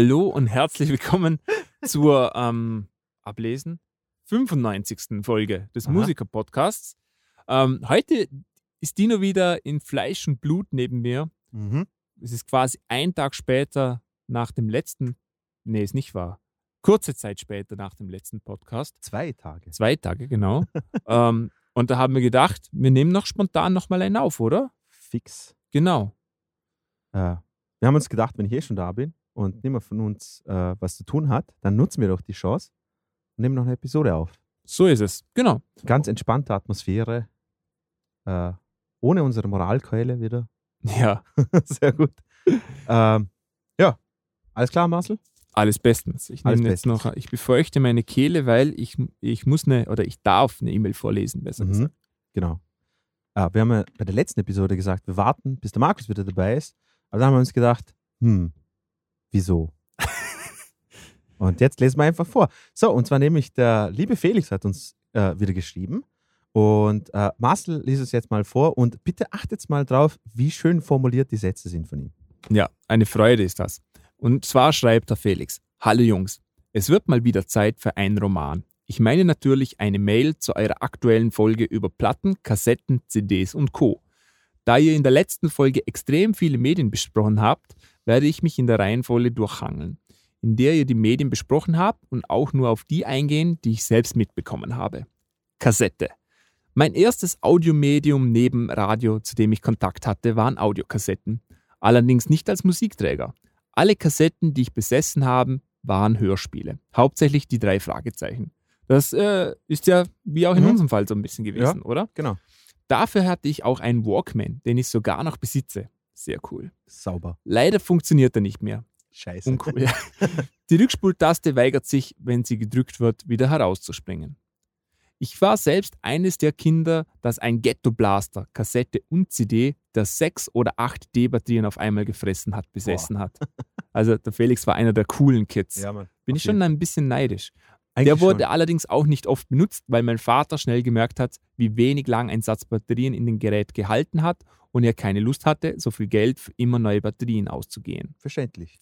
Hallo und herzlich willkommen zur ähm, Ablesen 95. Folge des. Musiker-Podcasts. Ähm, heute ist Dino wieder in Fleisch und Blut neben mir. Mhm. Es ist quasi ein Tag später nach dem letzten, nee, ist nicht wahr, kurze Zeit später nach dem letzten Podcast. Zwei Tage. Zwei Tage, genau. ähm, und da haben wir gedacht, wir nehmen noch spontan nochmal einen auf, oder? Fix. Genau. Äh, wir haben uns gedacht, wenn ich eh schon da bin und niemand von uns äh, was zu tun hat, dann nutzen wir doch die Chance und nehmen noch eine Episode auf. So ist es. Genau. Ganz entspannte Atmosphäre. Äh, ohne unsere Moralkeule wieder. Ja, Sehr gut. Ähm, ja, alles klar, Marcel? alles bestens. Ich Alles nehme jetzt bestens. noch, ich befeuchte meine Kehle, weil ich, ich muss eine, oder ich darf eine E-Mail vorlesen, besser Mhm. gesagt. Genau. Ah, wir haben ja bei der letzten Episode gesagt, wir warten, bis der Markus wieder dabei ist. Aber dann haben wir uns gedacht, hm, wieso? und jetzt lesen wir einfach vor. So, und zwar nämlich der liebe Felix hat uns äh, wieder geschrieben. Und äh, Marcel liest es jetzt mal vor und bitte achtet mal drauf, wie schön formuliert die Sätze sind von ihm. Ja, eine Freude ist das. Und zwar schreibt der Felix: Hallo Jungs, es wird mal wieder Zeit für einen Roman. Ich meine natürlich eine Mail zu eurer aktuellen Folge über Platten, Kassetten, CDs und Co. Da ihr in der letzten Folge extrem viele Medien besprochen habt, werde ich mich in der Reihenfolge durchhangeln, in der ihr die Medien besprochen habt und auch nur auf die eingehen, die ich selbst mitbekommen habe. Kassette. Mein erstes Audiomedium neben Radio, zu dem ich Kontakt hatte, waren Audiokassetten allerdings nicht als Musikträger. Alle Kassetten, die ich besessen habe, waren Hörspiele. Hauptsächlich die drei Fragezeichen. Das äh, ist ja wie auch in Mhm. unserem Fall so ein bisschen gewesen, oder? Genau. Dafür hatte ich auch einen Walkman, den ich sogar noch besitze. Sehr cool. Sauber. Leider funktioniert er nicht mehr. Scheiße. Uncool. Ja. Die Rückspultaste weigert sich, wenn sie gedrückt wird, wieder herauszuspringen. Ich war selbst eines der Kinder, das ein Ghetto Blaster, Kassette und CD, der sechs oder acht D-Batterien auf einmal gefressen hat, besessen hat. Also der Felix war einer der coolen Kids. Ja, Mann. Bin ich schon ein bisschen neidisch. Eigentlich Der wurde schon. allerdings auch nicht oft benutzt, weil mein Vater schnell gemerkt hat, wie wenig lang ein Satz Batterien in dem Gerät gehalten hat und er keine Lust hatte, so viel Geld für immer neue Batterien auszugehen. Verständlich.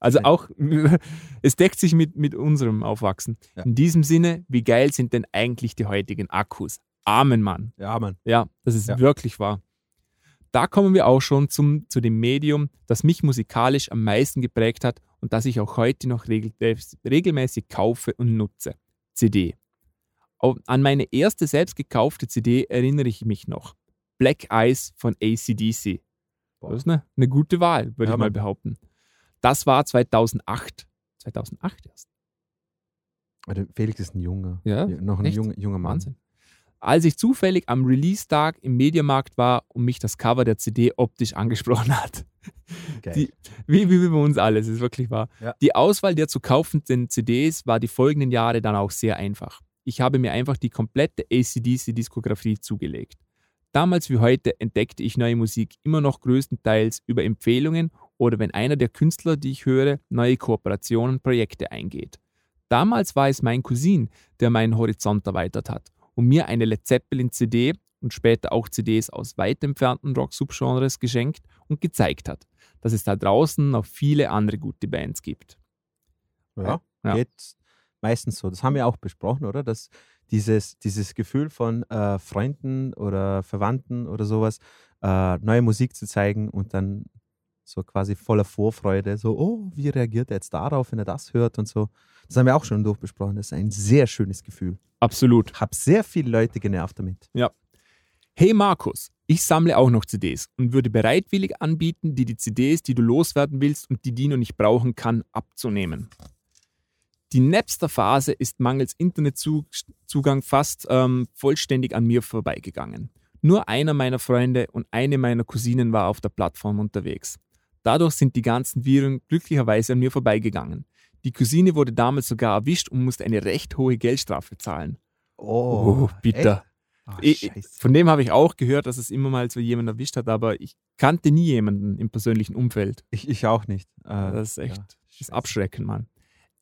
Also Ja. auch, es deckt sich mit, mit unserem Aufwachsen. Ja. In diesem Sinne, wie geil sind denn eigentlich die heutigen Akkus? Amen, Mann. Ja, Mann. Ja, das ist Ja. wirklich wahr. Da kommen wir auch schon zum, zu dem Medium, das mich musikalisch am meisten geprägt hat und das ich auch heute noch regel, regelmäßig kaufe und nutze. CD. An meine erste selbst gekaufte CD erinnere ich mich noch. Black Eyes von ACDC. Boah. Das ist eine, eine gute Wahl, würde Ja, ich mal behaupten. Das war 2008. 2008 erst. Der Felix ist ein junger. Ja, noch ein junger, junger Mann. Wahnsinn. Als ich zufällig am Release-Tag im Mediamarkt war und mich das Cover der CD optisch angesprochen hat. Die- Wie, wie bei uns alles, ist wirklich wahr. Ja. Die Auswahl der zu kaufenden CDs war die folgenden Jahre dann auch sehr einfach. Ich habe mir einfach die komplette ACDC-Diskografie zugelegt. Damals wie heute entdeckte ich neue Musik immer noch größtenteils über Empfehlungen oder wenn einer der Künstler, die ich höre, neue Kooperationen, Projekte eingeht. Damals war es mein Cousin, der meinen Horizont erweitert hat und mir eine Led Zeppelin CD und später auch CDs aus weit entfernten Rock-Subgenres geschenkt und gezeigt hat, dass es da draußen noch viele andere gute Bands gibt. Ja, Ja. geht meistens so. Das haben wir auch besprochen, oder? Dass dieses, dieses Gefühl von äh, Freunden oder Verwandten oder sowas, äh, neue Musik zu zeigen und dann so quasi voller Vorfreude, so, oh, wie reagiert er jetzt darauf, wenn er das hört und so. Das haben wir auch schon durchbesprochen. Das ist ein sehr schönes Gefühl. Absolut. Hab sehr viele Leute genervt damit. Hey Markus, ich sammle auch noch CDs und würde bereitwillig anbieten, dir die CDs, die du loswerden willst und die Dino nicht brauchen kann, abzunehmen. Die Napster-Phase ist mangels Internetzugang fast ähm, vollständig an mir vorbeigegangen. Nur einer meiner Freunde und eine meiner Cousinen war auf der Plattform unterwegs. Dadurch sind die ganzen Viren glücklicherweise an mir vorbeigegangen. Die Cousine wurde damals sogar erwischt und musste eine recht hohe Geldstrafe zahlen. Oh, bitter. Ah, Ich, scheiße. von dem habe ich auch gehört, dass es immer mal so jemand erwischt hat, aber ich kannte nie jemanden im persönlichen Umfeld. Ich, ich auch nicht. Äh, Das ist echt ja, das ist abschreckend, Mann.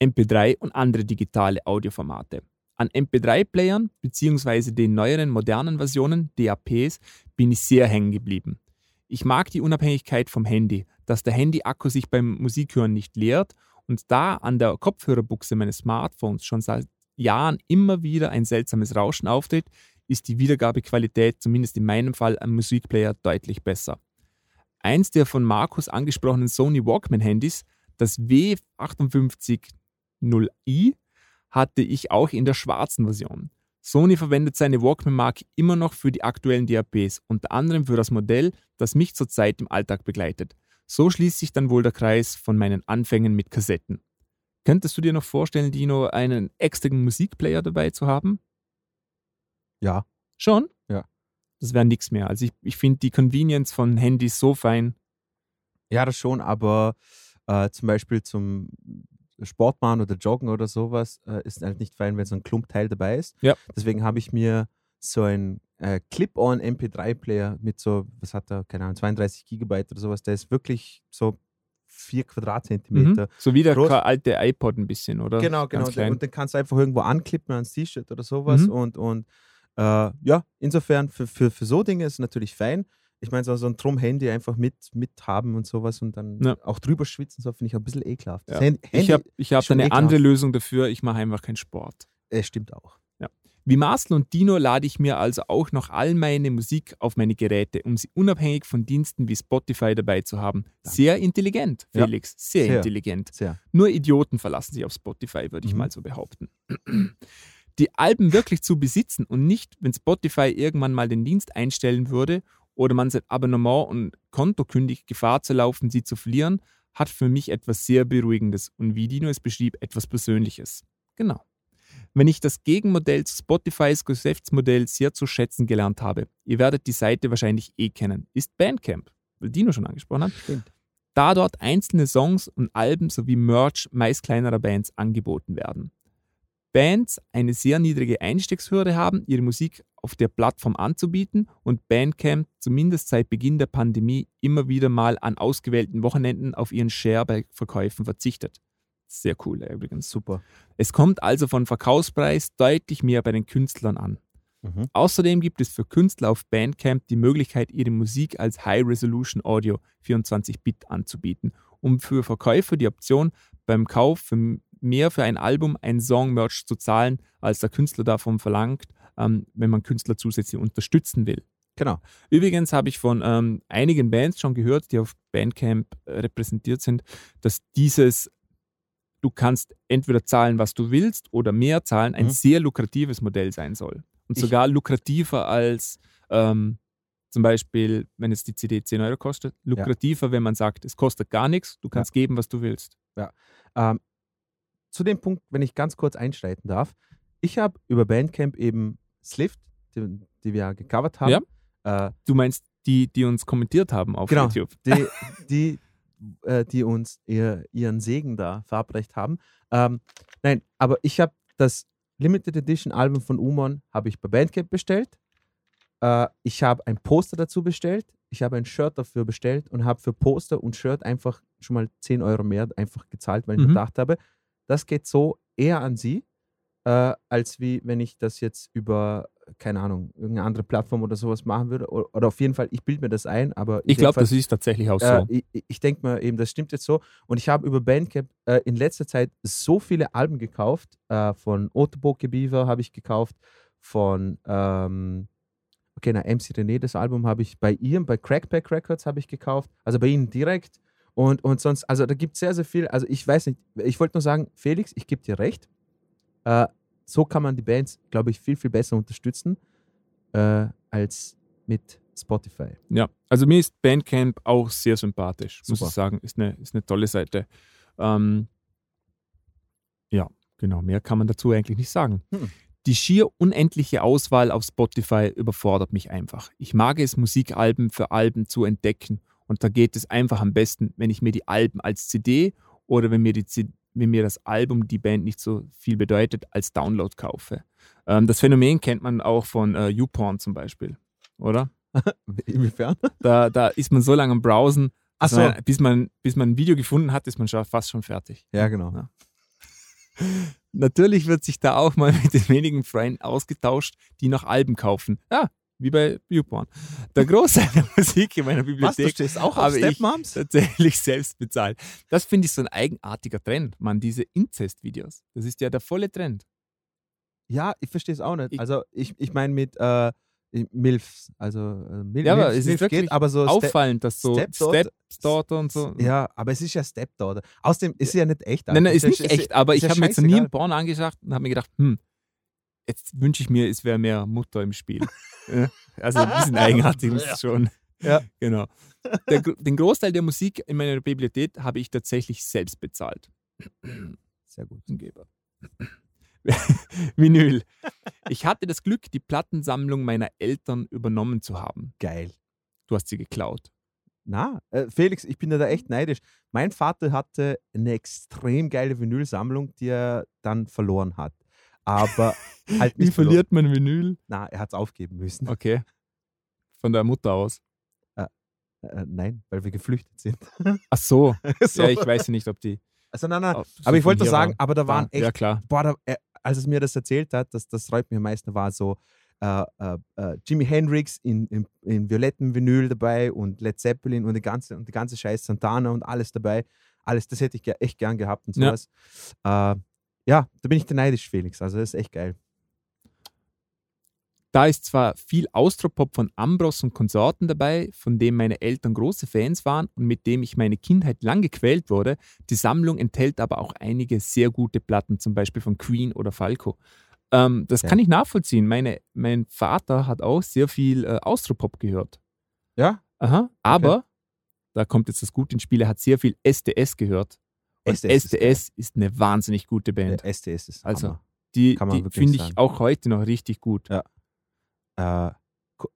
MP3 und andere digitale Audioformate. An MP3-Playern bzw. den neueren modernen Versionen, DAPs, bin ich sehr hängen geblieben. Ich mag die Unabhängigkeit vom Handy, dass der Handy-Akku sich beim Musikhören nicht leert und da an der Kopfhörerbuchse meines Smartphones schon seit Jahren immer wieder ein seltsames Rauschen auftritt, ist die Wiedergabequalität zumindest in meinem Fall am Musikplayer deutlich besser. Eins der von Markus angesprochenen Sony Walkman-Handys, das W580i, hatte ich auch in der schwarzen Version. Sony verwendet seine Walkman-Marke immer noch für die aktuellen DAPs, unter anderem für das Modell, das mich zurzeit im Alltag begleitet. So schließt sich dann wohl der Kreis von meinen Anfängen mit Kassetten. Könntest du dir noch vorstellen, Dino, einen externen Musikplayer dabei zu haben? Ja. Schon? Ja. Das wäre nichts mehr. Also ich, ich finde die Convenience von Handys so fein. Ja, das schon, aber äh, zum Beispiel zum Sport machen oder Joggen oder sowas äh, ist halt nicht fein, wenn so ein Klumpteil dabei ist. Ja. Deswegen habe ich mir so ein äh, Clip-on MP3-Player mit so, was hat er, keine Ahnung, 32 Gigabyte oder sowas, der ist wirklich so 4 Quadratzentimeter. Mhm. So wie der Groß- alte iPod ein bisschen, oder? Genau, genau. Und den kannst du einfach irgendwo anklippen ans T-Shirt oder sowas. Mhm. Und, und äh, ja, insofern für, für, für so Dinge ist es natürlich fein. Ich meine, so, so ein Drum-Handy einfach mit, mit haben und sowas und dann Ja. auch drüber schwitzen, so finde ich ein bisschen ekelhaft. Ja. Handy, ich habe ich hab eine ekelhaft. andere Lösung dafür. Ich mache einfach keinen Sport. äh, stimmt auch. Wie Marcel und Dino lade ich mir also auch noch all meine Musik auf meine Geräte, um sie unabhängig von Diensten wie Spotify dabei zu haben. Sehr intelligent, Ja. Felix. Sehr, Sehr. intelligent. Sehr. Nur Idioten verlassen sich auf Spotify, würde ich Mhm. mal so behaupten. Die Alben wirklich zu besitzen und nicht, wenn Spotify irgendwann mal den Dienst einstellen würde oder man sein Abonnement und Konto kündigt, Gefahr zu laufen, sie zu verlieren, hat für mich etwas sehr Beruhigendes und wie Dino es beschrieb, etwas Persönliches. Genau. Wenn ich das Gegenmodell zu Spotifys Geschäftsmodell sehr zu schätzen gelernt habe, ihr werdet die Seite wahrscheinlich eh kennen, ist Bandcamp, weil Dino schon angesprochen hat. Stimmt. Da dort einzelne Songs und Alben sowie Merch meist kleinerer Bands angeboten werden. Bands eine sehr niedrige Einstiegshürde haben, ihre Musik auf der Plattform anzubieten und Bandcamp zumindest seit Beginn der Pandemie immer wieder mal an ausgewählten Wochenenden auf ihren Share bei Verkäufen verzichtet. Sehr cool übrigens. Super. Es kommt also von Verkaufspreis deutlich mehr bei den Künstlern an. Mhm. Außerdem gibt es für Künstler auf Bandcamp die Möglichkeit, ihre Musik als High Resolution Audio 24-Bit anzubieten, um für Verkäufer die Option beim Kauf für mehr für ein Album ein Song-Merch zu zahlen, als der Künstler davon verlangt, ähm, wenn man Künstler zusätzlich unterstützen will. Genau. Übrigens habe ich von ähm, einigen Bands schon gehört, die auf Bandcamp äh, repräsentiert sind, dass dieses, du kannst entweder zahlen, was du willst, oder mehr zahlen, ein Mhm. sehr lukratives Modell sein soll. Und Ich- sogar lukrativer als ähm, zum Beispiel, wenn es die CD 10 Euro kostet, lukrativer, wenn man sagt, es kostet gar nichts, du kannst geben, was du willst. Ähm, zu dem Punkt, wenn ich ganz kurz einschreiten darf. Ich habe über Bandcamp eben Slift, die, die wir ja gecovert haben, äh, Du meinst die, die uns kommentiert haben auf Genau. YouTube. die, die, äh, die uns ihr, ihren Segen da verabreicht haben. Ähm, nein, aber ich habe das Limited Edition Album von Umon habe ich bei Bandcamp bestellt. Äh, ich habe ein Poster dazu bestellt. Ich habe ein Shirt dafür bestellt und habe für Poster und Shirt einfach schon mal 10 Euro mehr einfach gezahlt, weil ich Mhm. mir gedacht habe, das geht so eher an sie, äh, als wie wenn ich das jetzt über, keine Ahnung, irgendeine andere Plattform oder sowas machen würde. Oder, oder auf jeden Fall, ich bilde mir das ein, aber Ich glaube, das ist tatsächlich auch so. äh, ich ich, denke mir eben, das stimmt jetzt so. Und ich habe über Bandcamp äh, in letzter Zeit so viele Alben gekauft. Äh, von Otoboke Beaver habe ich gekauft. Von, ähm, okay, na, MC René, das Album habe ich bei ihr, bei Crackback Records habe ich gekauft. Also bei ihnen direkt. Und, und sonst, also da gibt es sehr, sehr viel. Also ich weiß nicht, ich wollte nur sagen, Felix, ich gebe dir recht. Äh, so kann man die Bands, glaube ich, viel, viel besser unterstützen äh, als mit Spotify. Ja, also mir ist Bandcamp auch sehr sympathisch, muss Super. ich sagen. Ist eine, ist eine tolle Seite. Ähm, ja, genau, mehr kann man dazu eigentlich nicht sagen. Hm. Die schier unendliche Auswahl auf Spotify überfordert mich einfach. Ich mag es, Musikalben für Alben zu entdecken und da geht es einfach am besten, wenn ich mir die Alben als CD oder wenn mir, die wenn mir das Album, die Band nicht so viel bedeutet, als Download kaufe. Ähm, das Phänomen kennt man auch von äh, YouPorn zum Beispiel, oder? Inwiefern? Da, da ist man so lange am Browsen, so. man, bis, man, bis man ein Video gefunden hat, ist man schon fast schon fertig. Ja, genau. Ja. Natürlich wird sich da auch mal mit den wenigen Freunden ausgetauscht, die noch Alben kaufen. Ja, wie bei YouPorn. Der Großteil der Musik in meiner Was, Bibliothek stehst auch habe ich tatsächlich selbst bezahlt. Das finde ich so ein eigenartiger Trend, man, diese Inzest-Videos. Das ist ja der volle Trend. Ja, ich verstehe es auch nicht. Ich- Also ich, ich meine mit äh, Milfs, also äh, Mil Ja, aber Milfs, es ist wirklich geht, aber so Auffallend, dass so Stepdaughter- Stepdaughter und so. Ja, aber es ist ja Stepdaughter. Außerdem ist sie ja nicht echt. Nein, nein, ist ja- nicht echt, aber ist ich habe mir jetzt nie einen Porn angeschaut und habe mir gedacht, hm, jetzt wünsche ich mir, es wäre mehr Mutter im Spiel. Also ein bisschen eigenartig ist es schon. Ja. Genau. Der, den Großteil der Musik in meiner Bibliothek habe ich tatsächlich selbst bezahlt. Sehr gut. Geber. Vinyl. Ich hatte das Glück, die Plattensammlung meiner Eltern übernommen zu haben. Geil. Du hast sie geklaut. Na, äh, Felix, ich bin da echt neidisch. Mein Vater hatte eine extrem geile Vinylsammlung, die er dann verloren hat. Aber halt Wie nicht verloren. verliert man Vinyl? Na, er hat es aufgeben müssen. Okay. Von der Mutter aus. Äh, nein, weil wir geflüchtet sind. Ach so. so. Ja, ich weiß ja nicht, ob die. also nein, nein. Aber ich wollte sagen, waren. aber da waren echt Ja, klar. boah, da, äh, als es mir das erzählt hat, das, das freut mich am meisten, war so äh, äh, äh, Jimi Hendrix in, in, in violettem Vinyl dabei und Led Zeppelin und die ganze, und die ganze Scheiß Santana und alles dabei. Alles, das hätte ich echt gern gehabt und Ja. sowas. Äh, ja, da bin ich der neidisch, Felix. Also das ist echt geil. Da ist zwar viel Austropop von Ambros und Konsorten dabei, von dem meine Eltern große Fans waren und mit dem ich meine Kindheit lang gequält wurde. Die Sammlung enthält aber auch einige sehr gute Platten, zum Beispiel von Queen oder Falco. Ähm, das Ja. kann ich nachvollziehen. Meine, mein Vater hat auch sehr viel äh, Austropop gehört. Ja? Aha. Aber, da kommt jetzt das Gute ins Spiel, er hat sehr viel SDS gehört. SDS SDS, ist ist, eine wahnsinnig gute Band. Der STS ist Also, Hammer. Die, die finde ich auch heute noch richtig gut. Ja. Äh,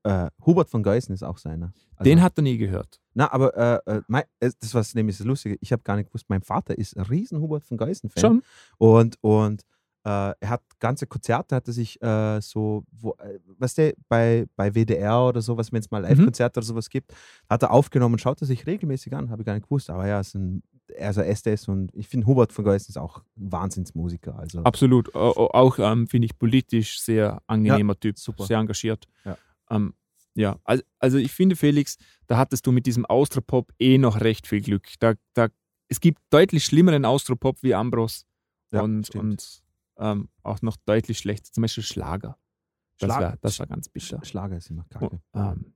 äh, Hubert von Geusen ist auch seiner. Also, Den hat er nie gehört. Na, aber äh, äh, mein, äh, das was nämlich das Lustige. Ich habe gar nicht gewusst, mein Vater ist ein riesen Hubert von Geusen-Fan. Schon? Und, und äh, er hat ganze Konzerte, hat er sich äh, so, wo, äh, weißt du, bei, bei WDR oder sowas, wenn es mal Live-Konzerte oder sowas gibt, hat er aufgenommen und schaut er sich regelmäßig an, habe ich gar nicht gewusst. Aber ja, ist ein, er ist ein SDS und ich finde, Hubert von Geusen ist auch ein Wahnsinnsmusiker. Also Absolut. Au- au- Auch ähm, finde ich politisch sehr angenehmer Typ, super. sehr engagiert. Ja. Ähm, ja, also, also ich finde, Felix, da hattest du mit diesem Austropop eh noch recht viel Glück. Da, da, es gibt deutlich schlimmeren Austropop wie Ambros Ja, und, stimmt. und ähm, auch noch deutlich schlechter, zum Beispiel Schlager. Das, Schlag- war, das war ganz bitter. Schlager ist immer Oh, kacke. ähm,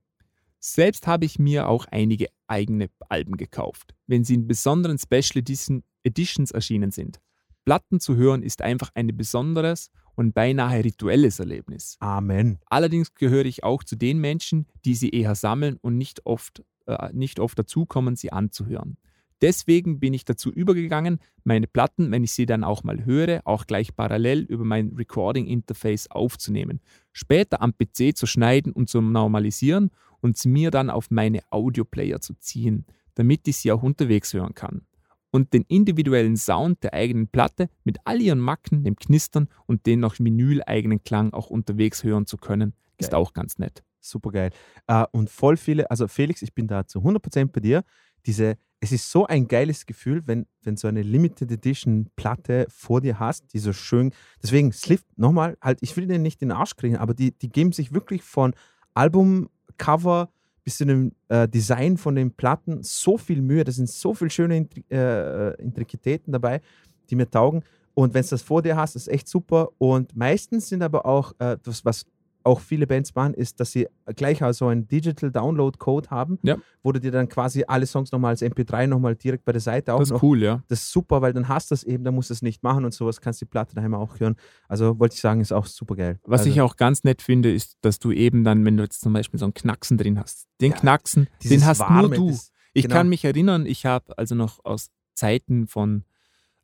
selbst habe ich mir auch einige eigene Alben gekauft, wenn sie in besonderen Special Edition, Editions erschienen sind. Platten zu hören ist einfach ein besonderes und beinahe rituelles Erlebnis. Amen. Allerdings gehöre ich auch zu den Menschen, die sie eher sammeln und nicht oft, äh, nicht oft dazukommen, sie anzuhören. Deswegen bin ich dazu übergegangen, meine Platten, wenn ich sie dann auch mal höre, auch gleich parallel über mein Recording-Interface aufzunehmen, später am PC zu schneiden und zu normalisieren und sie mir dann auf meine Audioplayer zu ziehen, damit ich sie auch unterwegs hören kann. Und den individuellen Sound der eigenen Platte mit all ihren Macken, dem Knistern und den noch Vinyl-eigenen Klang auch unterwegs hören zu können, ist Geil. auch ganz nett. Super geil. Äh, und voll viele, also Felix, ich bin da zu 100% bei dir. Diese, es ist so ein geiles Gefühl, wenn, wenn so eine Limited Edition Platte vor dir hast, die so schön, deswegen Slift, nochmal, halt, ich will den nicht in den Arsch kriegen, aber die, die geben sich wirklich von Albumcover bis zu dem äh, Design von den Platten so viel Mühe, da sind so viele schöne Intri äh, Intrikitäten dabei, die mir taugen. Und wenn du das vor dir hast, ist echt super. Und meistens sind aber auch, äh, das, was auch viele Bands machen, ist, dass sie gleich auch so einen Digital Download Code haben, Ja. wo du dir dann quasi alle Songs nochmal als MP3 nochmal direkt bei der Seite auch Das noch. ist cool, ja. Das ist super, weil dann hast du es eben, dann musst du es nicht machen und sowas, kannst die Platte daheim auch hören. Also wollte ich sagen, ist auch super geil. Was also, ich auch ganz nett finde, ist, dass du eben dann, wenn du jetzt zum Beispiel so einen Knacksen drin hast, den Ja, Knacksen, den hast Warme, nur du. das- Ich genau. kann mich erinnern, ich habe also noch aus Zeiten von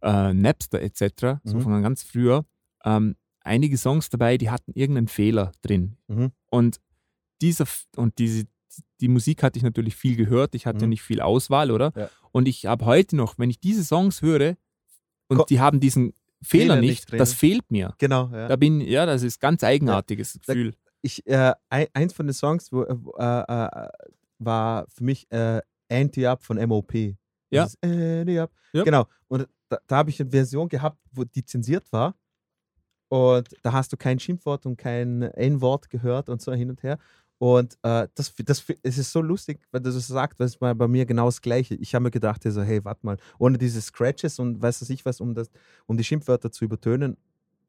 äh, Napster etc., so Mhm. von ganz früher, ähm, einige Songs dabei, die hatten irgendeinen Fehler drin. Mhm. Und dieser und diese die Musik hatte ich natürlich viel gehört, ich hatte Mhm. nicht viel Auswahl, oder? Ja. Und ich habe heute noch, wenn ich diese Songs höre und Ko- die haben diesen Fehler Fehler nicht nicht, das fehlt mir. Genau, ja. Da bin ja, das ist ganz eigenartiges Da- Gefühl. ich, äh, ein, eins von den Songs wo, äh, äh, äh, war für mich äh, Anti-Up von MOP. Ja. Anti-Up. Ja. Genau. Und da, da habe ich eine Version gehabt, wo die zensiert war. Und da hast du kein Schimpfwort und kein N-Wort gehört und so hin und her. Und äh, das, das, es ist so lustig, weil du das sagst, weil es war bei mir genau das Gleiche. Ich habe mir gedacht, so, hey, warte mal, ohne diese Scratches und weiß was ich was, um, das, um die Schimpfwörter zu übertönen,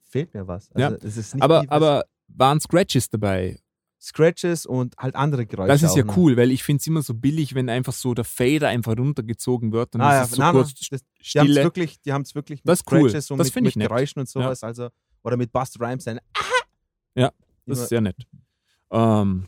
fehlt mir was. Ja. Also, es ist nicht Aber, aber waren Scratches dabei? Scratches und halt andere Geräusche. Das ist ja auch cool, weil ich finde es immer so billig, wenn einfach so der Fader einfach runtergezogen wird und Ah, ja, es ist so nein, nein, kurz das, die haben es wirklich, die wirklich mit Das cool. Scratches und Das mit, mit. Geräuschen und sowas. Also, oder mit Bust Rhymes. Ein Das Immer- ist sehr nett. Ähm,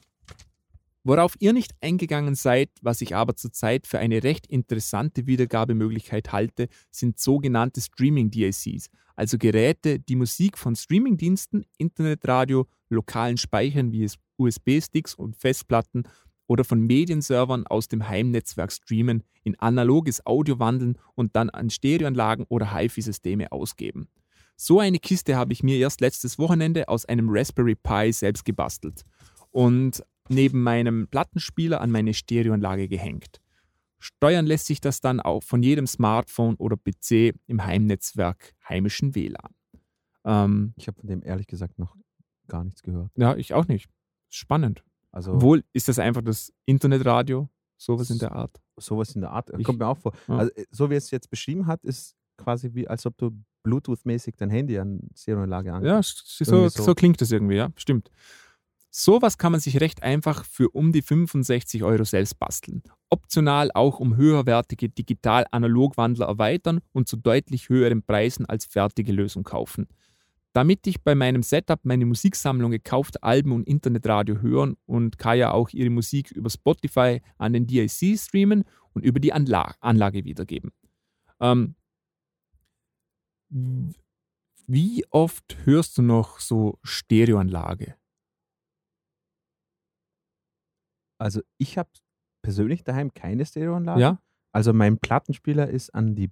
worauf ihr nicht eingegangen seid, was ich aber zurzeit für eine recht interessante Wiedergabemöglichkeit halte, sind sogenannte Streaming-DACs, also Geräte, die Musik von Streamingdiensten, Internetradio, lokalen Speichern wie USB-Sticks und Festplatten oder von Medienservern aus dem Heimnetzwerk streamen, in analoges Audio wandeln und dann an Stereoanlagen oder HiFi-Systeme ausgeben. So eine Kiste habe ich mir erst letztes Wochenende aus einem Raspberry Pi selbst gebastelt und neben meinem Plattenspieler an meine Stereoanlage gehängt. Steuern lässt sich das dann auch von jedem Smartphone oder PC im Heimnetzwerk heimischen WLAN. Ähm, ich habe von dem ehrlich gesagt noch gar nichts gehört. ja, ich auch nicht. Spannend. Also Obwohl, ist das einfach das Internetradio? Sowas in der Art. sowas in der Art. Ich- kommt mir auch vor. Ja. Also, äh, so wie es jetzt beschrieben hat, ist quasi wie, als ob du Bluetooth-mäßig dein Handy an Stereoanlage Ja, anschließt. s- so, so. so. klingt das irgendwie, ja, stimmt. Sowas kann man sich recht einfach für um die 65 Euro selbst basteln. Optional auch um höherwertige Digital-Analog-Wandler erweitern und zu deutlich höheren Preisen als fertige Lösung kaufen. Damit ich bei meinem Setup meine Musiksammlung gekaufte Alben und Internetradio hören und Kaya auch ihre Musik über Spotify an den DIC streamen und über die Anla Anlage wiedergeben. Ähm, wie oft hörst du noch so Stereoanlage? Also ich habe persönlich daheim keine Stereoanlage. Ja? Also mein Plattenspieler ist an die,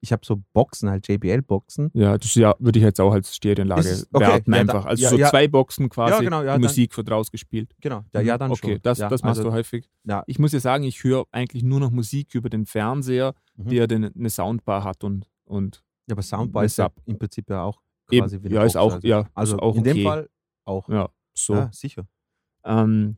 ich habe so Boxen, halt JBL-Boxen. Ja, das ja, würde ich jetzt auch als Stereoanlage okay, werten ja, einfach. Also ja, so zwei Boxen quasi, genau, ja, die Musik wird rausgespielt. Genau, ja, ja dann okay, schon. das, ja, das machst also, du häufig. Ja. Ich muss ja sagen, ich höre eigentlich nur noch Musik über den Fernseher, Mhm. der den, eine Soundbar hat und, und Ja, aber Soundbar ist ja im Prinzip ja auch Eben, quasi wie eine ja, ist Box, auch, also. ja, Also ist auch in okay. dem Fall auch. Ja, so. Ja, sicher. Ähm,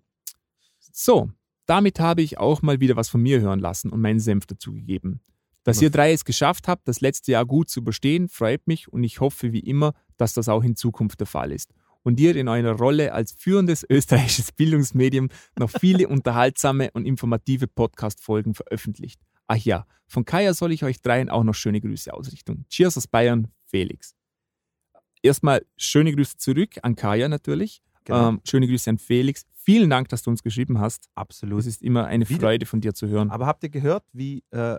so, damit habe ich auch mal wieder was von mir hören lassen und meinen Senf dazugegeben. Dass ihr drei es geschafft habt, das letzte Jahr gut zu überstehen, freut mich und ich hoffe wie immer, dass das auch in Zukunft der Fall ist. Und ihr in eurer Rolle als führendes österreichisches Bildungsmedium noch viele unterhaltsame und informative Podcast-Folgen veröffentlicht. Ach ja, von Kaya soll ich euch dreien auch noch schöne Grüße ausrichten. Cheers aus Bayern, Felix. Erstmal schöne Grüße zurück an Kaya natürlich. Genau. Ähm, schöne Grüße an Felix. Vielen Dank, dass du uns geschrieben hast. Absolut. Es ist immer eine Wieder- Freude von dir zu hören. Aber habt ihr gehört, wie, äh,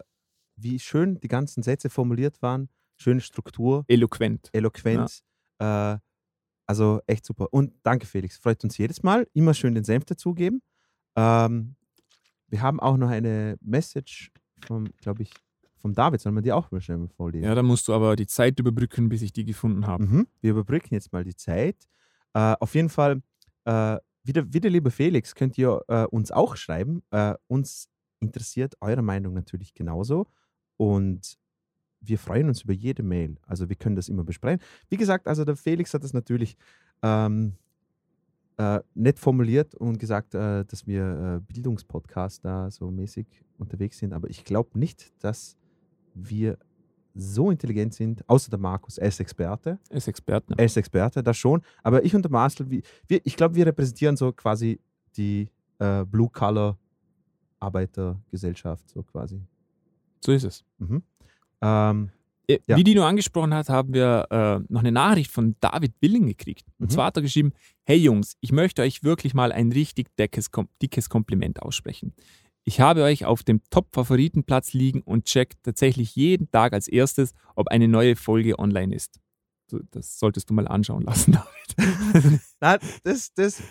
wie schön die ganzen Sätze formuliert waren? Schöne Struktur, Eloquent. Eloquenz. Äh, also echt super. Und danke, Felix. Freut uns jedes Mal. Immer schön den Senf dazugeben. Ähm, wir haben auch noch eine Message vom, glaube ich, vom David. Sollen wir die auch mal schnell vorlesen? Ja, da musst du aber die Zeit überbrücken, bis ich die gefunden habe. Mhm. Wir überbrücken jetzt mal die Zeit. Äh, auf jeden Fall, äh, wieder, wieder lieber Felix, könnt ihr äh, uns auch schreiben. Äh, uns interessiert eure Meinung natürlich genauso. Und wir freuen uns über jede Mail. Also wir können das immer besprechen. Wie gesagt, also der Felix hat das natürlich ähm, äh, nett formuliert und gesagt, äh, dass wir äh, Bildungspodcast da so mäßig unterwegs sind. Aber ich glaube nicht, dass wir so intelligent sind, außer der Markus, er ist Experte. Er ist Experte. Er ist Experte, das schon. Aber ich und der Marcel, wir, wir, ich glaube, wir repräsentieren so quasi die äh, Blue-Collar-Arbeitergesellschaft, so quasi. So ist es. Mhm. Ähm, Äh, Ja. Wie Dino angesprochen hat, haben wir äh, noch eine Nachricht von David Billing gekriegt. Und Mhm. zwar hat er geschrieben: Hey Jungs, ich möchte euch wirklich mal ein richtig dickes, dickes Kompliment aussprechen. Ich habe euch auf dem Top-Favoritenplatz liegen und checkt tatsächlich jeden Tag als erstes, ob eine neue Folge online ist. Das solltest du mal anschauen lassen, David. nein, das, das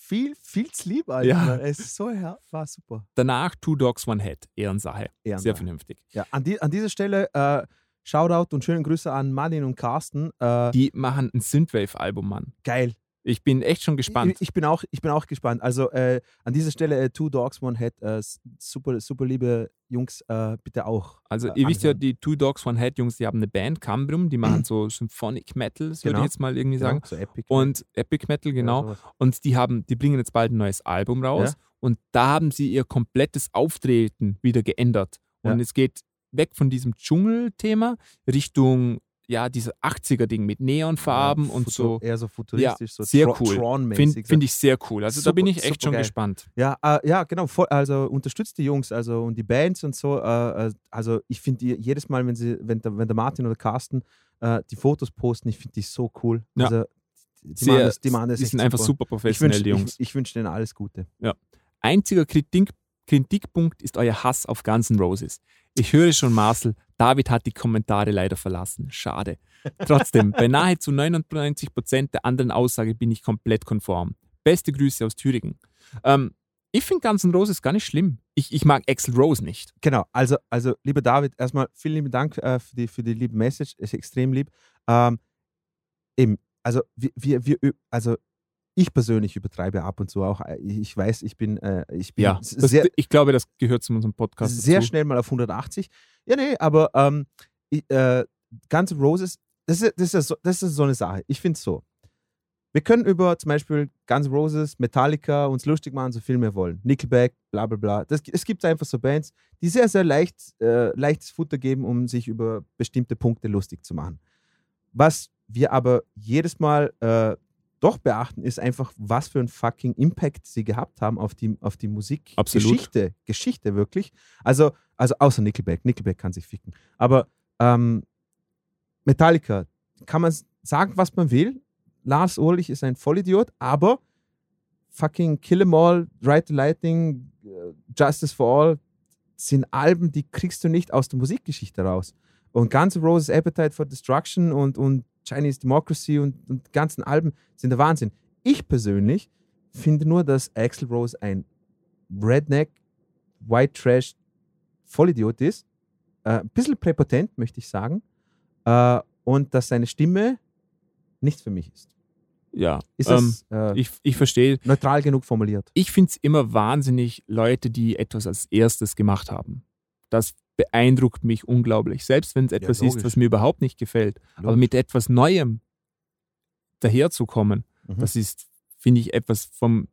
viel, viel zu lieb, Alter. Ja. Es ist so, her war super. Danach Two Dogs, One Head. Ehrensache. Sehr Ehrensache. vernünftig. Ja, an, die, an dieser Stelle äh, Shoutout und schöne Grüße an Martin und Carsten. Äh, Die machen ein Synthwave-Album, Mann. geil. Ich bin echt schon gespannt. Ich, ich, bin, auch, ich bin auch gespannt. Also äh, an dieser Stelle äh, Two Dogs, One Head, äh, super, super liebe Jungs, äh, bitte auch. Also ihr wisst ja, die Two Dogs, One Head Jungs, die haben eine Band, Cambrium, die machen so Symphonic Metal, genau. würde ich genau. jetzt mal irgendwie genau, sagen. So Epic und Epic Metal, genau. Ja, und die haben, die bringen jetzt bald ein neues Album raus. Ja. Und da haben sie ihr komplettes Auftreten wieder geändert. Und ja. es geht weg von diesem Dschungelthema Richtung ja, diese 80er-Ding mit Neonfarben ja, und so. Eher so futuristisch, ja, so sehr cool. Finde find ich sehr cool. Also super, da bin ich echt schon geil. gespannt. Ja, äh, ja, genau. Voll, also unterstützt die Jungs also und die Bands und so. Äh, äh also ich finde jedes Mal, wenn sie, wenn der, wenn der Martin oder Carsten äh, die Fotos posten, ich finde die so cool. Ja. Also, die, sehr, machen das, die, machen das die sind einfach super professionell, wünsch, die Jungs. Ich, ich wünsche denen alles Gute. Ja. Einziger Kritik, Kritikpunkt ist euer Hass auf Guns N' Roses. Ich höre schon, Marcel, David hat die Kommentare leider verlassen. Schade. Trotzdem, bei nahezu 99 Prozent der anderen Aussage bin ich komplett konform. Beste Grüße aus Thüringen. Ähm, ich finde Guns N' Roses gar nicht schlimm. Ich, ich mag Axel Rose nicht. Genau, also, also lieber David, erstmal vielen lieben Dank äh, für, die, für die liebe Message. Ist extrem lieb. Ähm, eben, also wir, wir, wir, also ich persönlich übertreibe ab und zu auch. Äh, ich weiß, ich bin, äh, ich bin ja, sehr, das, ich glaube, das gehört zu unserem Podcast. Sehr dazu. schnell mal auf 180. Ja, nee, aber ähm, ich, äh, Guns N' Roses, das ist, das, ist so, das ist so eine Sache. Ich finde es so. Wir können über zum Beispiel Guns N' Roses, Metallica uns lustig machen, so viel wir wollen. Nickelback, bla bla bla. Das, es gibt einfach so Bands, die sehr, sehr leicht, äh, leichtes Futter geben, um sich über bestimmte Punkte lustig zu machen. Was wir aber jedes Mal äh, doch beachten, ist einfach, was für ein fucking Impact sie gehabt haben auf die, auf die Musikgeschichte. Geschichte wirklich. Also, also außer Nickelback. Nickelback kann sich ficken. Aber ähm, Metallica, kann man sagen, was man will. Lars Ulrich ist ein Vollidiot, aber fucking Kill 'Em All, Ride the Lightning, äh, Justice for All sind Alben, die kriegst du nicht aus der Musikgeschichte raus. Und Guns N' Roses Appetite for Destruction und, und Chinese Democracy und, und ganzen Alben sind der Wahnsinn. Ich persönlich finde nur, dass Axel Rose ein Redneck, White Trash Vollidiot ist. Äh, ein bisschen präpotent, möchte ich sagen. Äh, und dass seine Stimme nichts für mich ist. Ja, ist das, ähm, äh, ich, ich verstehe. Neutral genug formuliert. Ich finde es immer wahnsinnig, Leute, die etwas als erstes gemacht haben. Das beeindruckt mich unglaublich. Selbst wenn es etwas ja, ist, was mir überhaupt nicht gefällt. Logisch. Aber mit etwas Neuem daherzukommen, mhm. das ist, finde ich, etwas vom,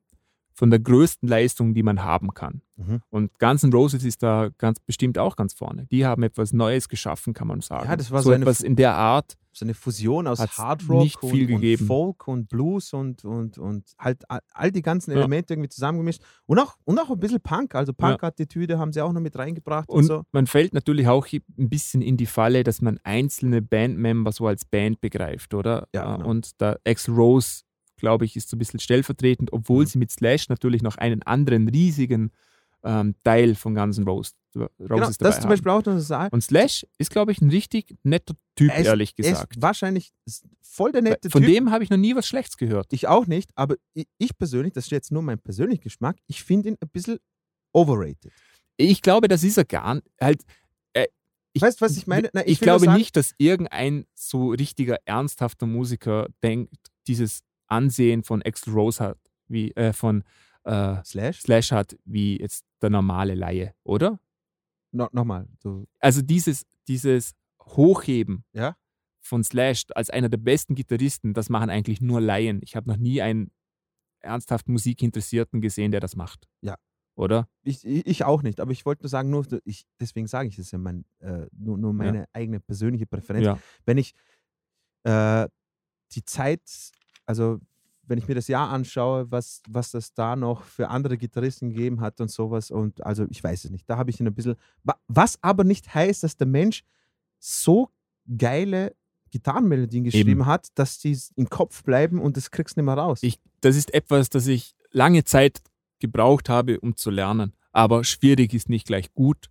von der größten Leistung, die man haben kann. Mhm. Und Guns N' Roses ist da ganz bestimmt auch ganz vorne. Die haben etwas Neues geschaffen, kann man sagen. Ja, das war so, so etwas in der Art. So eine Fusion aus Hard Rock nicht viel und, gegeben. und Folk und Blues und, und, und halt all die ganzen Elemente ja. irgendwie zusammengemischt. Und auch, und auch ein bisschen Punk. Also Punk-Attitüde ja. haben sie auch noch mit reingebracht. Und, und so. man fällt natürlich auch ein bisschen in die Falle, dass man einzelne Bandmember so als Band begreift, oder? Ja, genau. Und da Axel Rose glaube ich, ist so ein bisschen stellvertretend, obwohl mhm. sie mit Slash natürlich noch einen anderen riesigen ähm, Teil von Guns N' Roses, Roses genau, das dabei zum Beispiel auch noch sagen. Und Slash ist, glaube ich, ein richtig netter Typ, ist, ehrlich gesagt. wahrscheinlich voll der nette von Typ. Von dem habe ich noch nie was Schlechtes gehört. Ich auch nicht, aber ich persönlich, das ist jetzt nur mein persönlicher Geschmack, ich finde ihn ein bisschen overrated. Ich glaube, das ist er gar nicht. Halt, äh, ich, weißt du, was ich meine? Nein, ich, ich glaube sagen, nicht, dass irgendein so richtiger, ernsthafter Musiker denkt, dieses Ansehen von Axel Rose hat, wie äh, von äh, Slash? Slash hat, wie jetzt der normale Laie, oder? No, Nochmal. So. Also dieses, dieses Hochheben ja? von Slash als einer der besten Gitarristen, das machen eigentlich nur Laien. Ich habe noch nie einen ernsthaft Musikinteressierten gesehen, der das macht. Ja. Oder? Ich, ich auch nicht, aber ich wollte nur sagen, nur ich, deswegen sage ich es ja mein, äh, nur, nur meine ja. eigene persönliche Präferenz. Ja. Wenn ich äh, die Zeit also wenn ich mir das Jahr anschaue, was, was das da noch für andere Gitarristen gegeben hat und sowas, und also ich weiß es nicht, da habe ich ihn ein bisschen, was aber nicht heißt, dass der Mensch so geile Gitarrenmelodien geschrieben Eben. hat, dass die im Kopf bleiben und das kriegst du nicht mehr raus. Ich, das ist etwas, das ich lange Zeit gebraucht habe, um zu lernen. Aber schwierig ist nicht gleich gut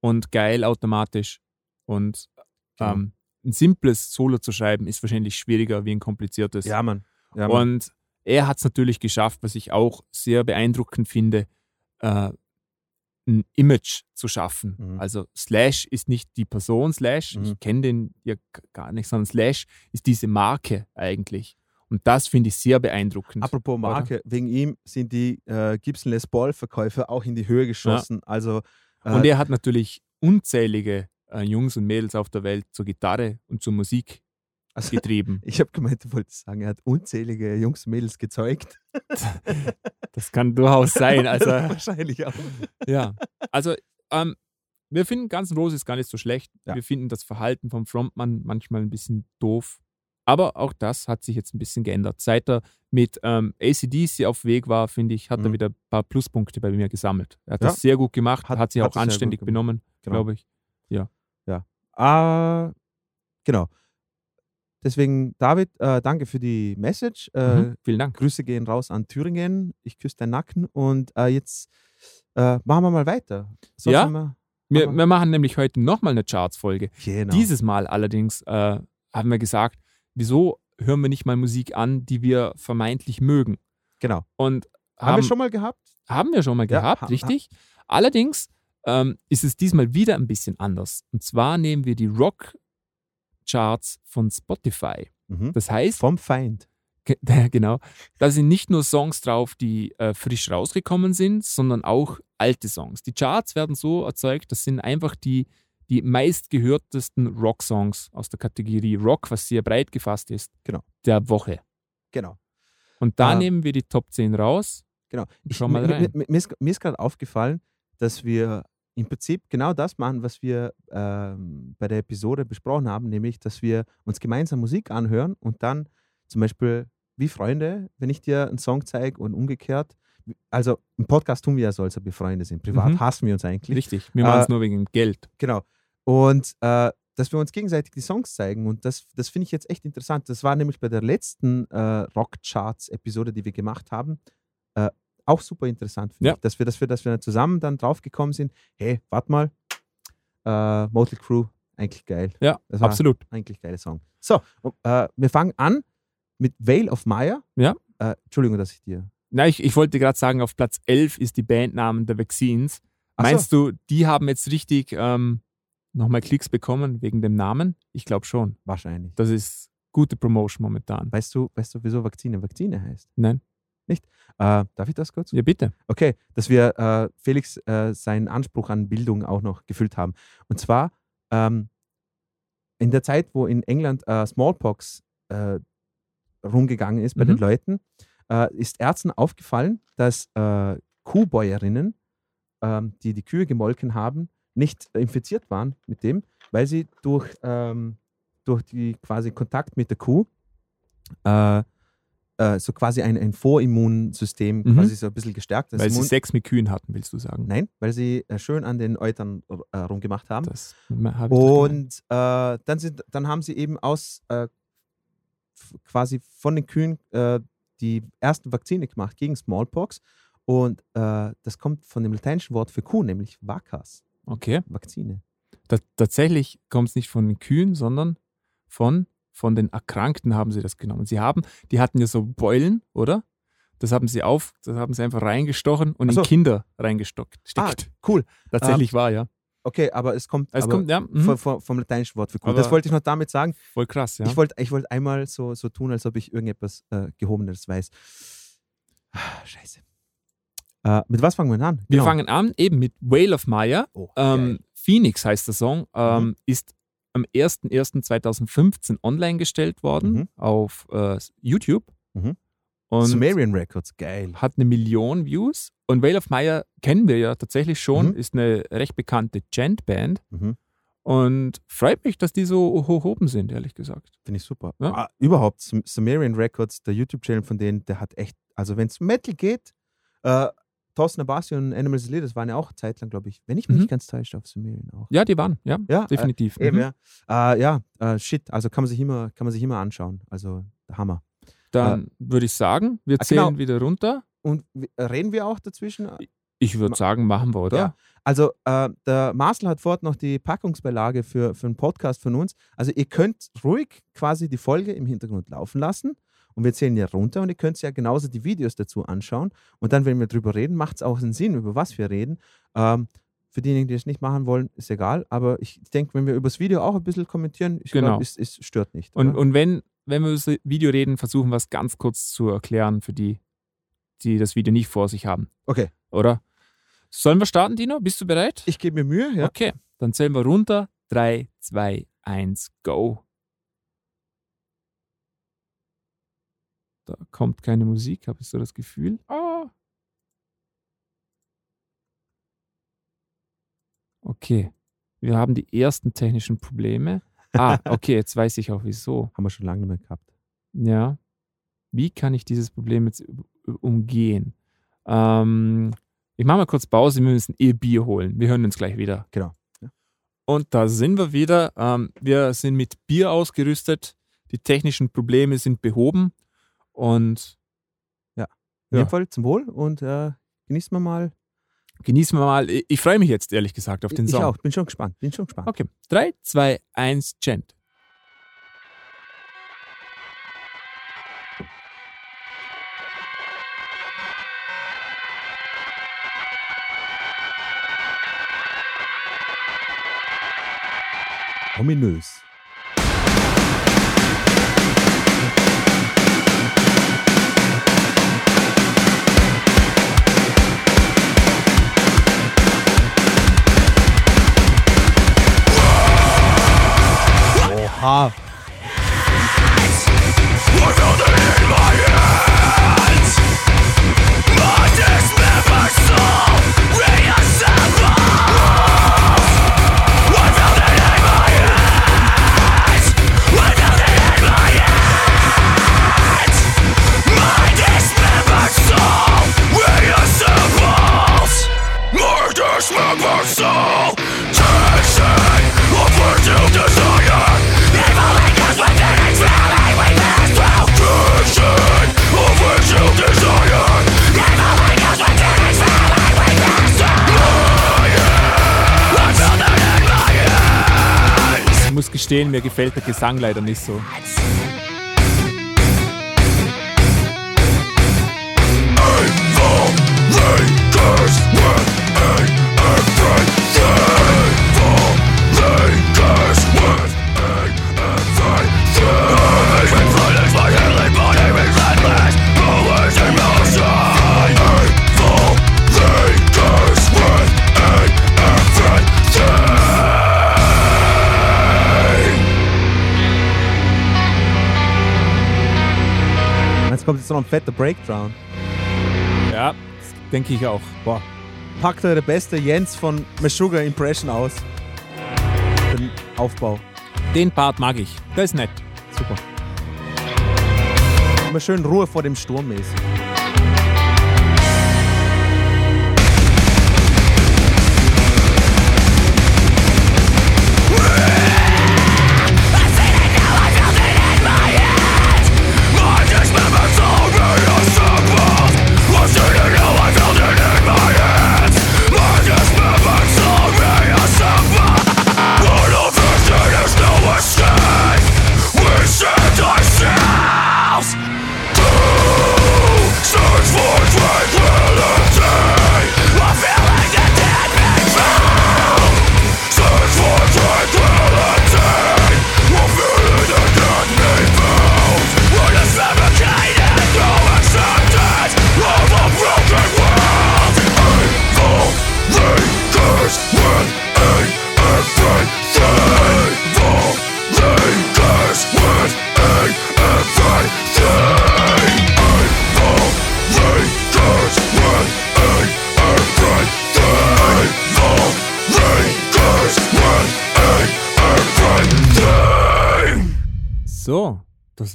und geil automatisch. Und genau. ähm, ein simples Solo zu schreiben, ist wahrscheinlich schwieriger wie ein kompliziertes. Ja, Mann. Ja, Mann. Und er hat es natürlich geschafft, was ich auch sehr beeindruckend finde, äh, ein Image zu schaffen. Mhm. Also Slash ist nicht die Person Slash, mhm. ich kenne den ja gar nicht, sondern Slash ist diese Marke eigentlich. Und das finde ich sehr beeindruckend. Apropos Marke, wegen ihm sind die äh, Gibson Les Paul-Verkäufe auch in die Höhe geschossen. Also, äh, Und er hat natürlich unzählige äh, Jungs und Mädels auf der Welt zur Gitarre und zur Musik also, getrieben. ich habe gemeint, du wolltest sagen, er hat unzählige Jungs und Mädels gezeugt. Das kann durchaus sein. Also, Wahrscheinlich auch. ja. Also, ähm, wir finden Guns N' Roses gar nicht so schlecht. Ja. Wir finden das Verhalten vom Frontmann manchmal ein bisschen doof. Aber auch das hat sich jetzt ein bisschen geändert. Seit er mit ähm, ACDC auf Weg war, finde ich, hat er Mhm. wieder ein paar Pluspunkte bei mir gesammelt. Er hat Ja. das sehr gut gemacht, Hat- hat, sich hat auch anständig benommen, Genau. glaube ich. Ah, genau. Deswegen, David, äh, danke für die Message. Äh, Mhm. Vielen Dank. Grüße gehen raus an Thüringen. Ich küsse deinen Nacken. Und äh, jetzt äh, machen wir mal weiter. Sonst Ja? haben Wir, Wir, wir machen nämlich heute nochmal eine Charts-Folge. genau. Dieses Mal allerdings äh, haben wir gesagt, wieso hören wir nicht mal Musik an, die wir vermeintlich mögen? genau. Und Haben, wir schon mal gehabt? haben wir schon mal Ja, gehabt, ha- richtig. Allerdings ähm, ist es diesmal wieder ein bisschen anders. Und zwar nehmen wir die Rock-Charts von Spotify. Mhm. Das heißt, Vom Feind. Ge- genau, da sind nicht nur Songs drauf, die äh, frisch rausgekommen sind, sondern auch alte Songs. Die Charts werden so erzeugt, das sind einfach die, die meistgehörtesten Rock-Songs aus der Kategorie Rock, was sehr breit gefasst ist, Genau. der Woche. Genau. Und da Ah. nehmen wir die Top 10 raus. genau. Schau mal rein. Mir, mir ist, mir ist gerade aufgefallen, dass wir im Prinzip genau das machen, was wir ähm, bei der Episode besprochen haben, nämlich, dass wir uns gemeinsam Musik anhören und dann zum Beispiel wie Freunde, wenn ich dir einen Song zeige und umgekehrt. Also im Podcast tun wir ja so, als ob wir Freunde sind. Privat Mhm. hassen wir uns eigentlich. Richtig, wir machen es Äh, nur wegen Geld. Genau. Und äh, dass wir uns gegenseitig die Songs zeigen. Und das, das finde ich jetzt echt interessant. Das war nämlich bei der letzten äh, Rock-Charts-Episode, die wir gemacht haben, äh, auch super interessant, finde Ja. ich. Dass wir, dass, wir, dass wir zusammen dann draufgekommen sind, hey, warte mal, äh, Motley Crue, eigentlich geil. Ja, Das war absolut. eigentlich geiler Song. So, äh, wir fangen an mit Vale of Maya. Ja. Äh, Entschuldigung, dass ich dir. Na, ich, ich wollte gerade sagen, auf Platz 11 ist die Bandnamen der Vaccines. Ach so. Meinst du, die haben jetzt richtig ähm, nochmal Klicks bekommen wegen dem Namen? Ich glaube schon. Wahrscheinlich. Das ist gute Promotion momentan. Weißt du, weißt du, wieso Vakzine Vakzine heißt? Nein? Äh, darf ich das kurz? Ja, bitte. Okay, dass wir äh, Felix äh, seinen Anspruch an Bildung auch noch gefüllt haben. Und zwar ähm, in der Zeit, wo in England äh, Smallpox äh, rumgegangen ist bei Mhm. den Leuten, äh, ist Ärzten aufgefallen, dass Kuhbäuerinnen, ähm, die die Kühe gemolken haben, nicht infiziert waren mit dem, weil sie durch, ähm, durch die quasi Kontakt mit der Kuh äh, so quasi ein, ein Vorimmunsystem Mhm. quasi so ein bisschen gestärkt. Das Weil sie Immun- Sex mit Kühen hatten, willst du sagen? Nein, weil sie äh, schön an den Eutern äh, rumgemacht haben. Das habe ich. Und äh, dann, sind, dann haben sie eben aus äh, quasi von den Kühen die ersten Vakzine gemacht gegen Smallpox. Und das kommt von dem lateinischen Wort für Kuh, nämlich Vacas, Okay. Vakzine. Ta- tatsächlich kommt es nicht von den Kühen, sondern von, von den Erkrankten haben sie das genommen. Sie haben, die hatten ja so Beulen, oder? Das haben sie auf, das haben sie einfach reingestochen und so. in Kinder reingestockt. Ah, cool. Tatsächlich war, ja. Okay, aber es kommt, Es kommt, ja, mhm. vom, vom, vom lateinischen Wort für Kuh. Aber- das wollte ich noch damit sagen. voll krass, ja. Ich wollte ich wollt einmal so, so tun, als ob ich irgendetwas äh, Gehobeneres weiß. Ah, Scheiße. Äh, mit was fangen wir an? Wir Genau. fangen an eben mit Whale of Maya. Oh, Ähm, Phoenix heißt der Song, ähm, Mhm. ist am 01.01.2015 online gestellt worden Mhm. auf äh, YouTube. Mhm. Und Sumerian Records, geil. hat eine Million Views. Und Whale of Maya kennen wir ja tatsächlich schon, Mhm. ist eine recht bekannte Gent-Band. Mhm. Und freut mich, dass die so hoch oben sind, ehrlich gesagt. Finde ich super. Ja. Ah, überhaupt, Sum- Sumerian Records, der YouTube-Channel von denen, der hat echt, also wenn es Metal geht, äh, Thorsten Abasi und Animals Lead, das waren ja auch zeitlang, glaube ich, wenn ich mich Mhm. nicht ganz täusche, auf Sumerian auch. Ja, die waren, ja, Ja, definitiv. Äh, eben, Mhm. ja. Äh, ja, äh, shit, also kann man sich immer, kann man sich immer anschauen. Also Hammer. Dann würde ich sagen, wir Ah, zählen genau. wieder runter. Und w- reden wir auch dazwischen? Ich würde sagen, machen wir, oder? Ja. Also äh, der Marcel hat fort noch die Packungsbeilage für, für einen Podcast von uns. Also ihr könnt ruhig quasi die Folge im Hintergrund laufen lassen und wir zählen ja runter und ihr könnt ja genauso die Videos dazu anschauen. Und dann, wenn wir drüber reden, macht es auch einen Sinn, über was wir reden. Ähm, für diejenigen, die es nicht machen wollen, ist egal. Aber ich denke, wenn wir über das Video auch ein bisschen kommentieren, ich Genau. glaube, es, es stört nicht. Und, und wenn wenn wir über das Video reden, versuchen wir es ganz kurz zu erklären für die, die das Video nicht vor sich haben. Okay. Oder? Sollen wir starten, Dino? Bist du bereit? Ich gebe mir Mühe, ja. Okay, dann zählen wir runter. 3, 2, 1, go. Da kommt keine Musik, habe ich so das Gefühl. Ah. Okay, wir haben die ersten technischen Probleme. Ah, okay, jetzt weiß ich auch wieso. Haben wir schon lange nicht mehr gehabt. Ja. Wie kann ich dieses Problem jetzt umgehen? Ähm, ich mache mal kurz Pause, wir müssen eh Bier holen. Wir hören uns gleich wieder. Genau. Ja. Und da sind wir wieder. Ähm, wir sind mit Bier ausgerüstet. Die technischen Probleme sind behoben. Und In Ja. jedem Fall zum Wohl und äh, genießen wir mal. genießen wir mal. Ich, ich freue mich jetzt ehrlich gesagt auf den ich Song. auch, bin schon gespannt. Bin schon gespannt. Okay, 3, 2, 1, Gent. Ominös. Oha. Gestehen, mir gefällt der Gesang leider nicht so. Jetzt kommt jetzt noch ein fetter Breakdown. Ja, denke ich auch. Boah. Packt der beste Jens von Meshuggah Impression aus. Den Aufbau. Den Part mag ich. Der ist nett. Super. Immer schön Ruhe vor dem Sturm mäßig.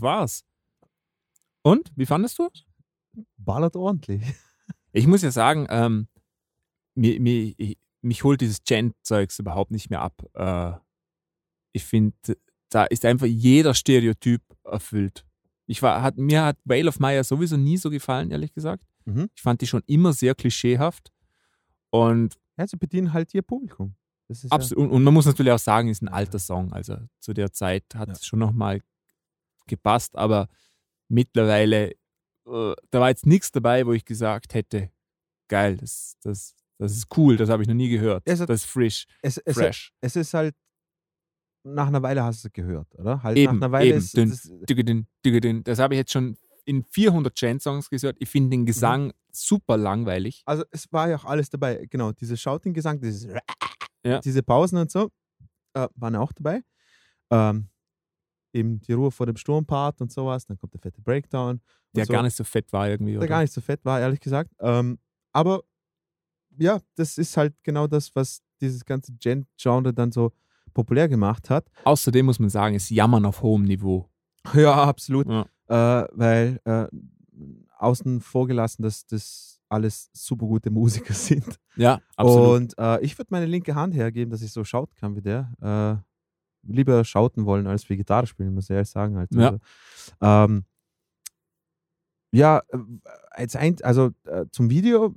Das war's. Und, wie fandest du? Ballert ordentlich. Ich muss ja sagen, ähm, mir, mir, ich, mich holt dieses Gent-Zeugs überhaupt nicht mehr ab. Äh, ich finde, da ist einfach jeder Stereotyp erfüllt. Ich war, hat, mir hat Whale of Maya sowieso nie so gefallen, ehrlich gesagt. Mhm. Ich fand die schon immer sehr klischeehaft. Und, Ja, sie bedienen halt ihr Publikum. Das ist absolut, und, und man muss natürlich auch sagen, ist ein alter Song. Also zu der Zeit hat Ja. es schon nochmal gepasst, aber mittlerweile, äh, da war jetzt nichts dabei, wo ich gesagt hätte, geil, das, das, das, ist cool, das habe ich noch nie gehört. Es hat- das ist frisch, Es, es, fresh. es ist halt nach einer Weile hast du es gehört, oder? Halt Eben, nach einer Weile eben. ist Dün, das, Dügedün, dügedün. Das habe ich jetzt schon in 400 Chant-Songs gehört. Ich finde den Gesang super langweilig. also es war ja auch alles dabei, genau, dieses Shouting-Gesang, dieses Ja. diese Pausen und so, äh, waren auch dabei. Ähm, eben die Ruhe vor dem Sturmpart und sowas, dann kommt der fette Breakdown. Der so. gar nicht so fett war irgendwie. der Oder? gar nicht so fett war, ehrlich gesagt. Ähm, aber ja, das ist halt genau das, was dieses ganze Gent-Genre dann so populär gemacht hat. Außerdem muss man sagen, es Jammern auf hohem Niveau. Ja, absolut. Ja. Äh, weil äh, außen vorgelassen, dass das alles super gute Musiker sind. Ja, absolut. Und äh, ich würde meine linke Hand hergeben, dass ich so schauten kann wie der. Lieber schauten wollen als Gitarre spielen, muss ich ehrlich sagen. Halt. Ja. Also, ähm, ja, äh, als ein, also äh, zum Video,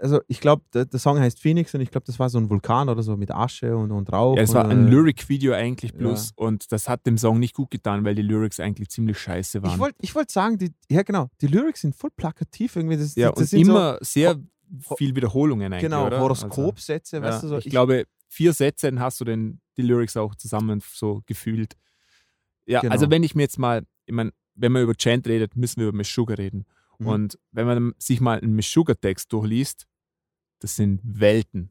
also ich glaube, der, der Song heißt Phoenix und ich glaube, das war so ein Vulkan oder so mit Asche und, und Rauch. ja, es war und, ein Lyric-Video eigentlich plus und das hat dem Song nicht gut getan, weil die Lyrics eigentlich ziemlich scheiße waren. Ich wollte ich wollt sagen, die, ja genau, die Lyrics sind voll plakativ irgendwie. Das, ja, das und sind immer sehr Ho- viel Wiederholungen so, eigentlich. genau, oder? Horoskopsätze, Also, weißt du so. ja, ich, glaube, vier Sätze, dann hast du den, die Lyrics auch zusammen so gefühlt. Ja, Genau. also wenn ich mir jetzt mal, ich meine, wenn man über Chant redet, müssen wir über Meshuggah reden. Mhm. Und wenn man sich mal einen Meshuggah-Text durchliest, das sind Welten.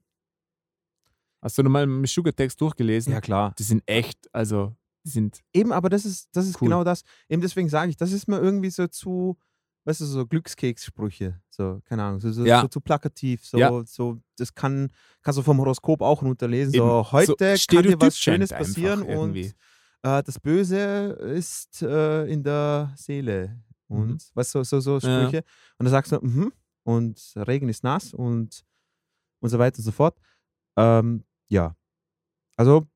Hast du noch mal einen Meshuggah-Text durchgelesen? ja klar. Die sind echt, also die sind, Eben, aber das ist, das ist Cool. genau das. Eben deswegen sage ich, das ist mir irgendwie so zu, weißt du, so Glückskekssprüche. So, keine Ahnung, so, so, Ja. so zu plakativ. So, Ja. so, das kann, kannst du vom Horoskop auch runterlesen. Eben. So, heute So kann dir was Schönes passieren und äh, das Böse ist äh, in der Seele. Und Mhm. weißt du, so, so, so Ja. Sprüche. Und dann sagst du, mhm, und Regen ist nass und, und so weiter und so fort. Ähm, ja. Also,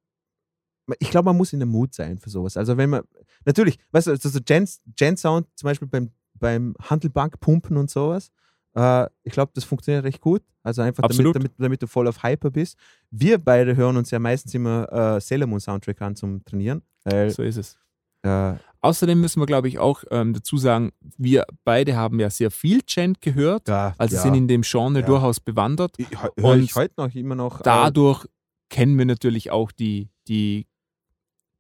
ich glaube, man muss in der Mut sein für sowas. Also, wenn man, natürlich, weißt du, also so Gen, Gen Sound zum Beispiel beim, beim Handelbank pumpen und sowas, äh, ich glaube, das funktioniert recht gut. Also einfach damit, damit, damit du voll auf Hyper bist. Wir beide hören uns ja meistens immer äh, Sailor Moon Soundtrack an zum Trainieren. Weil, so ist es. äh, Außerdem müssen wir, glaube ich, auch ähm, dazu sagen, wir beide haben ja sehr viel Chant gehört, ja, also ja. sind in dem Genre Ja. durchaus bewandert. Ich, hör Und ich heute noch immer noch. äh, Dadurch kennen wir natürlich auch die, die,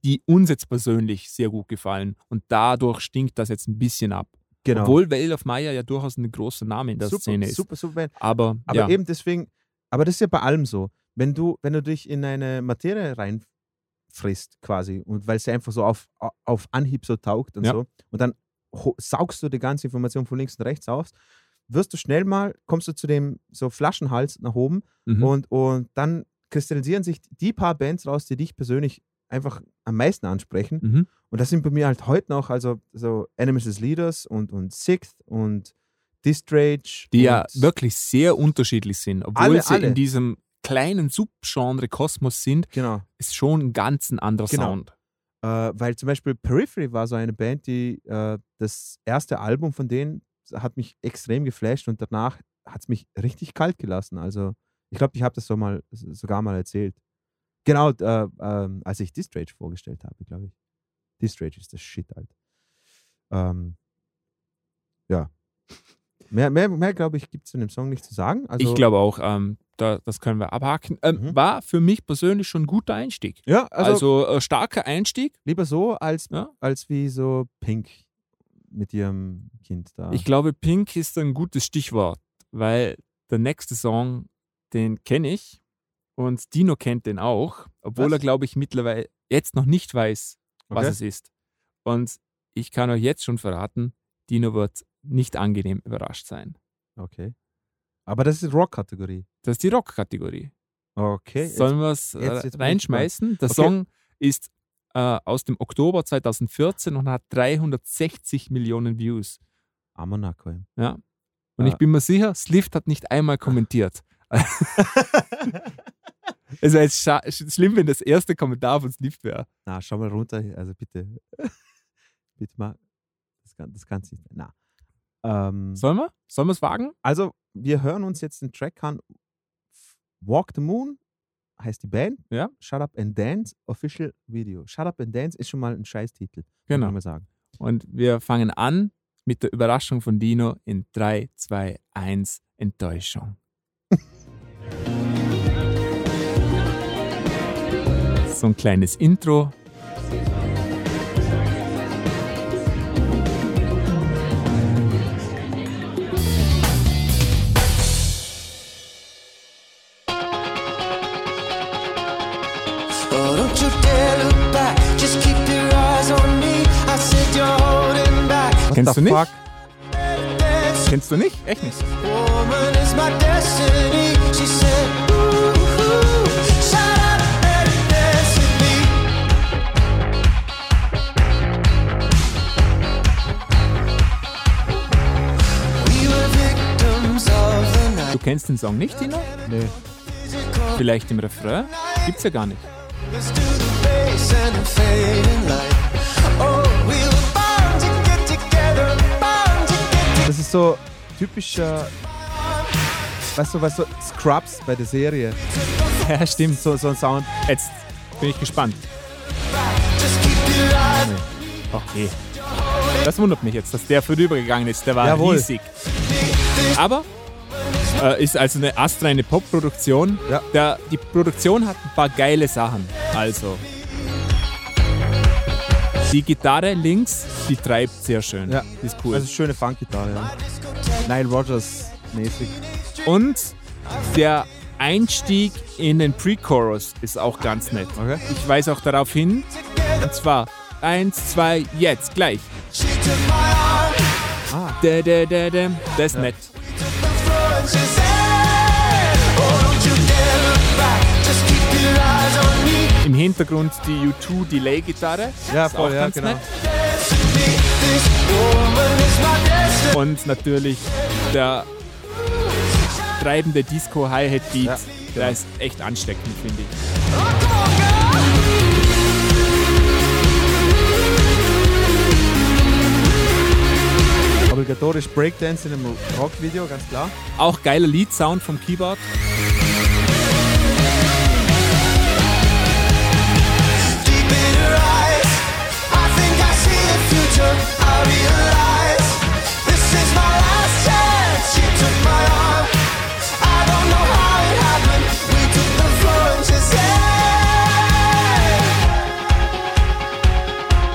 die uns jetzt persönlich sehr gut gefallen. Und dadurch stinkt das jetzt ein bisschen ab. Genau. Obwohl Well of Maya ja durchaus ein großer Name in der super, Szene ist. super, super. Aber, Aber ja, eben deswegen, aber das ist ja bei allem so. Wenn du, wenn du dich in eine Materie reinfrisst, quasi, und weil sie einfach so auf, auf Anhieb so taugt und Ja. so, und dann saugst du die ganze Information von links und rechts auf, wirst du schnell mal, kommst du zu dem so Flaschenhals nach oben mhm. und, und dann kristallisieren sich die paar Bands raus, die dich persönlich einfach am meisten ansprechen. Mhm. Und das sind bei mir halt heute noch, also so Enemies as Leaders und, und Sixth und Distrage. die ja wirklich sehr unterschiedlich sind. Obwohl Alle, sie alle. in diesem kleinen Subgenre Kosmos sind, Genau. ist schon ein ganz ein anderer Genau. Sound. Äh, weil zum Beispiel Periphery war so eine Band, die äh, das erste Album von denen hat mich extrem geflasht und danach hat es mich richtig kalt gelassen. Also ich glaube, ich habe das so mal, sogar mal erzählt. Genau, äh, ähm, als ich Distrage vorgestellt habe, glaube ich. Distrage ist das Shit halt. Ähm, ja. Mehr, mehr, mehr glaube ich, gibt es in dem Song nicht zu sagen. Also, ich glaube auch, ähm, da, das können wir abhaken. Ähm, Mhm. War für mich persönlich schon ein guter Einstieg. Ja, also, Also, äh, starker Einstieg. lieber so als, Ja. als wie so Pink mit ihrem Kind da. Ich glaube, Pink ist ein gutes Stichwort, weil der nächste Song, den kenne ich und Dino kennt den auch, obwohl Was? er, glaube ich, mittlerweile jetzt noch nicht weiß, was Okay. es ist. Und ich kann euch jetzt schon verraten, Dino wird nicht angenehm überrascht sein. Okay. Aber das ist Rock-Kategorie. Das ist die Rock-Kategorie. Okay. Sollen wir es ich reinschmeißen? Der Okay. Song ist äh, aus dem Oktober 2014 und hat 360 Millionen Views. Amonako. Ja. Und Ah. ich bin mir sicher, Slift hat nicht einmal kommentiert. Es wäre jetzt sch- schlimm, wenn das erste Kommentar von Slift wäre. Na, schau mal runter. Also bitte. bitte mal. Das kann das kann's nicht. Na. Ähm, Sollen wir? Sollen wir es wagen? Also, wir hören uns jetzt den Track an. Walk the Moon heißt die Band. Ja. Shut Up and Dance Official Video. Shut Up and Dance ist schon mal ein Scheißtitel. Genau. Kann man sagen. Und wir fangen an mit der Überraschung von Dino in 3, 2, 1, Enttäuschung. so ein kleines Intro. Kennst du nicht? Kennst du nicht? Echt nicht. Du kennst den Song nicht, Tino? Nee. Vielleicht im Refrain? Gibt's ja gar nicht. Oh. Das ist so typischer, weißt du, weißt du, Scrubs bei der Serie. Ja, stimmt. So, so ein Sound. Jetzt bin ich gespannt. Okay. Das wundert mich jetzt, dass der vorübergegangen ist. Der war Jawohl. riesig. Aber äh, ist also eine astreine Pop-Produktion. Ja. Der, die Produktion hat ein paar geile Sachen. Also. Die Gitarre links, die treibt sehr schön. Ja. Die ist cool. Also schöne Funk-Gitarre, ja. Nile Rogers mäßig. Und der Einstieg in den Pre-Chorus ist auch ganz nett. Okay. Ich weise auch darauf hin. Und zwar eins, zwei, jetzt, gleich. Ah, Da, da, da, da. Das ist nett. Im Hintergrund die U2 Delay-Gitarre. ja, voll, ja, genau. nett. Und natürlich der treibende Disco-Hi-Hat-Beat. Ja, Der genau. ist echt ansteckend, finde ich. Obligatorisch Breakdance in einem Rockvideo, ganz klar. Auch geiler Lead-Sound vom Keyboard.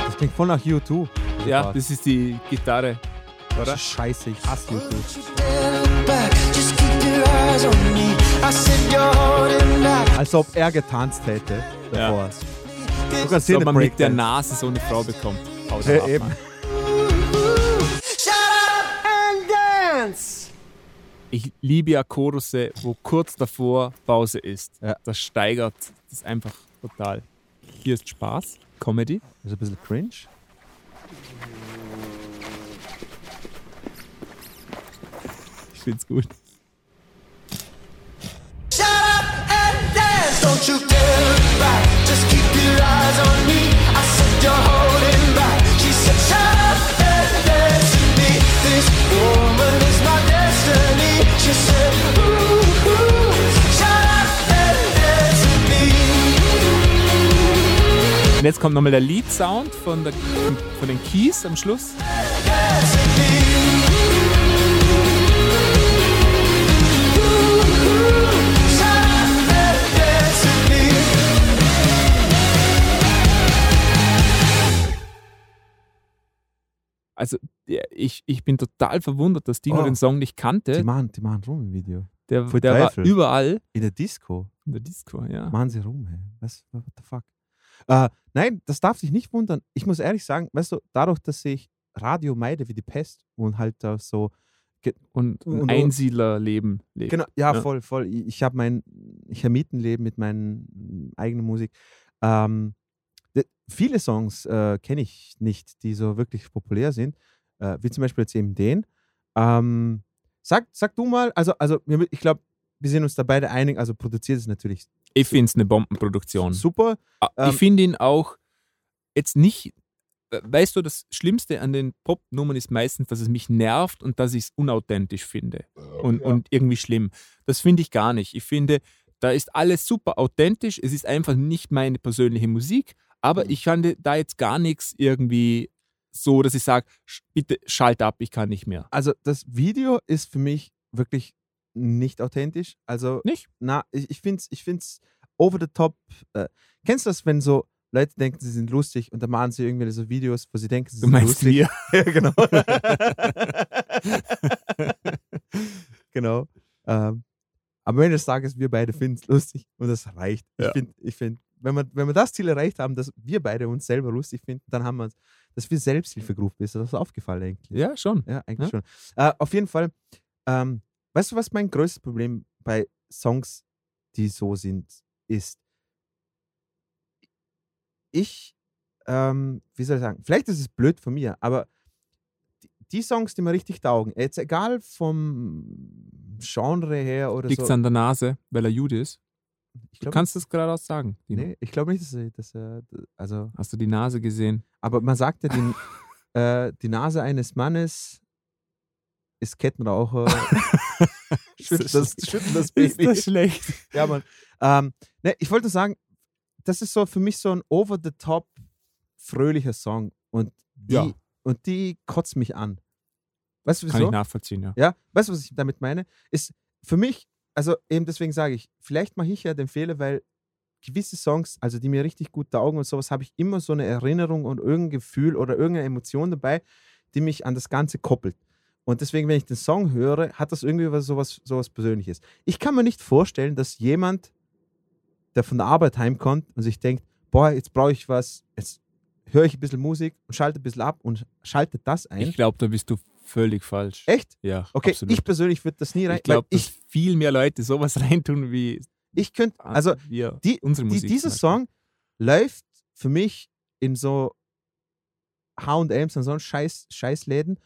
Das klingt voll nach U2. Ja, das ist die Gitarre. Oder? Scheiße, ich hasse U2. Don't you dare look back. Just keep your eyes on me. I said you're holding back. Als ob er getanzt hätte davor. Du kannst So man mit der. Nase so eine Frau bekommt. Haut Ja, eben. Ich liebe ja Chorusse, wo kurz davor Pause ist. Ja. Das steigert das einfach total. Hier ist Spaß, Comedy. Das ist ein bisschen cringe. Find's gut. Shut up and dance. Don't you dare back. Just keep your eyes on me. I said you're holding back. She said, Shut up and dance with me. This woman is my destiny. She said, Ooh, ooh. Shut up and dance with me. Und jetzt kommt nochmal der Lead-Sound von, der, von den Keys am Schluss. Dance Also ich, ich bin total verwundert, dass Dino Oh. den Song nicht Die kannte. machen, die machen rum im Video. Der, Voll der war überall In der Disco. in der Disco, ja. Machen sie rum, hey. Was, what the fuck? Äh, nein, das darf dich nicht wundern. Ich muss ehrlich sagen, weißt du, dadurch, dass ich Radio meide wie die Pest und halt da so. Und ein Und- Einsiedlerleben lebt. Genau, ja, Ja. voll, voll. Ich, ich habe mein Hermitenleben mit meinen eigenen Musik. Ähm, viele Songs äh, kenne ich nicht, die so wirklich populär sind, äh, wie zum Beispiel jetzt eben den. Ähm, sag, sag du mal, also, also ich glaube, wir sind uns da beide einig, also produziert es natürlich Ich finde es eine Bombenproduktion. super. Ah, Ähm, ich finde ihn auch jetzt nicht, äh, weißt du, das Schlimmste an den Pop-Nummern ist meistens, dass es mich nervt und dass ich es unauthentisch finde und, Ja. und irgendwie schlimm. Das finde ich gar nicht. Ich finde, da ist alles super authentisch. Es ist einfach nicht meine persönliche Musik, aber Mhm. ich fand da jetzt gar nichts irgendwie so, dass ich sage, bitte schalt ab, ich kann nicht mehr. Also das Video ist für mich wirklich nicht authentisch. Also Nicht? na, ich, ich finde es ich find's over the top. Äh, kennst du das, wenn so Leute denken, sie sind lustig und dann machen sie irgendwie so Videos, wo sie denken, sie Du sind meinst lustig. wir? Ja, genau. genau. Ähm, am Ende des Tages, wir beide finden es lustig und das reicht. Ich Ja. finde, ich find, wenn, wir, wenn wir das Ziel erreicht haben, dass wir beide uns selber lustig finden, dann haben wir dass wir Selbsthilfegruppe ist. Das ist aufgefallen eigentlich. Ja, schon. Ja, eigentlich Ja. schon. Äh, auf jeden Fall, ähm, weißt du, was mein größtes Problem bei Songs, die so sind, ist? Ich, ähm, wie soll ich sagen, vielleicht ist es blöd von mir, aber die, Songs, die mir richtig taugen, jetzt egal vom Genre her oder Liegt so. an der Nase, weil er Jude ist? Ich Du glaub, kannst das geradeaus sagen. Dino. nee, ich glaube nicht, dass er, dass er, also, Hast du die Nase gesehen? aber man sagt ja, die, äh, die Nase eines Mannes ist Kettenraucher. schüttelt das, schüttelt das Baby. schlecht? Ja, Mann. Ähm, ne, ich wollte nur sagen, das ist so für mich so ein over-the-top fröhlicher Song. Und die, Ja. und die kotzt mich an. Weißt du Kann wieso? ich nachvollziehen, ja. Ja, weißt du, was ich damit meine? Ist für mich, also eben deswegen sage ich, vielleicht mache ich ja den Fehler, weil gewisse Songs, also die mir richtig gut taugen und sowas, habe ich immer so eine Erinnerung und irgendein Gefühl oder irgendeine Emotion dabei, die mich an das Ganze koppelt. Und deswegen, wenn ich den Song höre, hat das irgendwie was, sowas, sowas Persönliches. Ich kann mir nicht vorstellen, dass jemand, der von der Arbeit heimkommt und sich denkt, boah, jetzt brauche ich was, jetzt höre ich ein bisschen Musik und schalte ein bisschen ab und schaltet das ein. Ich glaube, da bist du völlig falsch. Echt? Ja, Okay, absolut. ich persönlich würde das nie rein. ich glaube, dass ich, viel mehr Leute sowas reintun wie ich könnte, also wir. die, unsere die, Musik dieser zum Beispiel. Song läuft für mich in so H&M's und so Scheiß, Scheißläden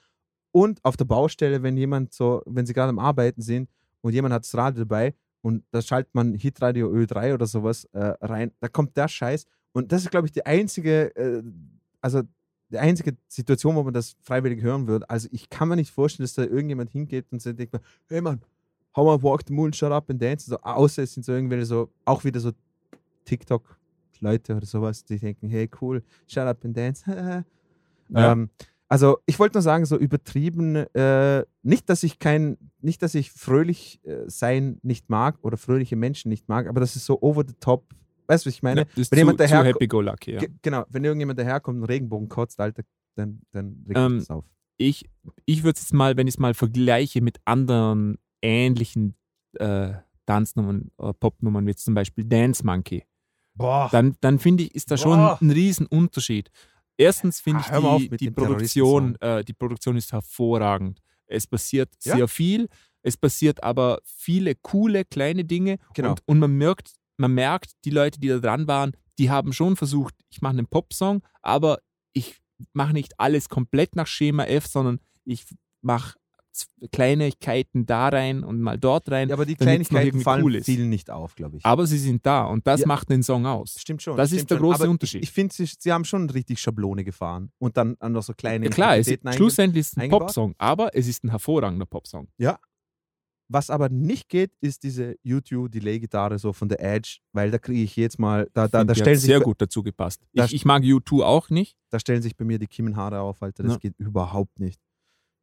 und auf der Baustelle, wenn jemand so, wenn sie gerade am Arbeiten sind und jemand hat das Radio dabei und da schaltet man Hitradio Ö3 oder sowas äh, rein, da kommt der Scheiß und das ist, glaube ich, die einzige, äh, also die einzige Situation, wo man das freiwillig hören würde. Also ich kann mir nicht vorstellen, dass da irgendjemand hingeht und so denkt, man, hey Mann, hau mal Walk the Moon, shut up and dance. So, außer es sind so irgendwelche so, auch wieder so TikTok-Leute oder sowas, die denken, hey cool, shut up and dance. Ja. ähm, also ich wollte nur sagen, so übertrieben, äh, nicht, dass ich kein, nicht, dass ich fröhlich äh, sein nicht mag oder fröhliche Menschen nicht mag, aber das ist so over the top. Weißt du, was ich meine? Ja, das ist wenn zu, jemand zu daherko- happy-go-lucky, ja. Ge- Genau, wenn irgendjemand daherkommt und einen Regenbogen kotzt, Alter, dann, dann regt Ähm, das auf. Ich, ich würde es jetzt mal, wenn ich es mal vergleiche mit anderen ähnlichen äh, Tanznummern, äh, Popnummern, wie zum Beispiel Dance Monkey, Boah. dann, dann finde ich, ist da schon Boah. ein Riesenunterschied. Erstens finde Ah, auf ich, die, mit die dem Produktion, äh, die Produktion ist hervorragend. Es passiert Ja. sehr viel, es passiert aber viele coole kleine Dinge Genau. und, und man merkt, man merkt, die Leute, die da dran waren, die haben schon versucht, ich mache einen Popsong, aber ich mache nicht alles komplett nach Schema F, sondern ich mache Kleinigkeiten da rein und mal dort rein. Ja, aber die Kleinigkeiten fallen cool vielen nicht auf, glaube ich. Aber sie sind da und das Ja. macht den Song aus. Stimmt schon. Das stimmt ist der schon. große aber Unterschied. Ich, finde, sie, sie haben schon richtig Schablone gefahren und dann an noch so kleine Ja, klar, es ist, schlussendlich ist es ein. Popsong, aber es ist ein hervorragender Popsong. Was aber nicht geht, ist diese YouTube-Delay-Gitarre so von der Edge, weil da kriege ich jetzt mal, da, da, da, stellen sich, sehr gut dazu gepasst. Da- Ich, ich mag U2 auch nicht, da stellen sich bei mir die Kiemenhaare auf, Alter. Das Ja. geht überhaupt nicht.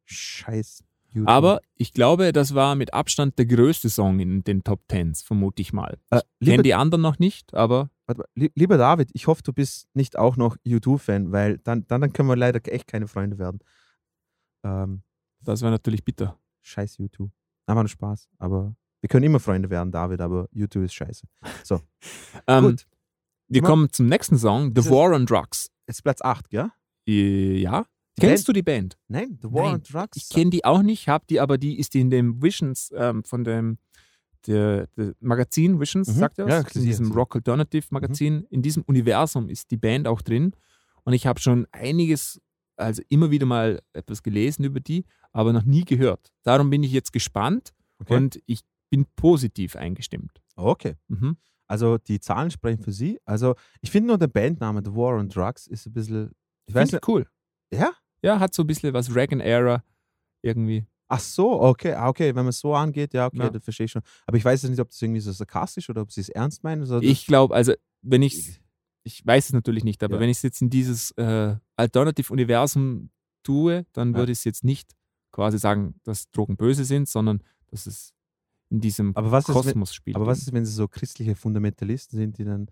Scheiß YouTube. aber ich glaube, das war mit Abstand der größte Song in den Top Tens, vermute ich mal. äh, Ich kenne die anderen noch nicht, aber mal, li- lieber David, ich hoffe, du bist nicht auch noch YouTube-Fan, weil dann, dann, dann können wir leider echt keine Freunde werden. Ähm, das war natürlich bitter. scheiß YouTube. Aber nur Spaß. Aber wir können immer Freunde werden, David, aber YouTube ist scheiße. Ähm, Gut, wir Ma- kommen zum nächsten Song, The Ist War on Drugs. jetzt Platz 8, gell? Äh, Ja? Kennst du die Band? Nein, The War Nein, on Drugs. Ich kenne die auch nicht, habe die, aber die ist in dem Visions ähm, von dem der, der Magazin Visions, Mhm. sagt er Ja, in diesem. Rock Alternative Magazin. In diesem Universum ist die Band auch drin. Und ich habe schon einiges, also immer wieder mal etwas gelesen über die, aber noch nie gehört. Darum bin ich jetzt gespannt Okay. und ich bin positiv eingestimmt. okay. Mhm. Also die Zahlen sprechen für sie. Also ich finde nur der Bandname The War on Drugs ist ein bisschen. Ich weiß nicht. ich cool. Ja? Ja, hat so ein bisschen was Reagan-Era irgendwie. Ach so, okay, ah, okay, wenn man es so angeht, ja, okay, Ja. das verstehe ich schon. Aber ich weiß jetzt nicht, ob das irgendwie so sarkastisch oder ob sie es ernst meinen. Ich glaube, also wenn ich, ich weiß es natürlich nicht, aber Ja. wenn ich es jetzt in dieses äh, Alternative-Universum tue, dann Ja. würde ich es jetzt nicht quasi sagen, dass Drogen böse sind, sondern dass es in diesem Aber was ist, Kosmos spielt. aber was ist, wenn sie so christliche Fundamentalisten sind, die dann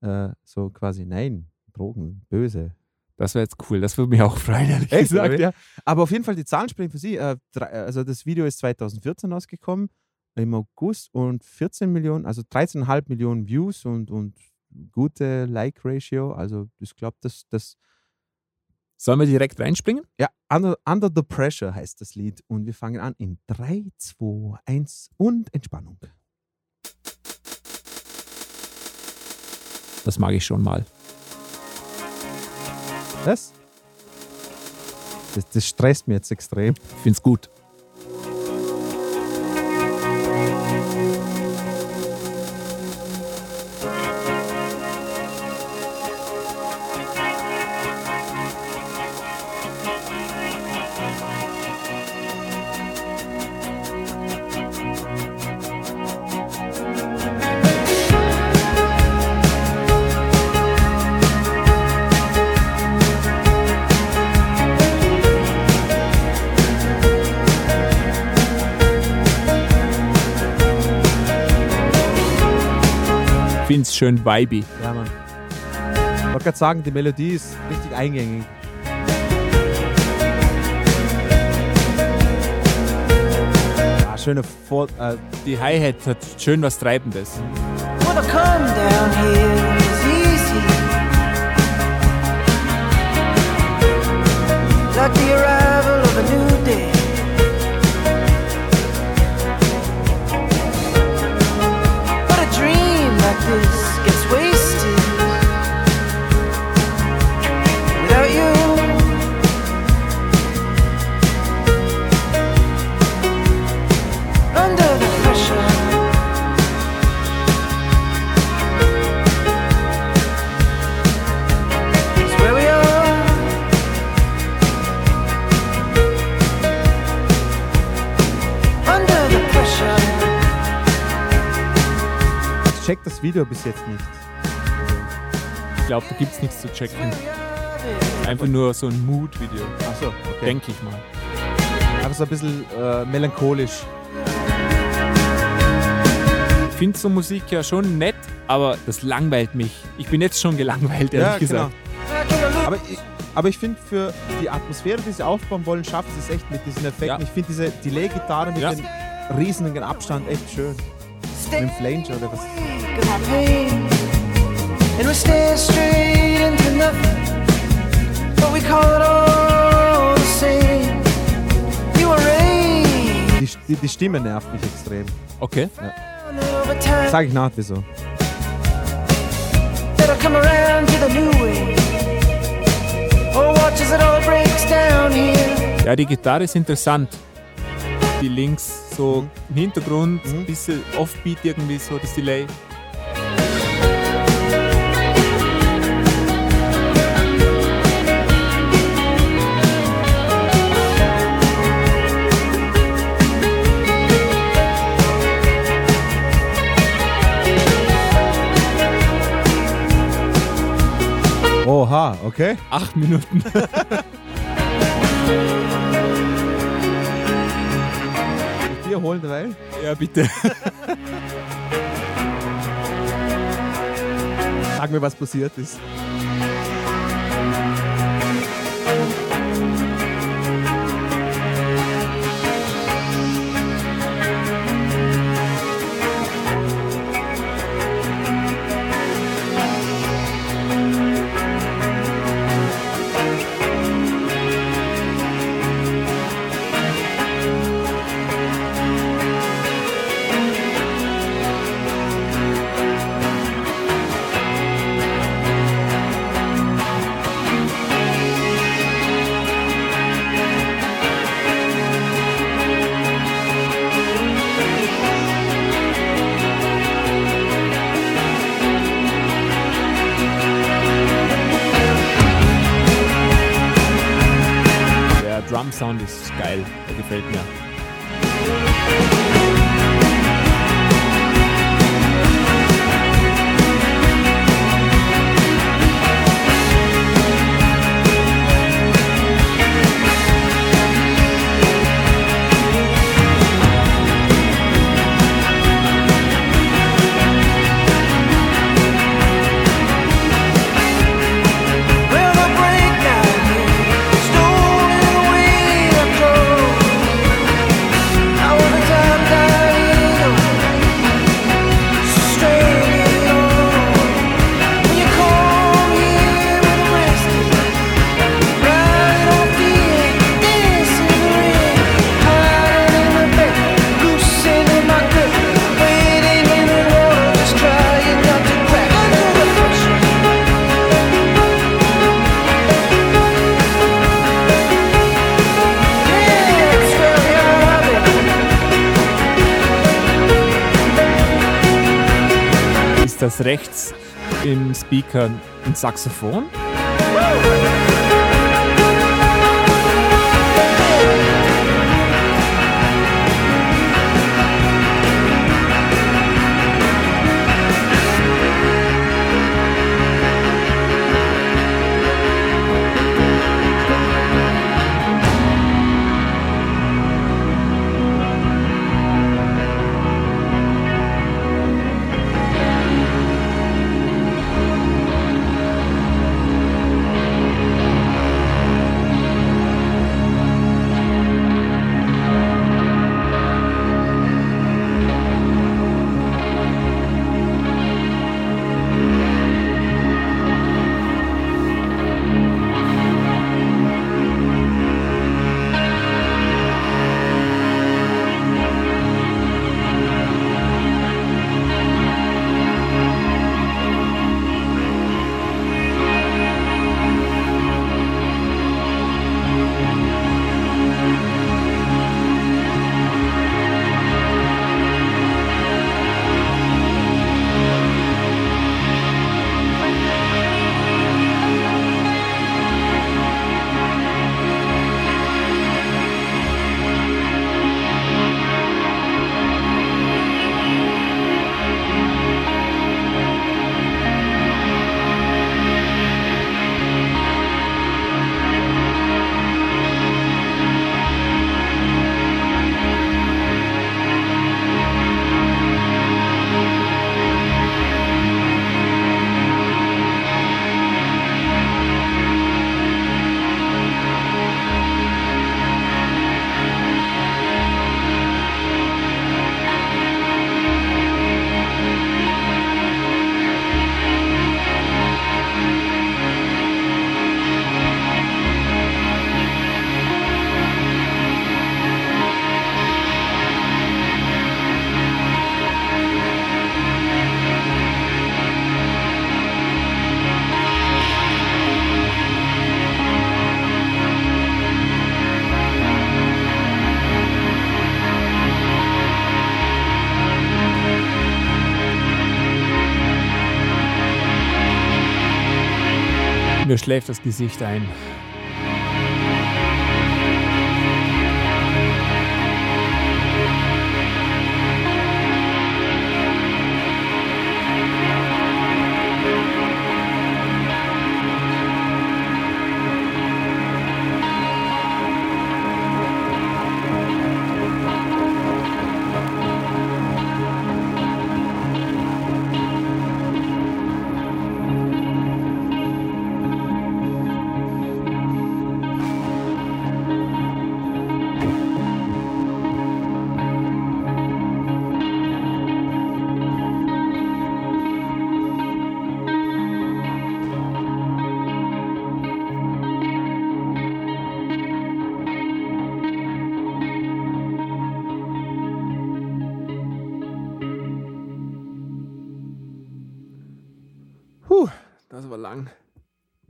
äh, so quasi, nein, Drogen, böse. das wäre jetzt cool, das würde mich auch freuen, ehrlich Echt, gesagt. Ja. Aber auf jeden Fall, die Zahlen sprechen für sie. Äh, drei, also das Video ist 2014 rausgekommen, im August und 14 Millionen, also 13,5 Millionen Views und, und gute Like-Ratio. Also ich glaube, das, das, Sollen wir direkt reinspringen? Ja, Under, Under the Pressure heißt das Lied. Und wir fangen an in 3, 2, 1 und Entspannung. Das mag ich schon mal. Das? Das, das stresst mich jetzt extrem. Ich find's gut. Schön vibey. Ja, Mann. Ich wollte gerade sagen, die Melodie ist richtig eingängig. Ah, schöne Vor äh, Die Hi-Hat hat schön was Treibendes. Well, Video bis jetzt nicht. Ich glaube, da gibt's nichts zu checken. Einfach nur so ein Mood-Video. Achso, okay. Denke ich mal. Aber so ein bisschen äh, melancholisch. Ich finde so Musik ja schon nett, aber das langweilt mich. Ich bin jetzt schon gelangweilt, ehrlich gesagt. Back in the loop. Aber ich, aber ich finde, für die Atmosphäre, die sie aufbauen wollen, schaffen sie es echt mit diesen Effekten. Ja. Ich finde diese Delay-Gitarre mit Ja. dem riesigen Abstand echt schön. Mit dem Flange oder was. Got my pain. And we stare straight into nothing. But we call it all the same. You were raised Die, die, die Stimme nervt mich extrem. Okay. time. Sag ich nach, wieso. That'll come around to the new way. Oh, watch as it all breaks down here. Ja, die Gitarre ist interessant. Die Links so Mhm. im Hintergrund, Mhm. bisschen Offbeat irgendwie, so das Delay. Oha, okay. Acht Minuten. Ich Bier holen dabei. ja, bitte. Sag mir, was passiert ist. Drum Sound ist geil. Der gefällt mir. Ist das rechts im Speaker ein Saxophon? Schläft das Gesicht ein.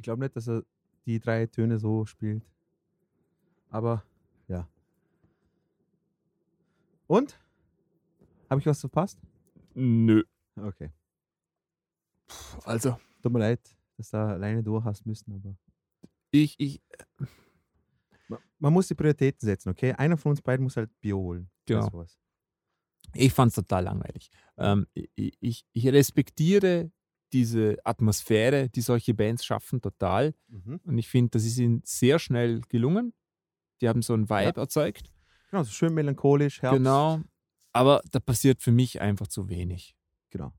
Glaube nicht, dass er die drei Töne so spielt. Aber ja. Und? Habe ich was verpasst? Nö. Okay. Also, Tut mir leid, dass du da alleine durch hast müssen, aber ich, ich, man, man muss die Prioritäten setzen, okay? Einer von uns beiden muss halt Bier holen. Genau. Ich fand es total langweilig. Ähm, ich, ich, ich respektiere diese Atmosphäre, die solche Bands schaffen, total. Mhm. Und ich finde, das ist ihnen sehr schnell gelungen. Die haben so einen Vibe erzeugt. Genau, so schön melancholisch, Herbst. Genau. Aber da passiert für mich einfach zu wenig. Genau.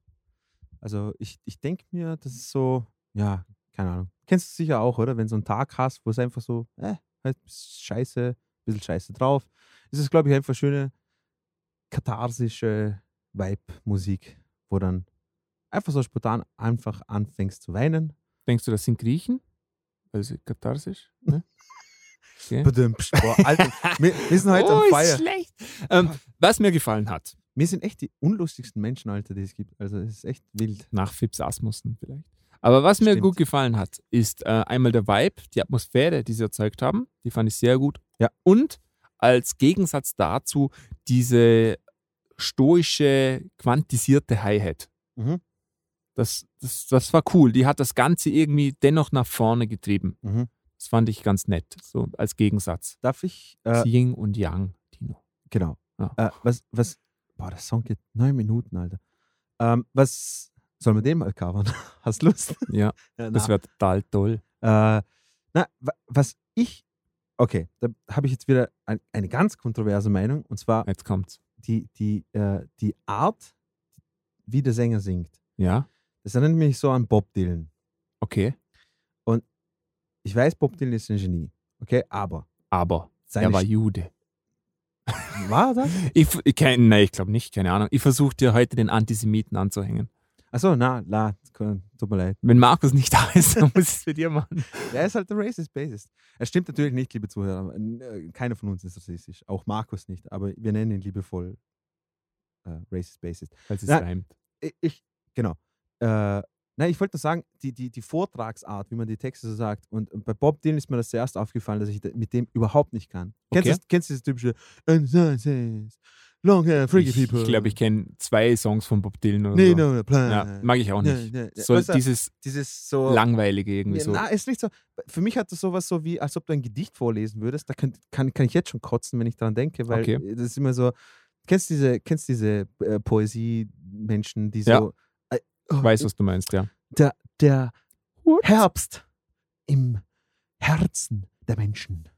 Also ich, ich denke mir, das ist so, ja, keine Ahnung. Kennst du sicher auch, oder? Wenn du so einen Tag hast, wo es einfach so, äh, halt scheiße, bisschen scheiße drauf. Es ist, glaube ich, einfach schöne katharsische Vibe-Musik, wo dann einfach so spontan einfach anfängst zu weinen. Denkst du, das sind Griechen? Also katharsisch? Ne? Okay. Boah, Alter, wir, wir sind heute oh, am ist Feier. schlecht. Ähm, was mir gefallen hat, Wir sind echt die unlustigsten Menschen, Alter, die es gibt. Also es ist echt wild. nach Fips Asmussen vielleicht. Aber was mir Stimmt. gut gefallen hat, ist äh, einmal der Vibe, die Atmosphäre, die sie erzeugt haben. Die fand ich sehr gut. Ja. Und als Gegensatz dazu diese stoische, quantisierte Hi-Hat. Mhm. Das, das, das war cool. Die hat das Ganze irgendwie dennoch nach vorne getrieben. Mhm. Das fand ich ganz nett, so als Gegensatz. Darf ich? Äh, Yin und Yang, Tino. genau. Ja. Äh, was, was, boah, der Song geht neun Minuten, Alter. Ähm, was, sollen wir den mal covern? Hast Lust? Ja, Ja, das wäre total toll. Äh, na, wa- was ich, okay, da habe ich jetzt wieder ein, eine ganz kontroverse Meinung und zwar Jetzt kommt's. die, die, äh, die Art, wie der Sänger singt. Ja, Das erinnert mich so an Bob Dylan. okay. Ich weiß, Bob Dylan ist ein Genie, okay, aber Aber er war Jude. war das? Ich, ich, kein, nein, ich glaube nicht, keine Ahnung. Ich versuche dir heute den Antisemiten anzuhängen. Achso, na, na, tut mir leid. Wenn Markus nicht da ist, dann muss ich es für dir machen. Er ist halt der Racist Bassist. Es stimmt natürlich nicht, liebe Zuhörer. Äh, Keiner von uns ist rassistisch. Auch Markus nicht. Aber wir nennen ihn liebevoll äh, Racist Bassist. Weil es Na, reimt. Ich, ich genau. Äh, nein, ich wollte nur sagen, die, die, die Vortragsart, wie man die Texte so sagt. Und bei Bob Dylan ist mir das zuerst aufgefallen, dass ich mit dem überhaupt nicht kann. Kennst, Okay. du das, kennst du das typische Long hair, freaky people? ich glaube, ich kenne zwei Songs von Bob Dylan oder Nee, so. no, no, plan. Ja, mag ich auch nicht. nee, nee. So Weißt du, dieses dieses so. langweilige irgendwie so. Na, ist nicht so. Für mich hat das sowas so wie, als ob du ein Gedicht vorlesen würdest. Da kann, kann, kann ich jetzt schon kotzen, wenn ich daran denke, weil Okay. das ist immer so. Kennst du diese, kennst du diese äh, Poesie-Menschen, die so. Ja. Ich weiß, was du meinst, ja. der, der Herbst im Herzen der Menschen.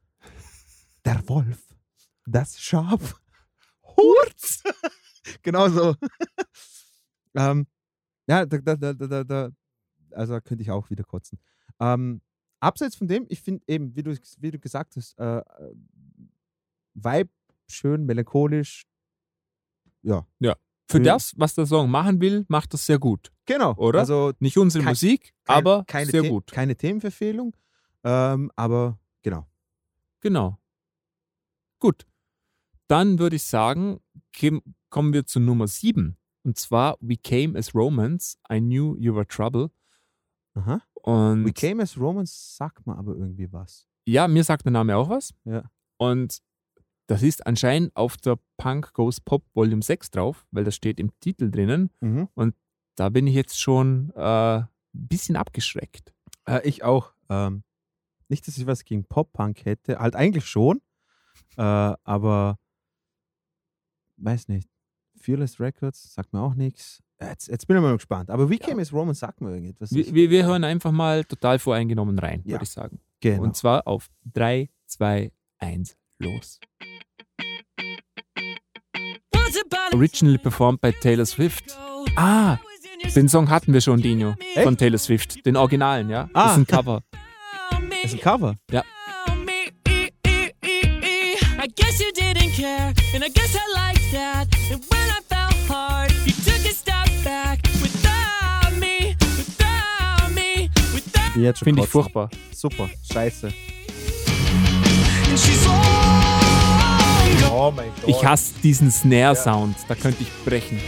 Der Wolf, das Schaf. Hurz! genau so. ähm, ja, da, da, da, da, da, also da könnte ich auch wieder kotzen. Ähm, abseits von dem, ich finde eben, wie du, wie du gesagt hast, äh, äh, Vibe schön, melancholisch. Ja, Für das, was der Song machen will, macht das sehr gut. genau. Oder? Also Nicht unsere Kein- Musik, kein- aber keine sehr The- gut. Keine Themenverfehlung, ähm, aber genau. Genau. Gut. Dann würde ich sagen, kommen wir zu Nummer 7. Und zwar We Came as Romans, I Knew You Were Trouble. Aha. Und We Came as Romans sagt man aber irgendwie was. ja, mir sagt der Name auch was. Ja. Und das ist anscheinend auf der Punk Goes Pop Volume 6 drauf, weil das steht im Titel drinnen. Mhm. Da bin ich jetzt schon äh, ein bisschen abgeschreckt. Äh, ich auch. Ähm, nicht, dass ich was gegen Pop-Punk hätte. Halt eigentlich schon. Äh, aber weiß nicht. Fearless Records sagt mir auch nichts. Jetzt, jetzt bin ich mal gespannt. Aber We Came as Romans sagt mir irgendetwas. Wir, wir, wir hören einfach mal total voreingenommen rein, Ja. würde ich sagen. genau. Und zwar auf 3, 2, 1, los. Originally performed by Taylor Swift. Ah, den Song hatten wir schon, Dino, von Taylor Swift. Den Originalen, ja? Das Ah. ist ein Cover. das ist ein Cover. Ja. Jetzt schon Finde ich furchtbar. Super. Scheiße. And she's gone. Oh mein Gott. Ich hasse diesen Snare-Sound. Da könnte ich brechen.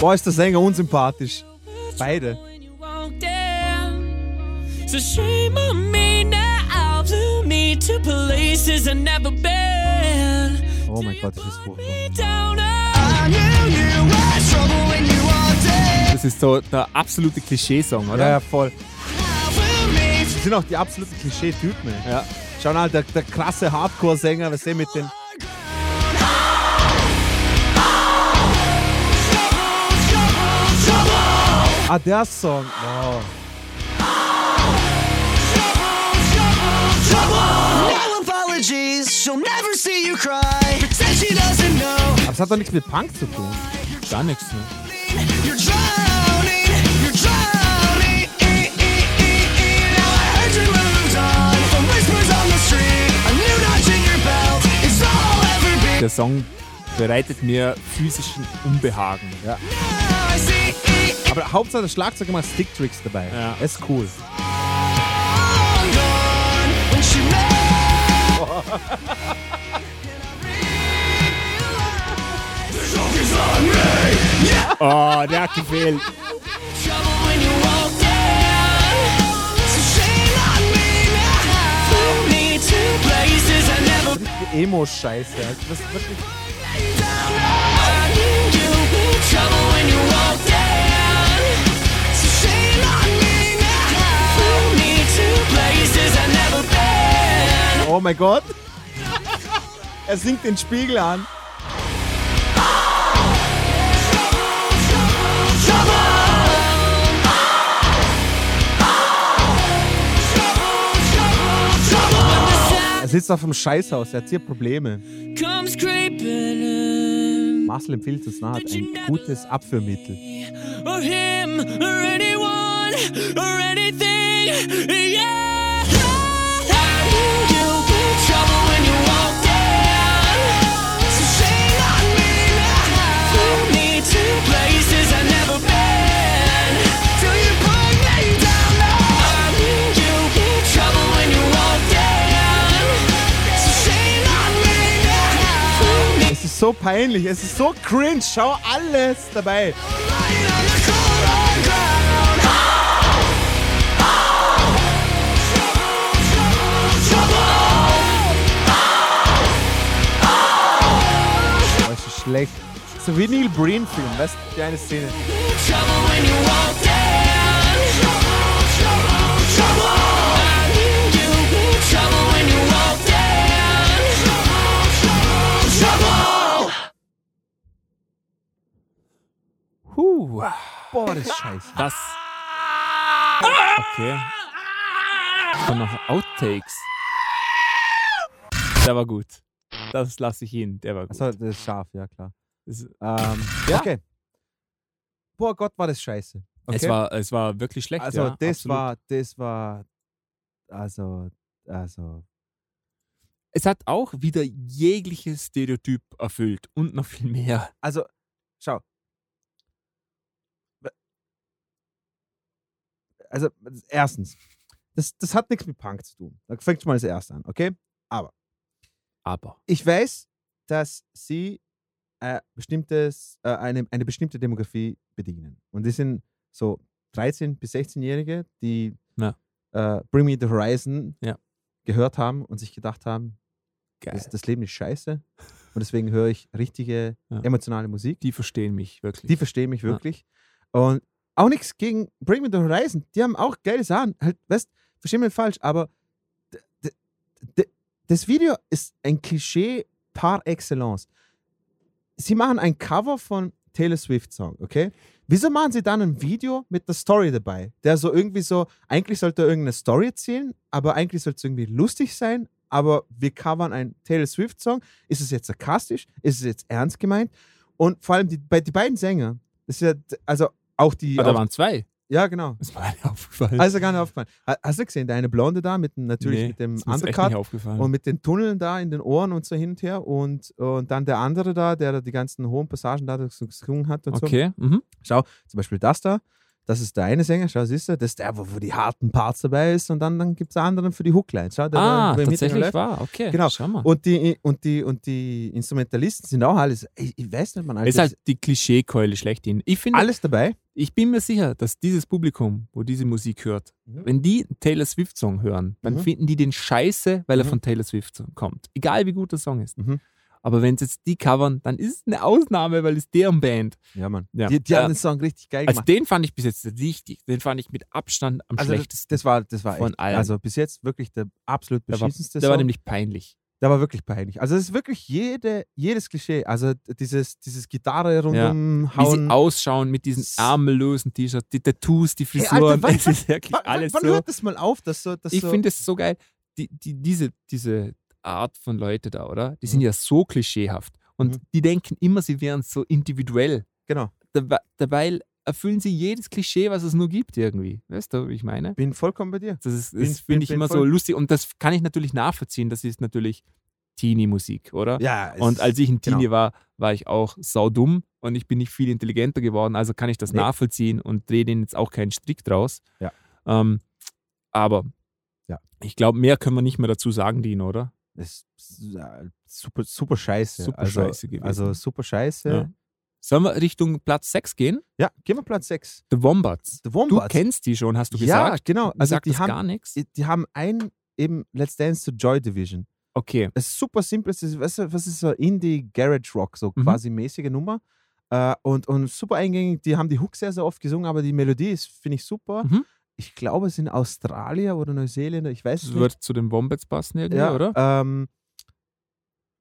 Boah, ist der Sänger unsympathisch. Beide. Oh mein Gott, das ist furchtbar. Das ist so der absolute Klischee-Song, oder? Ja, ja, voll. Sind auch die absoluten Klischee-Typen. ey. Ja. Schau mal, der, der krasse Hardcore-Sänger, was der mit den. Ah, der Song. Oh. No apologies, she'll never see you cry. Pretend she doesn't know. Aber es hat doch nichts mit Punk zu tun. Gar nichts. Ne? You're Der Song bereitet mir physischen Unbehagen. Ja. Aber Hauptsache der Schlagzeuger macht Stick-Tricks dabei. Ja. Ist cool. met. Oh, der hat gefehlt. To places I've never been. Oh mein Gott. er singt den Spiegel an. Sitzt auf dem Scheißhaus, er hat hier Probleme. Comes creeping in. Marcel empfiehlt uns nachher ein gutes Abführmittel. or him or anyone or anything. Yeah. So peinlich, es ist so cringe. Schau alles dabei. Oh, schlecht. So wie Neil Breen Film, weißt du, die eine Szene. Trouble when you walk Huh. Boah, das ist scheiße. Das. Okay. Und noch Outtakes. Der war gut. Das lasse ich ihn. Der war gut. Achso, das ist scharf, ja klar. Das, Ähm, Ja. Okay. Boah Gott, war das scheiße. Okay? es, war, es war wirklich schlecht. also ja, das absolut. war, das war, also, also, Es hat auch wieder jegliches Stereotyp erfüllt und noch viel mehr. also, schau. Also, erstens, das, das hat nichts mit Punk zu tun. Da fängt schon mal das erste an, okay? Aber. Ich weiß, dass sie äh, bestimmtes, äh, eine, eine bestimmte Demografie bedienen. Und das sind so 13- bis 16-Jährige, die Ja. äh, Bring Me the Horizon Ja. gehört haben und sich gedacht haben, das, das Leben ist scheiße. Und deswegen höre ich richtige Ja. emotionale Musik. Die verstehen mich wirklich. Die verstehen mich wirklich. Und auch nichts gegen Bring Me the Horizon. Die haben auch geile Sachen. Halt, weißt, versteh mich falsch, aber das Video ist ein Klischee par excellence. Sie machen ein Cover von Taylor Swift Song, okay? Wieso machen sie dann ein Video mit der Story dabei? Der so irgendwie so, eigentlich sollte er irgendeine Story erzählen, aber eigentlich sollte es irgendwie lustig sein, aber wir covern einen Taylor Swift Song. Ist es jetzt sarkastisch? Ist es jetzt ernst gemeint? Und vor allem die, die beiden Sänger, das ist ja, also auch die. Aber da auch, waren zwei. ja, genau. Das war mir aufgefallen. Also gar nicht aufgefallen. Ha- Hast du gesehen, deine Blonde da mit dem, natürlich Nee, mit dem Undercut und mit den Tunneln da in den Ohren und so hin und her und, und dann der andere da, der da die ganzen hohen Passagen da so gesungen hat und so. okay. Mhm. Schau, zum Beispiel das da, das ist der eine Sänger, schau, siehst du, das ist der, wo, wo die harten Parts dabei ist und dann, dann gibt es einen anderen für die Hooklines. Schau, der Ah, Hintergrund tatsächlich war. Okay. Genau. Schau mal. Und die, und, die, und die Instrumentalisten sind auch alles, ich, ich weiß nicht, man, ist alles, halt die Klischeekeule schlechthin. Ich finde, alles dabei. ich bin mir sicher, dass dieses Publikum, wo diese Musik hört, Mhm. wenn die einen Taylor Swift Song hören, dann Mhm. finden die den scheiße, weil er Mhm. von Taylor Swift kommt. Egal wie gut der Song ist. Aber wenn sie jetzt die covern, dann ist es eine Ausnahme, weil es deren Band. Ja, Mann. Ja. Die, die Ja. haben den Song richtig geil Also gemacht. den fand ich bis jetzt richtig. Den fand ich mit Abstand am Also das, schlechtesten. das war, das war von echt, allen. also bis jetzt wirklich der absolut der war, beschissenste der war Song. nämlich peinlich. der war wirklich peinlich. Also es ist wirklich jede, jedes Klischee. Also dieses, dieses Gitarre rundum Wie sie hauen. ausschauen mit diesen ärmellosen T-Shirts, die Tattoos, die Frisuren. Alter, wann- es ist wirklich wann, alles wann so. hört das mal auf? Dass so, dass Ich so, finde es so geil. Die, die, diese, diese Art von Leute da, oder? Die sind Mhm. ja so klischeehaft. Und Mhm. die denken immer, sie wären so individuell. Genau. Dabei, dabei erfüllen sie jedes Klischee, was es nur gibt, irgendwie. Weißt du, wie ich meine? Bin vollkommen bei dir. Das, das finde ich bin immer so voll- lustig. Und das kann ich natürlich nachvollziehen. Das ist natürlich Teenie-Musik, oder? Ja, Und als ich ein genau. Teenie war, war ich auch saudumm und ich bin nicht viel intelligenter geworden, also kann ich das Nee. nachvollziehen und drehe denen jetzt auch keinen Strick draus. Ja. Ähm, aber Ja. ich glaube, mehr können wir nicht mehr dazu sagen, Dino, oder? Das ist super, super scheiße. Super also, scheiße gewesen. Also super scheiße. Ja. Ja, Sollen wir Richtung Platz 6 gehen? gehen wir Platz 6. The Wombats. The Du Wombats. kennst die schon, hast du ja, gesagt? genau. Mir Also sagt die das haben, gar nichts. die haben ein eben Let's Dance to Joy Division. Okay. Es ist super simpel. Es ist, weißt du, was ist so Indie Garage Rock, so Mhm. quasi mäßige Nummer. Äh, und, und super eingängig. Die haben die Hook sehr, sehr oft gesungen, aber die Melodie ist, finde ich, super. Mhm. Ich glaube, es sind Australier oder Neuseeländer, ich weiß es Das nicht. wird zu den Wombats passen irgendwie, ja, oder? Ähm,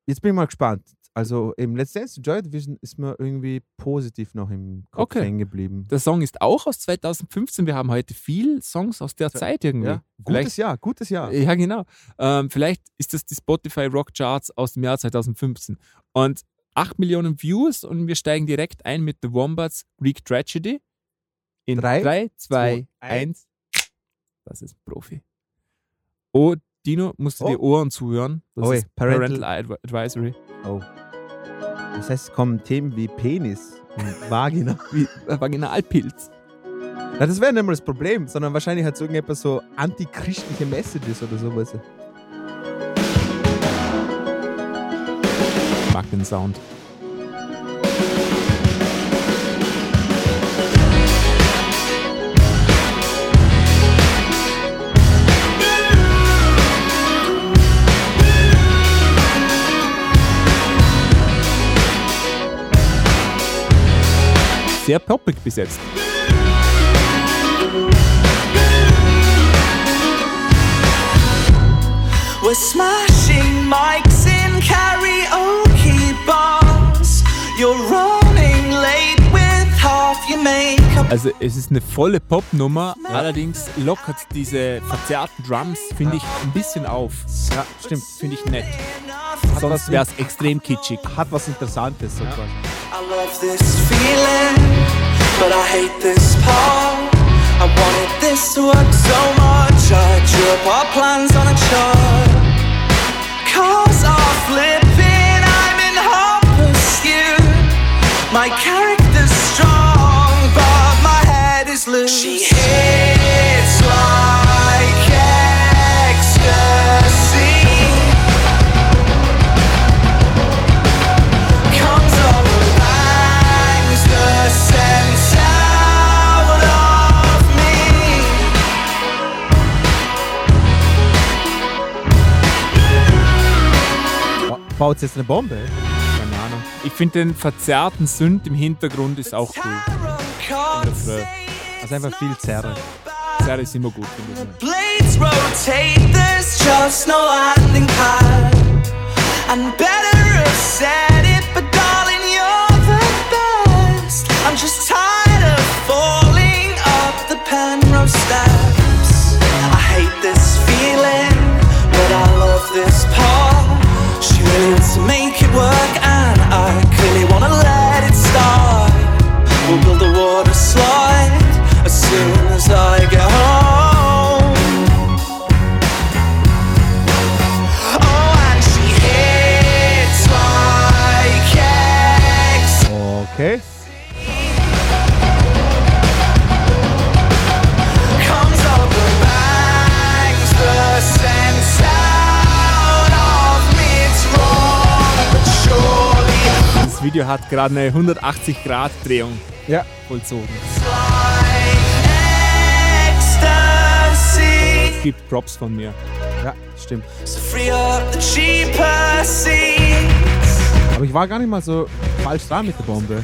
jetzt bin ich mal gespannt. Also im Let's Dance Joy Division ist mir irgendwie positiv noch im Kopf Okay. hängen geblieben. Der Song ist auch aus 2015. Wir haben heute viel Songs aus der Zeit irgendwie. Ja, gutes Jahr, gutes Jahr. ja, genau. Ähm, vielleicht ist das die Spotify Rock Charts aus dem Jahr 2015. Und 8 Millionen Views und wir steigen direkt ein mit The Wombats Greek Tragedy. In Drei, 3, 2, zwei, 1. Das ist ein Profi. Oh, Dino, musst du Oh. dir Ohren zuhören. Das Oi, ist Parental- Parental Advi- Advisory. Oh. Das heißt, es kommen Themen wie Penis und Vagina. Wie Vaginalpilz. Na, das wäre nicht mal das Problem, sondern wahrscheinlich hat es irgendetwas so antichristliche Messages oder sowas. Ich mag den Sound. Sehr poppig besetzt. We're smashing mics in karaoke bars. You're running late with half your makeup. Also es ist eine volle Popnummer, allerdings lockert diese verzerrten Drums, finde ich, ein bisschen auf. Ja, stimmt. Finde ich nett. Hat Sonst wäre es extrem kitschig. hat was Interessantes. So quasi. I love this feeling, but I hate this part. I wanted this to work so much. I drew up our plans on a chart. Cars are flipping, Baut jetzt eine Bombe? Keine Ahnung. Ich finde den verzerrten Sünd im Hintergrund ist auch cool. Also einfach viel Zerre. Sehr ist immer gut. Blades rotate, there's just no landing pad. And better have said Das Video hat gerade eine 180-Grad-Drehung Ja. vollzogen. Es gibt Props von mir. Ja, stimmt. So free up the cheaper seats. Aber ich war gar nicht mal so falsch dran mit der Bombe.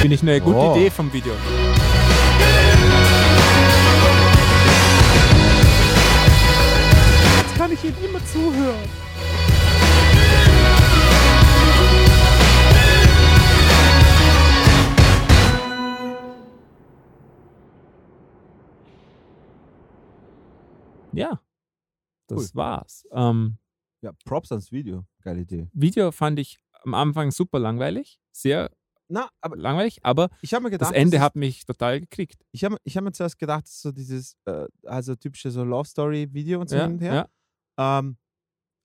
Finde ich eine gute Oh. Idee vom Video. Kann ich ihm immer zuhören. Ja, das Cool. war's. Ähm, Ja, Props ans Video. Geile Idee. Video fand ich am Anfang super langweilig. Sehr Na, aber langweilig, aber ich habe mir gedacht, das Ende ist- hat mich total gekriegt. Ich habe ich hab mir zuerst gedacht, das so dieses, äh, also typische so Love Story Video und so Ja, hin und her. ja. Ähm,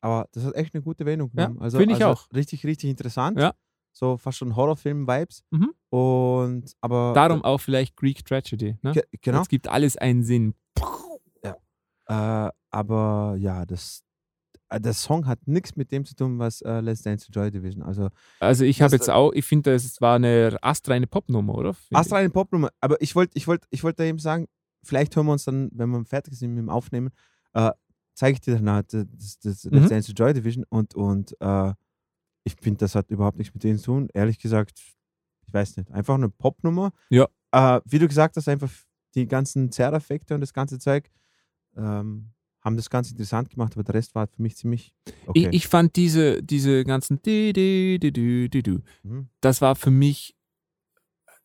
aber das hat echt eine gute Wendung Ja, genommen. also, finde ich also auch. Richtig, richtig interessant. Ja. So fast schon Horrorfilm-Vibes. Mhm. Und aber Darum auch vielleicht Greek Tragedy. Ne? Ge genau. Es gibt alles einen Sinn. Äh, aber ja, das, äh, der Song hat nichts mit dem zu tun, was äh, Let's Dance to Joy Division. Also Also ich habe jetzt auch, ich finde, es war eine astreine Popnummer, oder? Ich. astreine Popnummer. Aber ich wollte ich wollt, ich wollt da eben sagen, vielleicht hören wir uns dann, wenn wir fertig sind mit dem Aufnehmen, äh, zeige ich dir dann halt das, das, das Mhm. Let's Dance Joy Division und, und äh, ich finde, das hat überhaupt nichts mit denen zu tun. Ehrlich gesagt, ich weiß nicht. Einfach eine Popnummer. Ja. Äh, wie du gesagt hast, einfach die ganzen Zerreffekte und das ganze Zeug ähm, haben das ganz interessant gemacht, aber der Rest war halt für mich ziemlich okay. Ich, ich fand diese, diese ganzen di, di, di, di, di, di, Mhm. das war für mich,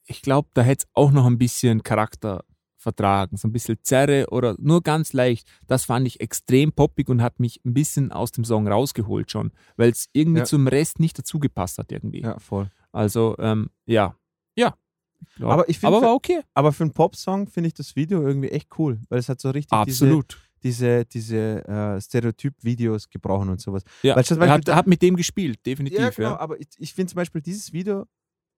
ich glaube, da hätte es auch noch ein bisschen Charakter vertragen, so ein bisschen Zerre oder nur ganz leicht. Das fand ich extrem poppig und hat mich ein bisschen aus dem Song rausgeholt schon, weil es irgendwie Ja. zum Rest nicht dazugepasst hat irgendwie. ja, voll. Also, ähm, ja. Ja. glaub- Aber ich find aber für- war okay. Aber für einen Popsong finde ich das Video irgendwie echt cool, weil es hat so richtig diese, Absolut. diese, diese äh, Stereotyp-Videos gebrochen und sowas. Ja. Weil hat, hat mit dem gespielt, definitiv. Ja, Ja, genau, aber ich, ich finde zum Beispiel dieses Video,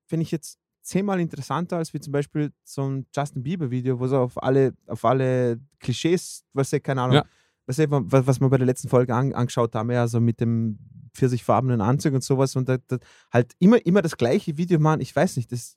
finde ich jetzt zehnmal interessanter als wie zum Beispiel so ein Justin Bieber-Video, wo so auf alle, auf alle Klischees, was ich, keine Ahnung, Ja. was, ich, was, was wir bei der letzten Folge an, angeschaut haben, ja, so mit dem pfirsichfarbenen Anzug und sowas und da, da, halt immer, immer das gleiche Video machen, ich weiß nicht, das,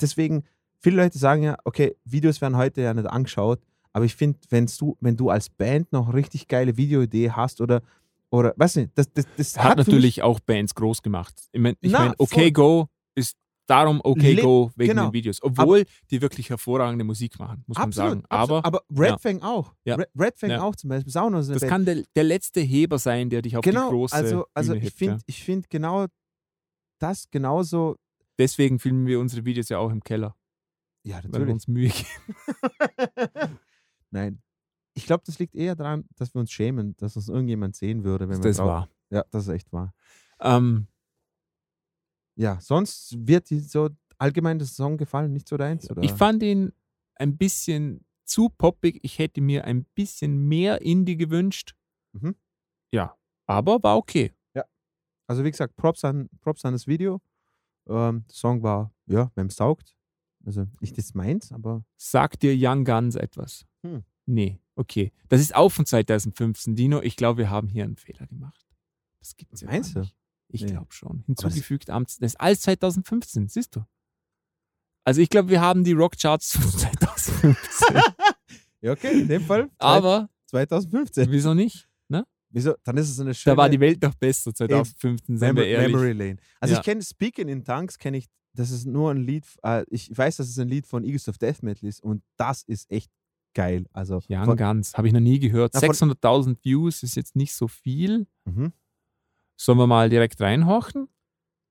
deswegen, viele Leute sagen ja, okay, Videos werden heute ja nicht angeschaut, aber ich finde, du, wenn du als Band noch richtig geile Videoidee hast oder, oder, weiß nicht, das, das, das hat, mich- natürlich auch Bands groß gemacht. Ich meine, ich mein, Okay voll. Go ist darum Okay Le- Go wegen genau. den Videos. Obwohl die wirklich hervorragende Musik machen, muss man Absolut, sagen. absolut. Aber, aber Red Fang auch. Ja. Red, Red Fang Ja. auch zum Beispiel. Ist eine das Band. kann der, der letzte Heber sein, der dich auf die genau, große also, also Bühne ich finde ja. ich find genau das genauso. Deswegen filmen wir unsere Videos ja auch im Keller, Ja, weil wir natürlich. uns Mühe geben. Nein. Ich glaube, das liegt eher daran, dass wir uns schämen, dass uns irgendjemand sehen würde, wenn wir Das drauf- war. Ja, das ist echt wahr. Ähm, Ja, sonst wird dir so allgemein das Song gefallen, nicht so deins? Oder? ich fand ihn ein bisschen zu poppig. Ich hätte mir ein bisschen mehr Indie gewünscht. Mhm. Ja, aber war okay. also wie gesagt, Props an, Props an das Video. Ähm, der Song war, ja, wem es taugt. Also nicht das meins, aber Sagt dir Young Guns etwas? Hm. Nee, okay. Das ist auch von 2015, Dino. Ich glaube, wir haben hier einen Fehler gemacht. Das gibt es ja Meinst du? nicht. Ich Nee. glaube schon. Hinzugefügt am. Das ist alles 2015, siehst du. Also ich glaube, wir haben die Rockcharts von 2015. ja, okay, in dem Fall Aber 2015. wieso nicht? Wieso? Dann ist es eine schöne Da war die Welt noch besser 2015, sind Mem wir ehrlich. Memory Lane. Also Ja. ich kenne Speaking in Tongues, kenne ich, das ist nur ein Lied, äh, ich weiß, dass es ein Lied von Eagles of Death Metal ist und das ist echt geil. Also Young Guns, habe ich noch nie gehört. Na, von- 600.000 Views ist jetzt nicht so viel. mhm. Sollen wir mal direkt reinhorchen?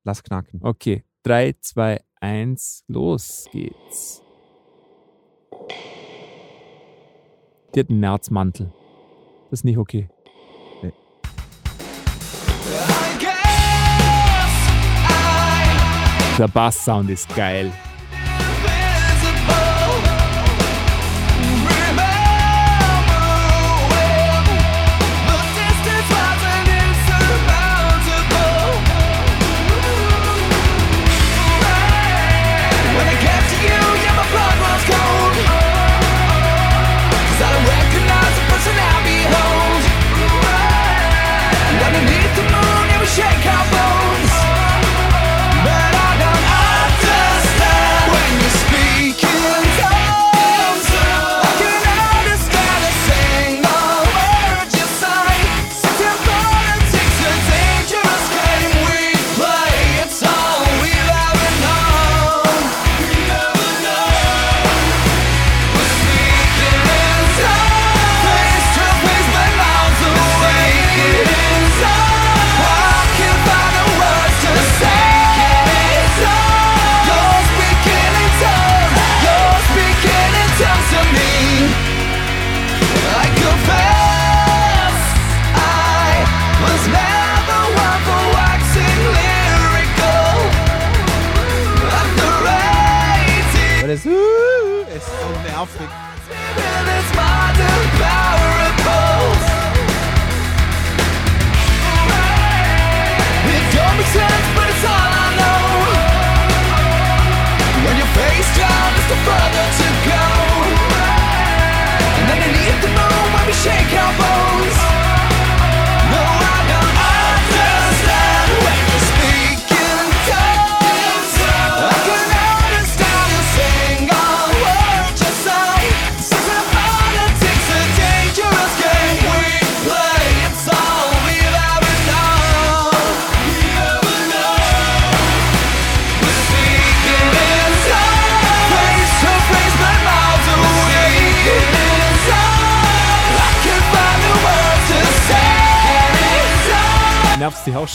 Lass knacken. Okay, 3, 2, 1, los geht's. Die hat einen Nerzmantel. Das ist nicht okay. I'm Der Basssound ist geil.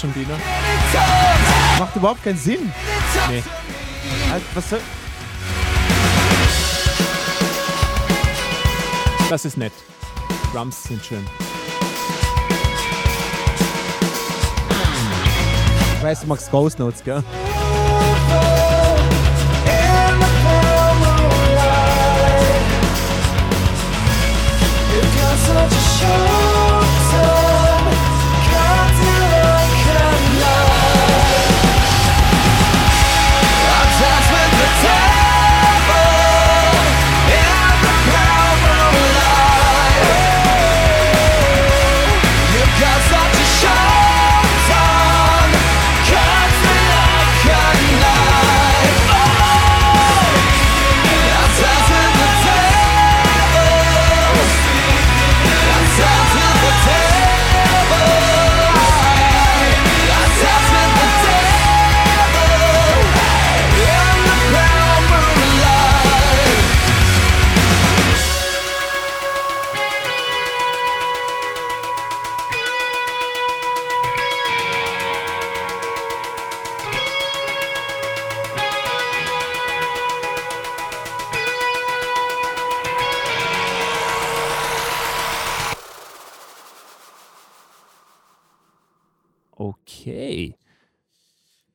Schon wieder. Macht überhaupt keinen Sinn. Nee. Also, was soll. Das ist nett. Drums sind schön. Ich weiß, du magst Ghost Notes, gell? Such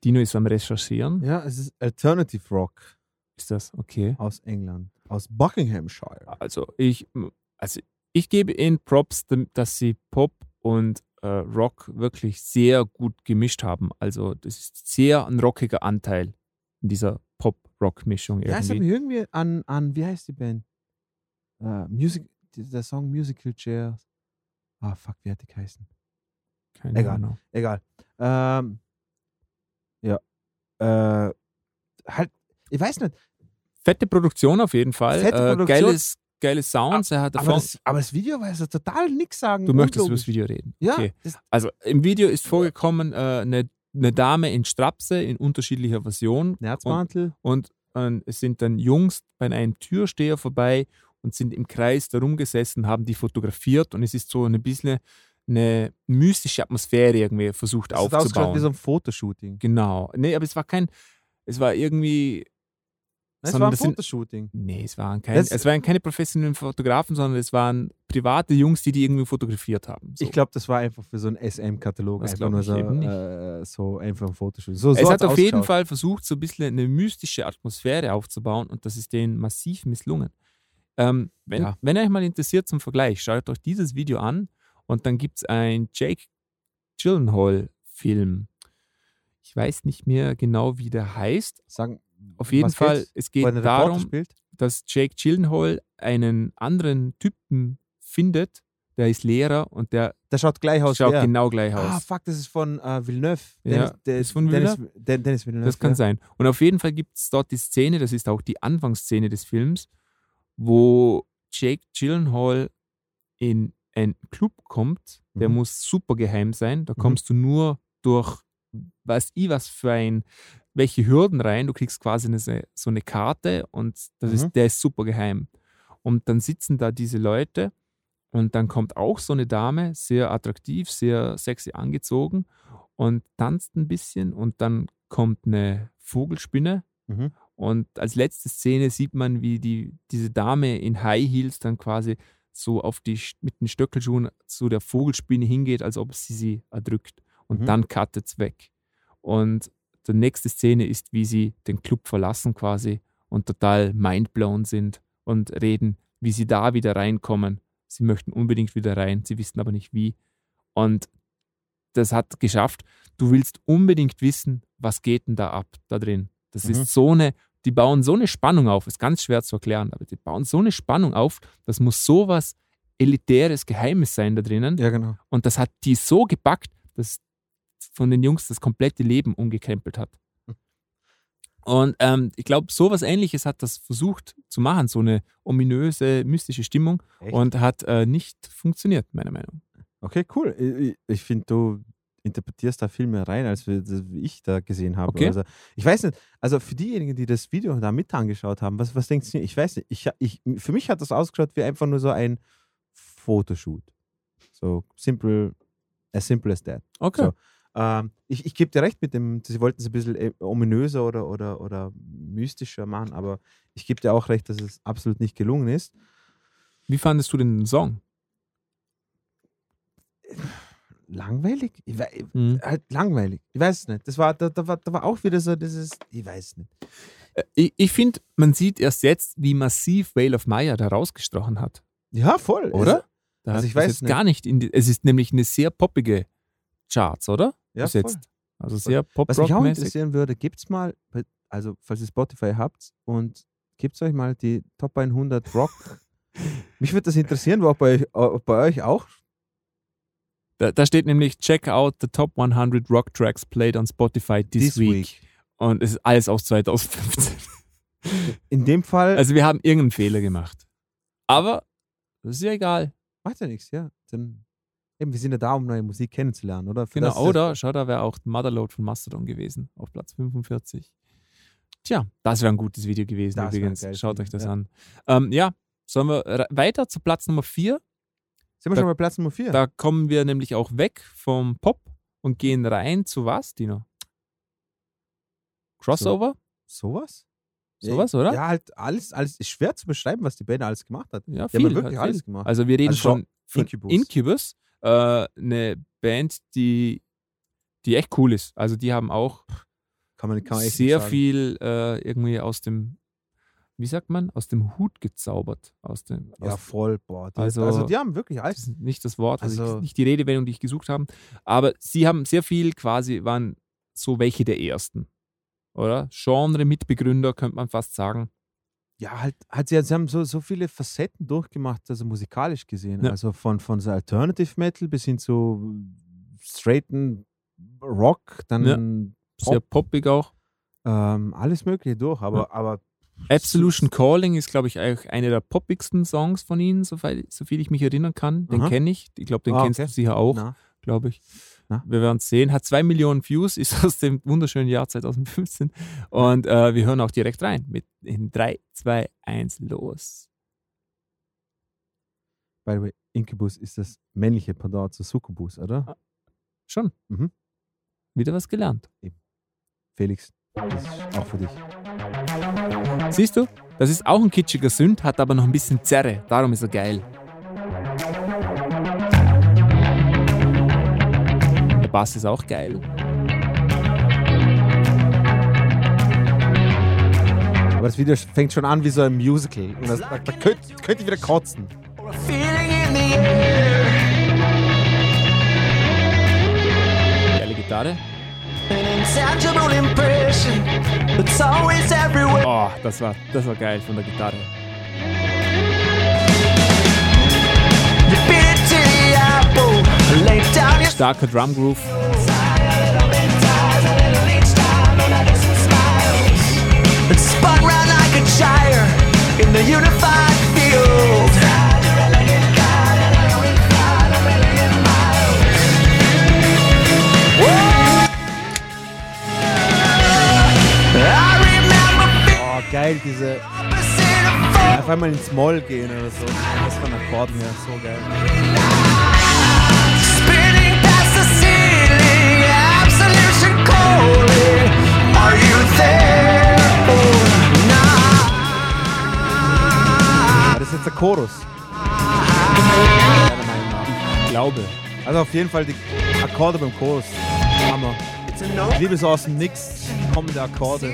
Dino ist am Recherchieren. Ja, es ist Alternative Rock Ist das okay? aus England. Aus Buckinghamshire. Also ich, also ich gebe ihnen Props, dass sie Pop und äh, Rock wirklich sehr gut gemischt haben. Also das ist sehr ein rockiger Anteil in dieser Pop-Rock-Mischung Ja, es hat irgendwie. mich irgendwie an, an wie heißt die Band? Äh, Music, der Song Musical Chairs. Ah, fuck, wie hat die geheißen? Keine egal. Ahnung. Egal. Ähm, ja. Äh, halt, ich weiß nicht, Fette Produktion auf jeden Fall. Fette äh, Produktion. Geiles, geile Sounds. Er hat aber das, aber das Video war so total nix sagen. du möchtest über das Video reden. Ja, Okay. Also im Video ist vorgekommen äh, eine, eine Dame in Strapse in unterschiedlicher Version Nerzmantel. und äh, es sind dann Jungs bei einem Türsteher vorbei und sind im Kreis darum gesessen, haben die fotografiert und es ist so ein bisschen eine mystische Atmosphäre irgendwie versucht Das aufzubauen. wie so ein Fotoshooting. genau. Nee, aber es war kein, es war irgendwie, Nein, es war ein das sind- Fotoshooting. nee, es waren, kein, Das- es waren keine professionellen Fotografen, sondern es waren private Jungs, die die irgendwie fotografiert haben. So. Ich glaube, das war einfach für so einen SM-Katalog. Das Einfach nur so, äh, so einfach ein Fotoshooting. So, so es hat auf jeden. Fall versucht, so ein bisschen eine mystische Atmosphäre aufzubauen und das ist denen massiv misslungen. Ähm, wenn, Ja. wenn euch mal interessiert zum Vergleich, schaut euch dieses Video an und dann gibt es einen Jake Gyllenhaal-Film. Ich weiß nicht mehr genau, wie der heißt. Sagen, Auf jeden Fall, geht's? es geht darum, spielt? dass Jake Gyllenhaal einen anderen Typen findet, der ist Lehrer und der Der schaut gleich aus schaut er. genau gleich Ah, aus. fuck, das ist von äh, Villeneuve. Ja, Dennis, der, ist von Dennis, Den- Dennis Villeneuve. Das kann ja. sein. Und auf jeden Fall gibt es dort die Szene, das ist auch die Anfangsszene des Films, wo Jake Gyllenhaal in einen Club kommt, der Mhm. muss super geheim sein. Da Mhm. kommst du nur durch, weiß ich was für ein, welche Hürden rein. Du kriegst quasi eine, so eine Karte und das Mhm. ist, der ist super geheim. Und dann sitzen da diese Leute und dann kommt auch so eine Dame, sehr attraktiv, sehr sexy angezogen und tanzt ein bisschen und dann kommt eine Vogelspinne Mhm. und als letzte Szene sieht man, wie die, diese Dame in High Heels dann quasi so auf die, mit den Stöckelschuhen zu der Vogelspinne hingeht, als ob sie sie erdrückt. Und Mhm. dann cuttet es weg. Und die nächste Szene ist, wie sie den Club verlassen quasi und total mindblown sind und reden, wie sie da wieder reinkommen. Sie möchten unbedingt wieder rein, sie wissen aber nicht wie. Und das hat geschafft. Du willst unbedingt wissen, was geht denn da ab da drin. Das Mhm. ist so eine, die bauen so eine Spannung auf, ist ganz schwer zu erklären, aber die bauen so eine Spannung auf, das muss sowas elitäres Geheimes sein da drinnen. Ja, genau. Und das hat die so gepackt, dass von den Jungs das komplette Leben umgekrempelt hat. Und ähm, ich glaube, sowas ähnliches hat das versucht zu machen, so eine ominöse, mystische Stimmung Echt? und hat äh, nicht funktioniert, meiner Meinung nach. Okay, cool. Ich- ich finde, du interpretierst da viel mehr rein, als ich da gesehen habe. Okay. Also, ich weiß nicht, also für diejenigen, die das Video da mit angeschaut haben, was, was denkst du? Ich weiß nicht, ich, ich, für mich hat das ausgeschaut wie einfach nur so ein Fotoshoot. So simple, as simple as that. Okay. So. Ähm, ich ich gebe dir recht mit dem, sie wollten es ein bisschen äh, ominöser oder, oder, oder mystischer machen, aber ich gebe dir auch recht, dass es absolut nicht gelungen ist. Wie fandest du den Song? Langweilig? Ich Mhm. halt langweilig. Ich weiß es nicht. Das war, da, da, war, da war auch wieder so dieses, ich weiß es nicht. Äh, Ich, ich finde, man sieht erst jetzt, wie massiv Vale of Maya da rausgestochen hat. Ja, voll. Oder? Also hat ich das weiß nicht. gar nicht. In die, es ist nämlich eine sehr poppige Charts, oder? Ja, Bis voll. jetzt. Also sehr pop Was mich auch interessieren würde, gibt es mal, also falls ihr Spotify habt und gibt euch mal die Top 100 Rock. mich würde das interessieren, ob bei, euch, ob bei euch auch. Da, da steht nämlich Check out the top 100 Rock Tracks played on Spotify this, week. Und es ist alles aus 2015. In dem Fall Also wir haben irgendeinen Fehler gemacht. Aber das ist ja egal. macht ja nichts, ja. Dann, eben, wir sind ja da, um neue Musik kennenzulernen, oder? Für Genau, oder? Schau, da wäre auch Motherload von Mastodon gewesen, auf Platz 45. Tja, das wäre ein gutes Video gewesen Das übrigens. Schaut euch das ja. an. Ähm, ja, sollen wir weiter zu Platz Nummer 4? Sind wir Da- schon bei Platz Nummer 4? Da kommen wir nämlich auch weg vom Pop und gehen rein zu was, Dino? Crossover? Sowas? Sowas, oder? Ja, halt alles, alles ist schwer zu beschreiben, was die Band alles gemacht hat. Ja, Die haben viel. wirklich halt alles viel. gemacht. Also wir reden Also schon von, von Incubus. Incubus, äh, eine Band, die, die echt cool ist. Also die haben auch kann man, kann man sehr viel äh, irgendwie aus dem, wie sagt man, aus dem Hut gezaubert. Aus dem, Ja, aus, voll. Boah, die, Also- also, die haben wirklich alles. nicht das Wort, also, Also- nicht die Redewendung, die ich gesucht habe. Aber sie haben sehr viel quasi, waren so welche der ersten. Oder? Genre-Mitbegründer, könnte man fast sagen. Ja, halt, halt sie, sie haben so, so viele Facetten durchgemacht, also musikalisch gesehen. Ja. Also von, von so Alternative Metal bis hin zu straighten Rock, dann Sehr poppig auch. ähm, alles Mögliche durch. Aber, aber Absolution Calling ist, glaube ich, auch einer der poppigsten Songs von ihnen, soviel, soviel ich mich erinnern kann. Den kenne ich. Ich glaube, den Ah, kennst okay. du sicher auch, glaube ich. Na. Wir werden es sehen. Hat zwei Millionen Views, ist aus dem wunderschönen Jahr 2015. Und äh, wir hören auch direkt rein mit in 3, 2, 1, los. by the way, Incubus ist das männliche Pendant zu Succubus, oder? Schon. Mhm. Wieder was gelernt. Felix, das ist auch für dich. Siehst du? Das ist auch ein kitschiger Sünd, hat aber noch ein bisschen Zerre. Darum ist er geil. Der Bass ist auch geil. Aber das Video fängt schon an wie so ein Musical. Und das, da, da könnte könnt ich wieder kotzen. Geile Gitarre. Oh, das war, das war geil von der Gitarre. You beat it the apple, lay Starker Drum Groove. and spun round like a gyre in the unified geil, diese. Auf einmal ins Moll gehen oder so. Das von Akkorden her, so geil. Aber das ist jetzt der Chorus. Ich glaube. Also auf jeden Fall die Akkorde beim Chorus. Hammer. Ich liebe so aus dem Nix kommende Akkorde.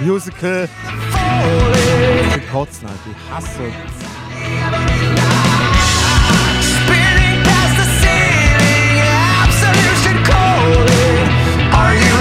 Musical. Die kotzen halt. Hasse. spinning past the ceiling, absolution calling. Are you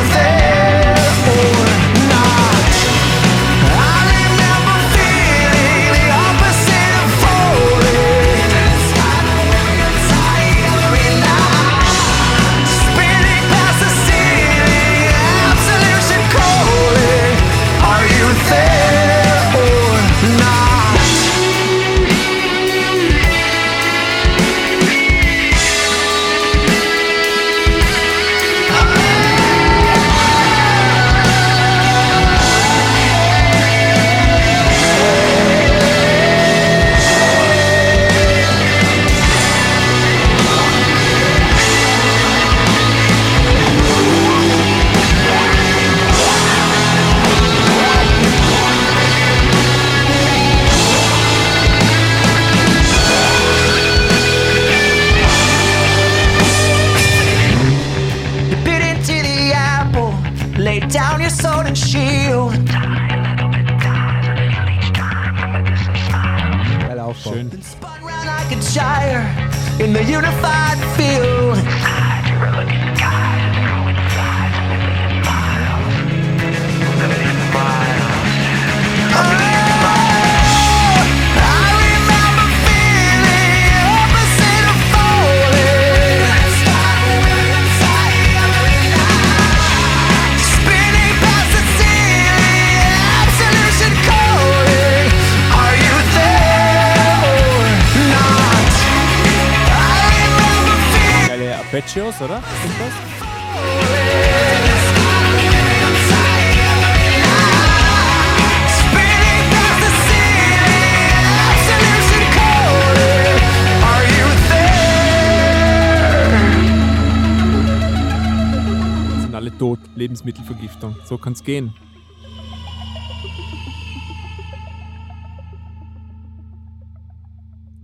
Lebensmittelvergiftung. So kann's gehen.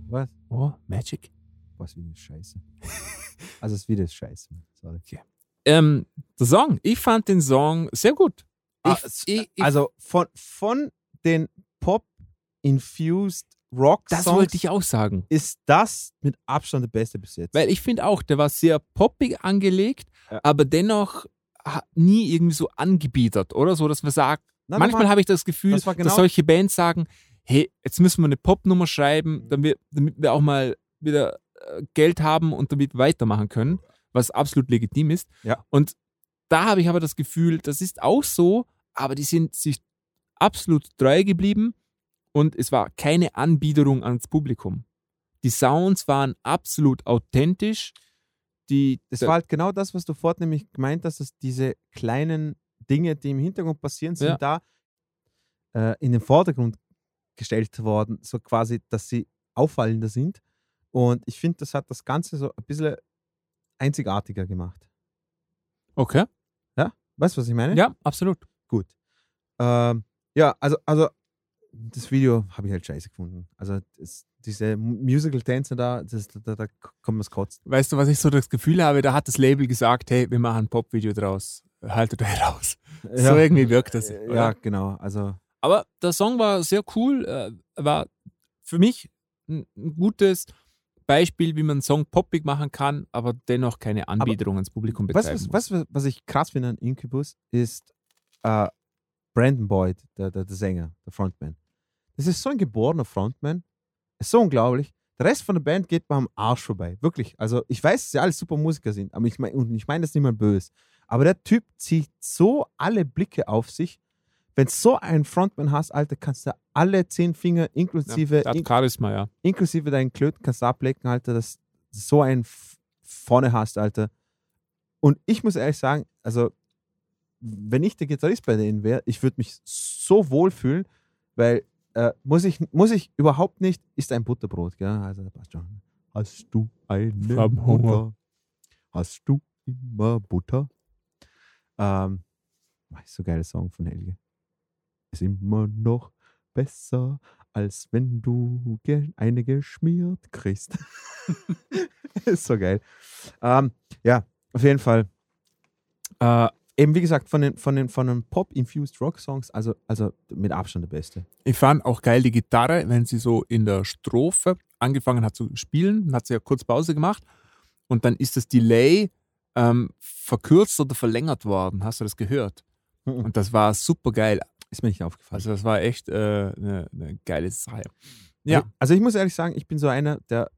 Was? Oh, Magic. Was wie das Scheiße. also das Video ist scheiße. Sorry. Ähm, der Song. Ich fand den Song sehr gut. Ich, Ah, ich, ich, also von, von den Pop-infused rock das wollte ich auch sagen. ist das mit Abstand der beste bis jetzt. Weil ich finde auch, der war sehr poppig angelegt, Ja. aber dennoch nie irgendwie so angebiedert, oder? So, dass man sagt, Nein, manchmal habe ich das Gefühl, das genau- dass solche Bands sagen, hey, jetzt müssen wir eine Popnummer schreiben, damit, damit wir auch mal wieder äh, Geld haben und damit weitermachen können, was absolut legitim ist. Ja. Und da habe ich aber das Gefühl, das ist auch so, aber die sind sich absolut treu geblieben und es war keine Anbiederung ans Publikum. Die Sounds waren absolut authentisch. Die, das war halt genau das, was du vorhin nämlich gemeint hast, dass diese kleinen Dinge, die im Hintergrund passieren, sind Ja. da äh, in den Vordergrund gestellt worden, so quasi, dass sie auffallender sind. Und ich finde, das hat das Ganze so ein bisschen einzigartiger gemacht. okay. Weißt du, was ich meine? Ja, absolut. Gut. Ähm, ja, also, also das Video habe ich halt scheiße gefunden. Also das, diese Musical-Tänze da, das, da, da kommt das kotzen. Weißt du, was ich so das Gefühl habe? Da hat das Label gesagt, hey, wir machen ein Pop-Video draus. Haltet euch raus. So irgendwie wirkt das. Oder? Ja, genau. Also Aber der Song war sehr cool. äh, War für mich ein, gutes Beispiel, wie man einen Song poppig machen kann, aber dennoch keine Anbiederung ans Publikum betreiben du, was, was, was ich krass finde an Incubus, ist äh, Brandon Boyd, der, der, der Sänger, der Frontman. Das ist so ein geborener Frontman. Ist so unglaublich. Der Rest von der Band geht mir am Arsch vorbei. Wirklich. Also, ich weiß, dass sie alle super Musiker sind, aber ich meine, und ich meine das nicht mal böse. Aber der Typ zieht so alle Blicke auf sich. Wenn du so einen Frontman hast, Alter, kannst du alle zehn Finger inklusive, Ja, in, Charisma, ja. inklusive deinen Klöten kannst du ablecken, Alter, dass du so einen vorne hast, Alter. Und ich muss ehrlich sagen, also, wenn ich der Gitarrist bei denen wäre, ich würde mich so wohlfühlen, weil äh, muss, ich, muss ich überhaupt nicht, ist ein Butterbrot, gell? Also, passt schon. Hast du eine Hab Hunger. Butter? Hast du immer Butter? Ähm, ist so ein geiler Song von Helge. Ist immer noch besser, als wenn du eine geschmiert kriegst. ist so geil. Ähm, ja, auf jeden Fall. Äh, eben wie gesagt, von den, von den, von den Pop-Infused Rock-Songs, also, also mit Abstand der beste. Ich fand auch geil die Gitarre, wenn sie so in der Strophe angefangen hat zu spielen, dann hat sie ja kurz Pause gemacht und dann ist das Delay ähm, verkürzt oder verlängert worden. Hast du das gehört? Mhm. Und das war super geil. Ist mir nicht aufgefallen. Also das war echt äh, eine, eine geile Sache. Ja, Also, also ich muss ehrlich sagen, ich bin so einer, der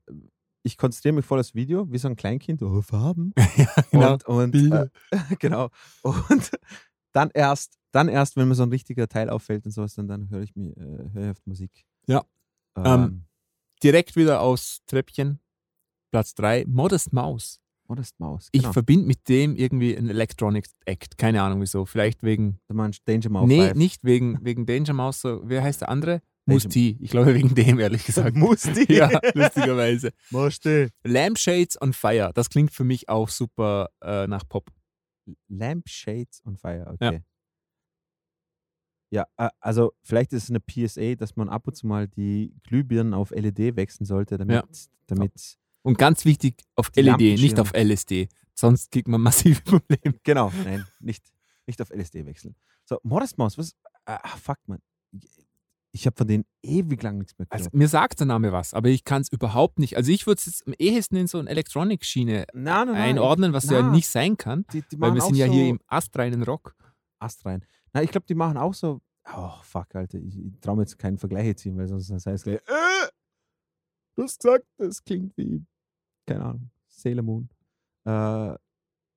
ich konzentriere mich voll aufs Video, wie so ein Kleinkind, oh, Farben. genau. Und, und Bilder. Äh, genau. Und dann erst, dann erst, wenn mir so ein richtiger Teil auffällt und sowas, dann, dann höre ich mir, äh, höre ich auf Musik. Ja. Ähm, Ähm, Direkt wieder aus Treppchen. Platz 3, Modest Mouse. Modest. Ich Genau. verbinde mit dem irgendwie einen Electronic Act. Keine Ahnung wieso. Vielleicht wegen. Du meinst Danger Mouse nee, 5. nicht wegen, wegen Danger Mouse. So, wer heißt der andere? Musti. Ich glaube wegen dem, ehrlich gesagt. Musti. ja, lustigerweise. Musti. Lampshades on Fire. Das klingt für mich auch super äh, nach Pop. Lampshades on Fire, okay. Ja, äh, also vielleicht ist es eine PSA, dass man ab und zu mal die Glühbirnen auf LED wechseln sollte, damit, Ja. damit Und ganz wichtig, auf Die LED, nicht auf LSD. Sonst kriegt man massive Probleme. Genau, nein, nicht, nicht auf LSD wechseln. So, Modest Mouse, was? Ah, fuck, man. Ich habe von denen ewig lang nichts mehr gehört. Also mir sagt der Name was, aber ich kann es überhaupt nicht. Also ich würde es jetzt am ehesten in so eine nein, einordnen, was ja nein. nicht sein kann, Die, die weil wir sind ja so hier im astreinen Rock. Ast rein. Na, ich glaube, die machen auch so. Oh, fuck, Alter. Ich, ich traue mir jetzt keinen Vergleich ziehen, weil sonst das heißt gleich, äh, du hast gesagt, das klingt wie, keine Ahnung, Sailor Moon. Äh,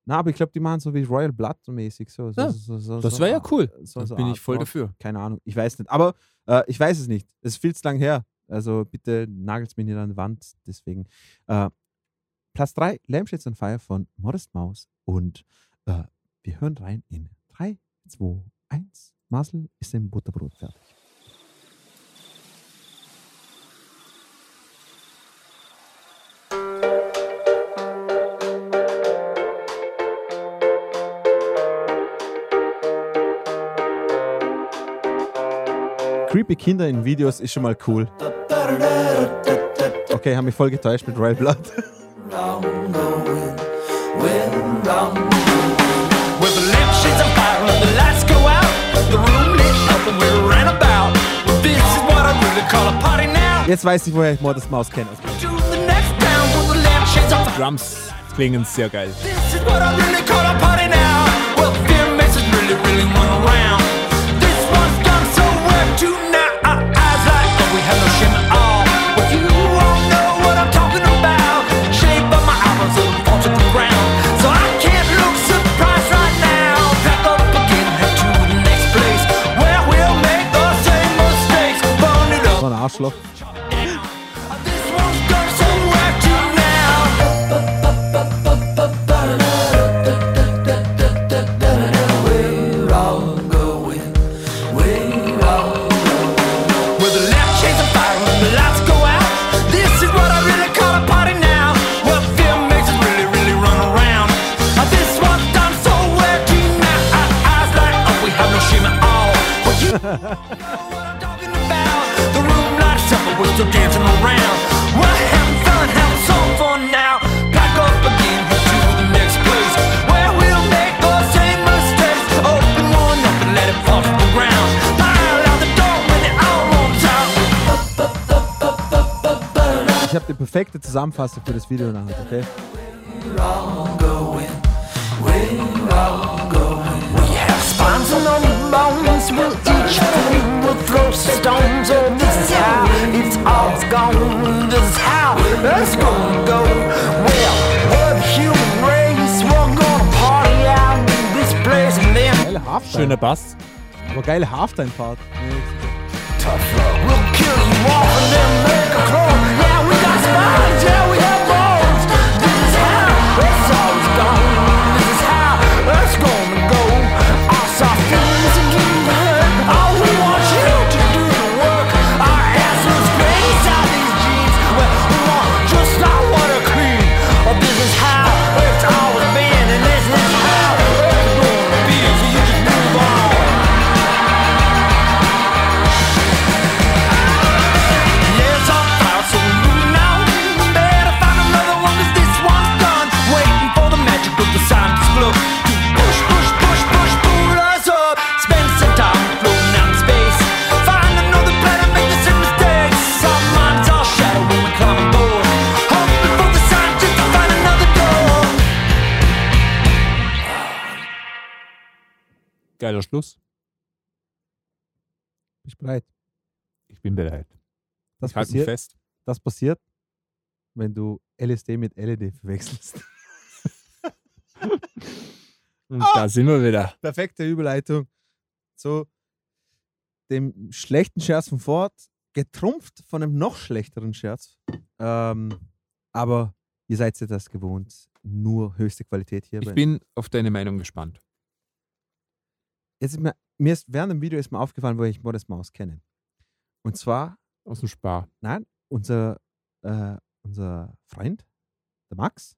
na, aber ich glaube, die machen so wie Royal Blood mäßig. So, so, Ja, so, so, Das wäre ja cool. So, bin Art ich voll dafür. Keine Ahnung, ich weiß nicht. Aber äh, ich weiß es nicht. Es ist viel zu lang her. Also bitte nagelt es mir nicht an die Wand. Deswegen. Äh, Platz 3, Lampshades on Fire von Modest Mouse. Und äh, wir hören rein in 3, 2, 1. Marcel ist im Butterbrot fertig. Creepy Kinder in Videos ist schon mal cool. Okay, haben mich voll getäuscht mit Royal Blood. Jetzt weiß ich, woher ich Modest Mouse kenne. Drums klingen sehr geil. This is what I really call a party now. Well, fear makes us really, really run around. It still dancing around. We're having fun, having some fun now. Pack up again, head to the next place where we'll make the same mistakes. Open one up and let it fall to the ground. Pile out the door when it all runs out. Ich habe die perfekte Zusammenfassung für das Video nachher, okay? We have spines and on bones. We'll each thing will throw stones. Oh, this is how it's all gone. This is how it's gonna go. Well, we're the human race. We're gonna party out in this place and then Geile Halftime. Schöner Bass. Aber geile Halftime-Part. tough love. We'll kill you off and then make a clone. Yeah, we got spines. Yeah, we have bones. This is how it's always gone. This is how it's gonna go. Schluss. Bist du bereit? Ich bin bereit. Das ich halte mich fest. das passiert, wenn du LSD mit LED verwechselst. Und Ah! da sind wir wieder. Perfekte Überleitung zu dem schlechten Scherz von Ford, getrumpft von einem noch schlechteren Scherz. Ähm, aber ihr seid ja das gewohnt. Nur höchste Qualität hier. Ich bin auf deine Meinung gespannt. Jetzt ist mir, mir ist während dem Video ist mir aufgefallen, wo ich Modest Maus kenne. Und zwar, Aus dem Spar. nein, unser, äh, unser Freund, der Max,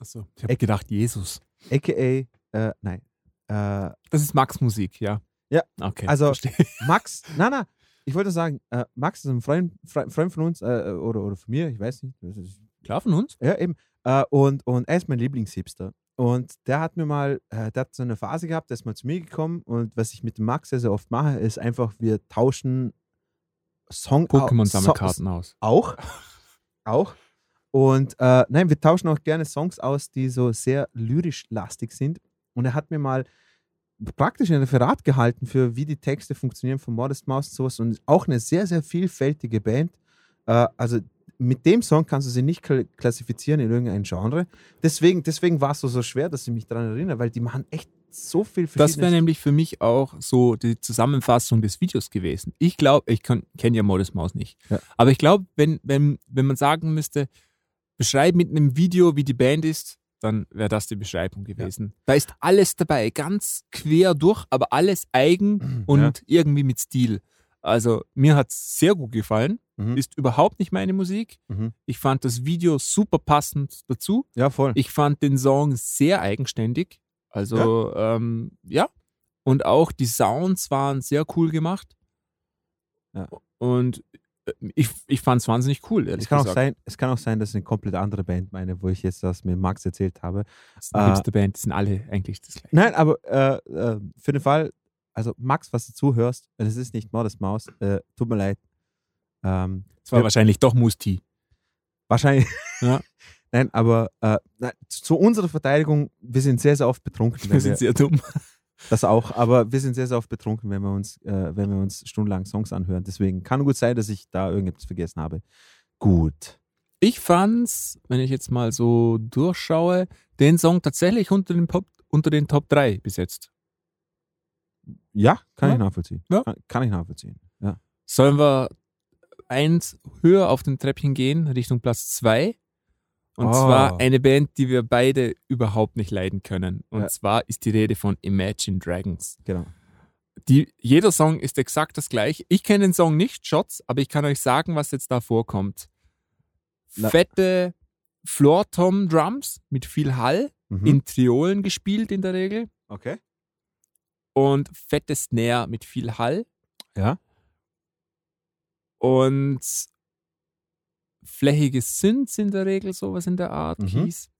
Achso. Ich habe gedacht, Jesus. a.k.a. Äh, nein, äh, Das ist Max Musik, ja? Ja. Okay. Also- verstehe. Max, nein, nein, ich wollte sagen, äh, Max ist ein Freund, Fre- Freund von uns äh, oder, oder von mir, ich weiß nicht. Klar von uns? ja, eben. Äh, und, und er ist mein Lieblingshipster. Und der hat mir mal, äh, der hat so eine Phase gehabt, der ist mal zu mir gekommen und was ich mit dem Max sehr, sehr oft mache, ist einfach, wir tauschen Song Pokémon-Sammelkarten aus. Auch. Auch. Und äh, nein, wir tauschen auch gerne Songs aus, die so sehr lyrisch lastig sind. Und er hat mir mal praktisch ein Referat gehalten für wie die Texte funktionieren von Modest Mouse und sowas. Und auch eine sehr, sehr vielfältige Band. Äh, also mit dem Song kannst du sie nicht kla- klassifizieren in irgendein Genre. Deswegen, deswegen war es so, so schwer, dass ich mich daran erinnere, weil die machen echt so viel Das wäre nämlich für mich auch so die Zusammenfassung des Videos gewesen. Ich glaube, ich kenne ja Modest Maus nicht. Ja. Aber ich glaube, wenn, wenn, wenn man sagen müsste, beschreib mit einem Video, wie die Band ist, dann wäre das die Beschreibung gewesen. Da ist alles dabei, ganz quer durch, aber alles eigen und Ja. irgendwie mit Stil. Also mir hat es sehr gut gefallen. Mhm. Ist überhaupt nicht meine Musik. Mhm. Ich fand das Video super passend dazu. Ja, voll. Ich fand den Song sehr eigenständig. Also, ja. Ähm, ja. Und auch die Sounds waren sehr cool gemacht. Ja. Und äh, ich, ich fand es wahnsinnig cool, ehrlich Es kann, auch gesagt. sein, es kann auch sein, dass ich eine komplett andere Band meine, wo ich jetzt das mit Max erzählt habe. Das ist eine äh, Hipster-Band, die sind alle eigentlich das gleiche. Nein, aber äh, äh, für den Fall, also Max, was du zuhörst, es ist nicht Modest Maus, äh, tut mir leid. Ähm, Das war wir- wahrscheinlich doch Musti. wahrscheinlich. Ja. Nein, aber äh, zu unserer Verteidigung, wir sind sehr, sehr oft betrunken. Wir sind sehr dumm. das auch, aber wir sind sehr, sehr oft betrunken, wenn wir uns, äh, wenn wir uns stundenlang Songs anhören. Deswegen kann gut sein, dass ich da irgendetwas vergessen habe. Gut. Ich fand's, wenn ich jetzt mal so durchschaue, den Song tatsächlich unter den, Pop, unter den Top 3 besetzt. Ja, kann Ja. ich nachvollziehen. Ja. Kann, kann ich nachvollziehen. Ja. Sollen wir eins höher auf dem Treppchen gehen, Richtung Platz 2? Und Oh. zwar eine Band, die wir beide überhaupt nicht leiden können. Und Ja. zwar ist die Rede von Imagine Dragons. Genau. Die, jeder Song ist exakt das gleiche. Ich kenne den Song nicht, Shots, aber ich kann euch sagen, was jetzt da vorkommt. Na- Fette Floor-Tom-Drums mit viel Hall, Mhm. in Triolen gespielt in der Regel okay. Und fette Snare mit viel Hall. Ja. Und flächige Synths in der Regel, sowas in der Art, Mhm. Keys.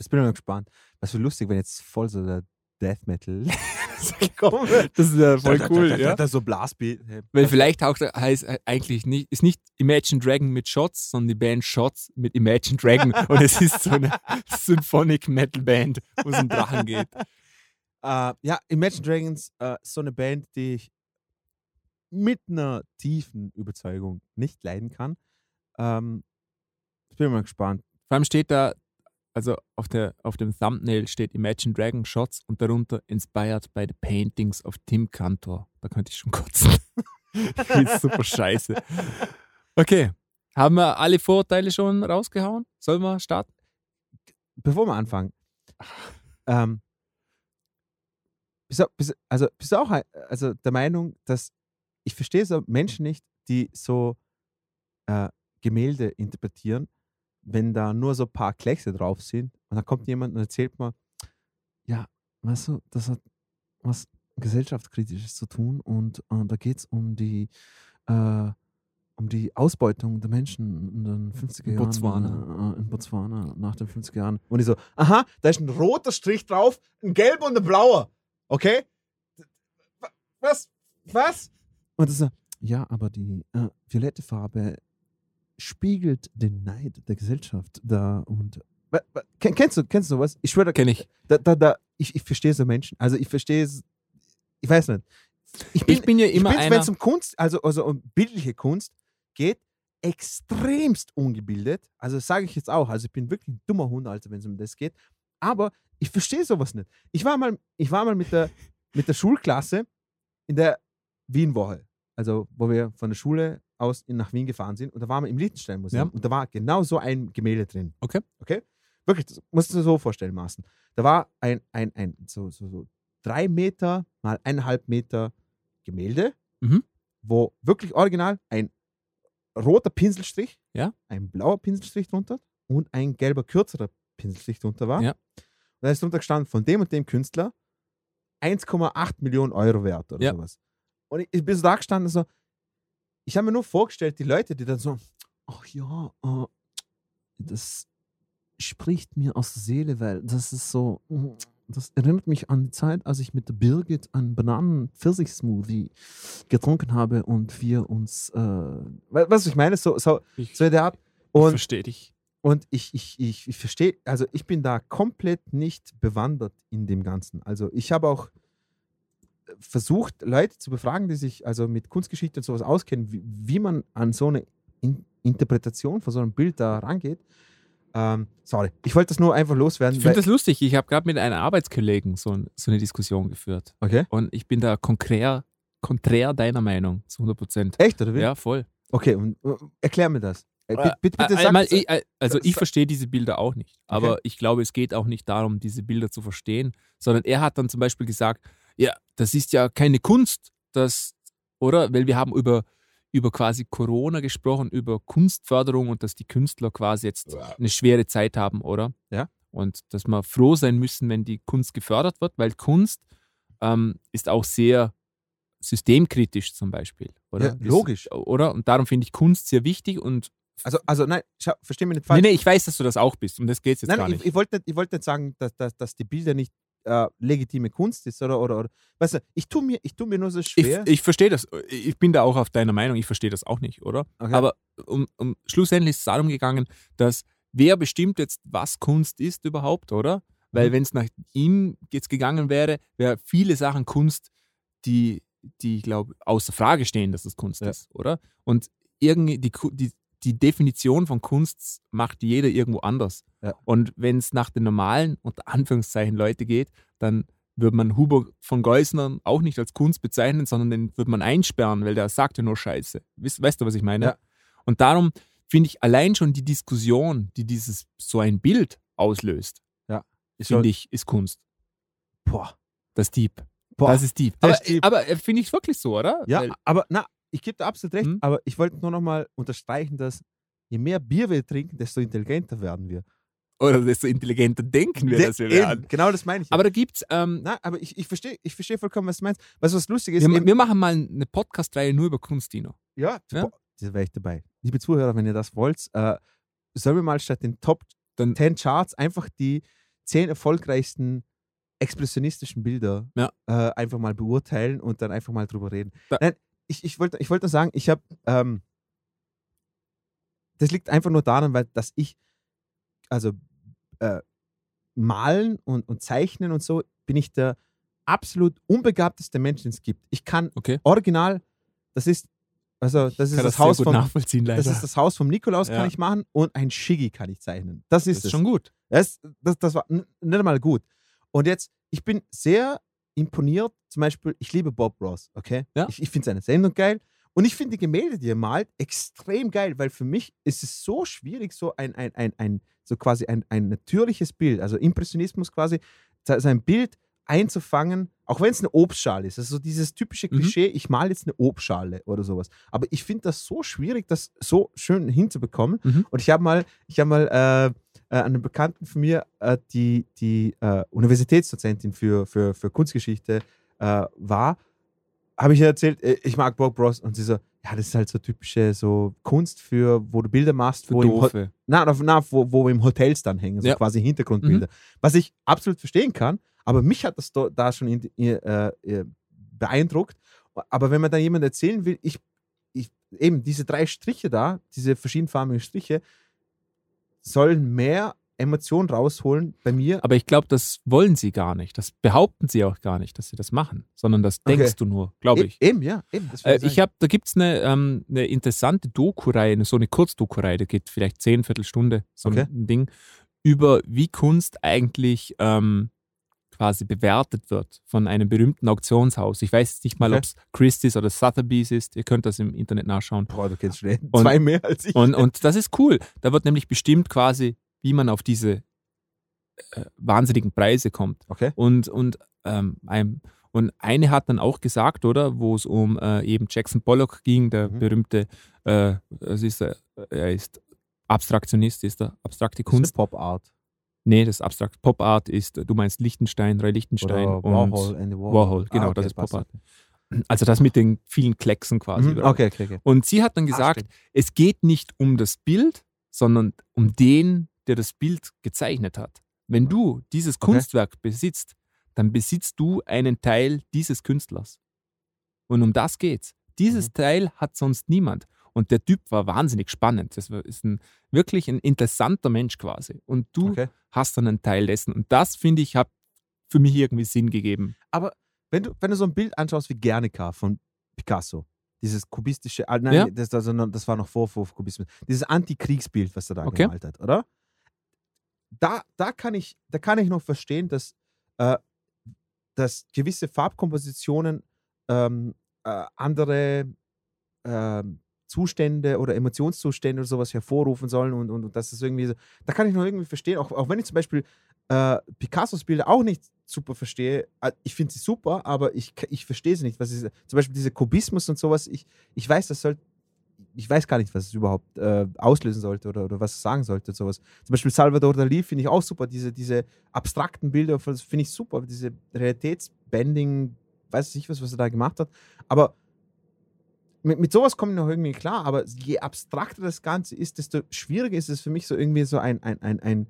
Jetzt bin ich mal gespannt. Was für lustig, wenn jetzt voll so der Death Metal kommen wird. Das ist ja voll Da- cool, da- da- ja. da so Blasbeat. Weil vielleicht auch da heißt äh, eigentlich nicht, ist nicht Imagine Dragon mit Shots, sondern die Band Shots mit Imagine Dragon. Und es ist so eine Symphonic Metal Band, wo es um Drachen geht. Äh, ja, Imagine Dragons, äh, so eine Band, die ich mit einer tiefen Überzeugung nicht leiden kann. Ähm, ich bin mal gespannt. Vor allem steht da, also auf, der, auf dem Thumbnail steht Imagine Dragon Shots und darunter Inspired by the Paintings of Tim Cantor. Da könnte ich schon kotzen. Ist super scheiße. Okay. Haben wir alle Vorurteile schon rausgehauen? Sollen wir starten? Bevor wir anfangen, ähm, bist du, bist, also bist du auch also der Meinung, dass ich verstehe so Menschen nicht, die so äh, Gemälde interpretieren, wenn da nur so ein paar Kleckse drauf sind und dann kommt jemand und erzählt mir, ja, weißt du, das hat was gesellschaftskritisches zu tun und äh, da geht es um die äh, um die Ausbeutung der Menschen in den 50er In Jahren Botswana. äh, in Botswana nach den 50er Jahren. Und ich so, aha, da ist ein roter Strich drauf, ein gelber und ein blauer. Okay? Was? Was? Und das so, ja, aber die äh, violette Farbe spiegelt den Neid der Gesellschaft da und Wa- wa- Ken- Kennst du, kennst du sowas? Ich schwöre, Kenne ich. da, da, da, ich, ich verstehe so Menschen. Also ich verstehe es, ich weiß nicht. Ich bin, Ich bin ja immer ich bin, wenn es um Kunst, also, also um bildliche Kunst geht, extremst ungebildet. Also das sage ich jetzt auch. Also ich bin wirklich ein dummer Hund, also wenn es um das geht. Aber ich verstehe sowas nicht. Ich war mal, ich war mal mit der, mit der Schulklasse in der Wienwoche. Also wo wir von der Schule aus in, nach Wien gefahren sind. Und da waren wir im Liechtenstein-Museum. Ja. Und da war genau so ein Gemälde drin. Okay. Okay? Wirklich, das musst du dir so vorstellen, Maßen. Da war ein, ein, ein so, so, so drei Meter mal eineinhalb Meter Gemälde, Mhm. wo wirklich original ein roter Pinselstrich, Ja. ein blauer Pinselstrich drunter und ein gelber kürzerer Pinselstrich drunter war. Ja. Und da ist drunter gestanden, von dem und dem Künstler 1,8 Millionen Euro wert oder Ja. sowas. Und ich, ich bin so da gestanden, so, ich habe mir nur vorgestellt, die Leute, die dann so, ach ja, äh, das spricht mir aus der Seele, weil das ist so, das erinnert mich an die Zeit, als ich mit der Birgit einen Bananen-Pfirsich-Smoothie getrunken habe und wir uns, äh, we- weißt du, ich meine? So, so, Ich, so der Art. Und, verstehe dich. Und ich, ich, ich, ich verstehe, also ich bin da komplett nicht bewandert in dem Ganzen. Also ich habe auch äh, versucht, Leute zu befragen, die sich also mit Kunstgeschichte und sowas auskennen, wie, wie man an so eine in Interpretation von so einem Bild da rangeht. Ähm, sorry, ich wollte das nur einfach loswerden. Ich finde das lustig. Ich habe gerade mit einem Arbeitskollegen so, ein, so eine Diskussion geführt. okay. Und ich bin da konträr, konträr deiner Meinung, zu 100 Prozent. Echt, oder wie? Ja, voll. Okay, und äh, erklär mir das. Äh, bitte, bitte, bitte Äh, einmal, sag- ich, also ich verstehe diese Bilder auch nicht. Aber ich glaube, es geht auch nicht darum, diese Bilder zu verstehen, sondern er hat dann zum Beispiel gesagt, ja, das ist ja keine Kunst, das, oder? Weil wir haben über, über quasi Corona gesprochen, über Kunstförderung und dass die Künstler quasi jetzt eine schwere Zeit haben, oder? Ja. Und dass wir froh sein müssen, wenn die Kunst gefördert wird, weil Kunst ähm, ist auch sehr systemkritisch zum Beispiel, oder? Ja, Ist- logisch. Oder? Und darum finde ich Kunst sehr wichtig und also, also nein, schau, versteh mich nicht falsch. Nee, nee, ich weiß, dass du das auch bist. Um das geht es jetzt nein, gar ich, nicht. ich wollte nicht, ich wollte nicht sagen, dass, dass, dass die Bilder nicht äh, legitime Kunst ist, oder, oder, oder. Weißt du, ich tue mir, ich tu mir nur so ich schwer. ich verstehe das. Ich bin da auch auf deiner Meinung. Ich verstehe das auch nicht, oder? Okay. Aber um, um, schlussendlich ist es darum gegangen, dass wer bestimmt jetzt, was Kunst ist überhaupt, oder? Weil Mhm. wenn es nach ihm jetzt gegangen wäre, wäre viele Sachen Kunst, die, die ich glaube, außer Frage stehen, dass es Kunst Ja. ist, oder? Und irgendwie die, die, die Definition von Kunst macht jeder irgendwo anders. Ja. Und wenn es nach den normalen, unter Anführungszeichen, Leute geht, dann würde man Huber von Geusner auch nicht als Kunst bezeichnen, sondern den würde man einsperren, weil der sagt ja nur Scheiße. Weißt, weißt du, was ich meine? Ja. Und darum finde ich allein schon die Diskussion, die dieses so ein Bild auslöst, ist finde ich, ist Kunst. boah, Das Dieb. boah. Das ist Dieb. Das Aber, ist aber äh, finde ich wirklich so, oder? Ja, Weil, aber na, ich gebe dir absolut recht, Hm? aber ich wollte nur noch mal unterstreichen, dass je mehr Bier wir trinken, desto intelligenter werden wir. oder desto intelligenter denken wir, De- dass wir werden. Genau das meine ich. Aber da gibt es, ähm, na, aber ich, ich verstehe ich versteh vollkommen, was du meinst. Weißt du, was lustig ist? wir, Eben- wir machen mal eine Podcast-Reihe nur über Kunst, Dino. Ja, Ja? da wäre ich dabei. Liebe Zuhörer, wenn ihr das wollt, äh, sollen wir mal statt den Top Dann- 10 Charts einfach die 10 erfolgreichsten expressionistischen Bilder Ja. äh, einfach mal beurteilen und dann einfach mal drüber reden. Da- Nein, ich, ich wollte ich wollt nur sagen, ich habe, ähm, das liegt einfach nur daran, weil dass ich, also äh, malen und, und zeichnen und so, bin ich der absolut unbegabteste Mensch, den es gibt. Ich kann Okay. original, das ist, also das ist Kann das, sehr Haus vom, nachvollziehen, leider. das ist das Haus vom Nikolaus Ja. kann ich machen und ein Shiggy kann ich zeichnen. Das ist, Das ist schon gut. Das, das, das war nicht einmal gut. Und jetzt, ich bin sehr imponiert, zum Beispiel, ich liebe Bob Ross, okay? Ja. Ich, ich finde seine Sendung geil. Und ich finde die Gemälde, die er malt, extrem geil, weil für mich ist es so schwierig, so ein, ein, ein, ein so quasi ein, ein natürliches Bild, also Impressionismus quasi, se- sein Bild einzufangen, auch wenn es eine Obstschale ist. Also so dieses typische Mhm. Klischee, ich male jetzt eine Obstschale oder sowas. Aber ich finde das so schwierig, das so schön hinzubekommen. Mhm. Und ich habe mal, ich habe mal äh, äh, einen Bekannten von mir, äh, die, die äh, Universitätsdozentin für, für, für Kunstgeschichte äh, war, habe ich ihr erzählt, äh, ich mag Bob Ross und sie so, ja, das ist halt so typische so Kunst für, wo du Bilder machst, Für wo im, Doofe. na, na, na, wo, wo im Hotels dann hängen, so Ja. Mhm. quasi Hintergrundbilder. Was ich absolut verstehen kann, aber mich hat das da schon in, äh, beeindruckt. Aber wenn man dann jemand erzählen will, ich, ich, eben diese drei Striche da, diese verschiedenfarbigen Striche, sollen mehr Emotionen rausholen bei mir. Aber ich glaube, das wollen sie gar nicht. Das behaupten sie auch gar nicht, dass sie das machen, sondern das Okay. denkst du nur, glaube ich. Eben, ja. Eben, Äh, ich habe, da gibt es eine, ähm, eine interessante Doku-Reihe, so eine Kurzdoku-Reihe, die geht vielleicht zehn Viertelstunde, so Okay. ein Ding, über wie Kunst eigentlich ähm, quasi bewertet wird von einem berühmten Auktionshaus. Ich weiß jetzt nicht mal, Okay. ob es Christie's oder Sotheby's ist. Ihr könnt das im Internet nachschauen. Boah, du kennst schnell Und- zwei mehr als ich. Und, und das ist cool. Da wird nämlich bestimmt quasi, wie man auf diese äh, wahnsinnigen Preise kommt. okay. Und, und, ähm, ein, und eine hat dann auch gesagt, oder, wo es um äh, eben Jackson Pollock ging, der Mhm. berühmte, äh, was ist er, er ist Abstraktionist, ist er, abstrakte Das ist Kunst. Pop Art. Nee, das Abstrakt Pop Art ist, du meinst Lichtenstein, Roy Lichtenstein Oder und Warhol, Andy Warhol. Warhol, genau, Ah, okay, das ist Pop. Art. Also das mit den vielen Klecksen quasi. Mhm, okay, okay, okay. Und sie hat dann Ah, gesagt, stimmt. es geht nicht um das Bild, sondern um den, der das Bild gezeichnet hat. Wenn du dieses Okay. Kunstwerk besitzt, dann besitzt du einen Teil dieses Künstlers. Und um das geht's. Dieses Mhm. Teil hat sonst niemand. Und der Typ war wahnsinnig spannend. Das war, ist ein, wirklich ein interessanter Mensch quasi. Und du Okay. hast dann einen Teil dessen. Und das, finde ich, hat für mich irgendwie Sinn gegeben. Aber wenn du, wenn du so ein Bild anschaust wie Guernica von Picasso, dieses kubistische, ah, nein, Ja. das, das, das war noch vor, vor Kubismus, dieses Antikriegsbild, was er da Okay. gemalt hat, oder? Da, da, kann ich, da kann ich noch verstehen, dass, äh, dass gewisse Farbkompositionen ähm, äh, andere ähm, Zustände oder Emotionszustände oder sowas hervorrufen sollen und, und, und das ist irgendwie so, da kann ich noch irgendwie verstehen, auch, auch wenn ich zum Beispiel äh, Picassos Bilder auch nicht super verstehe. Ich finde sie super, aber ich, ich verstehe sie nicht. Was ist, zum Beispiel dieser Kubismus und sowas, ich, ich weiß, das soll, ich weiß gar nicht, was es überhaupt äh, auslösen sollte oder, oder was es sagen sollte. Sowas. Zum Beispiel Salvador Dali finde ich auch super. Diese, diese abstrakten Bilder finde ich super. Diese Realitätsbending, weiß ich was, was er da gemacht hat. Aber mit, mit sowas komme ich noch irgendwie klar, aber je abstrakter das Ganze ist, desto schwieriger ist es für mich so irgendwie so ein, ein, ein, ein,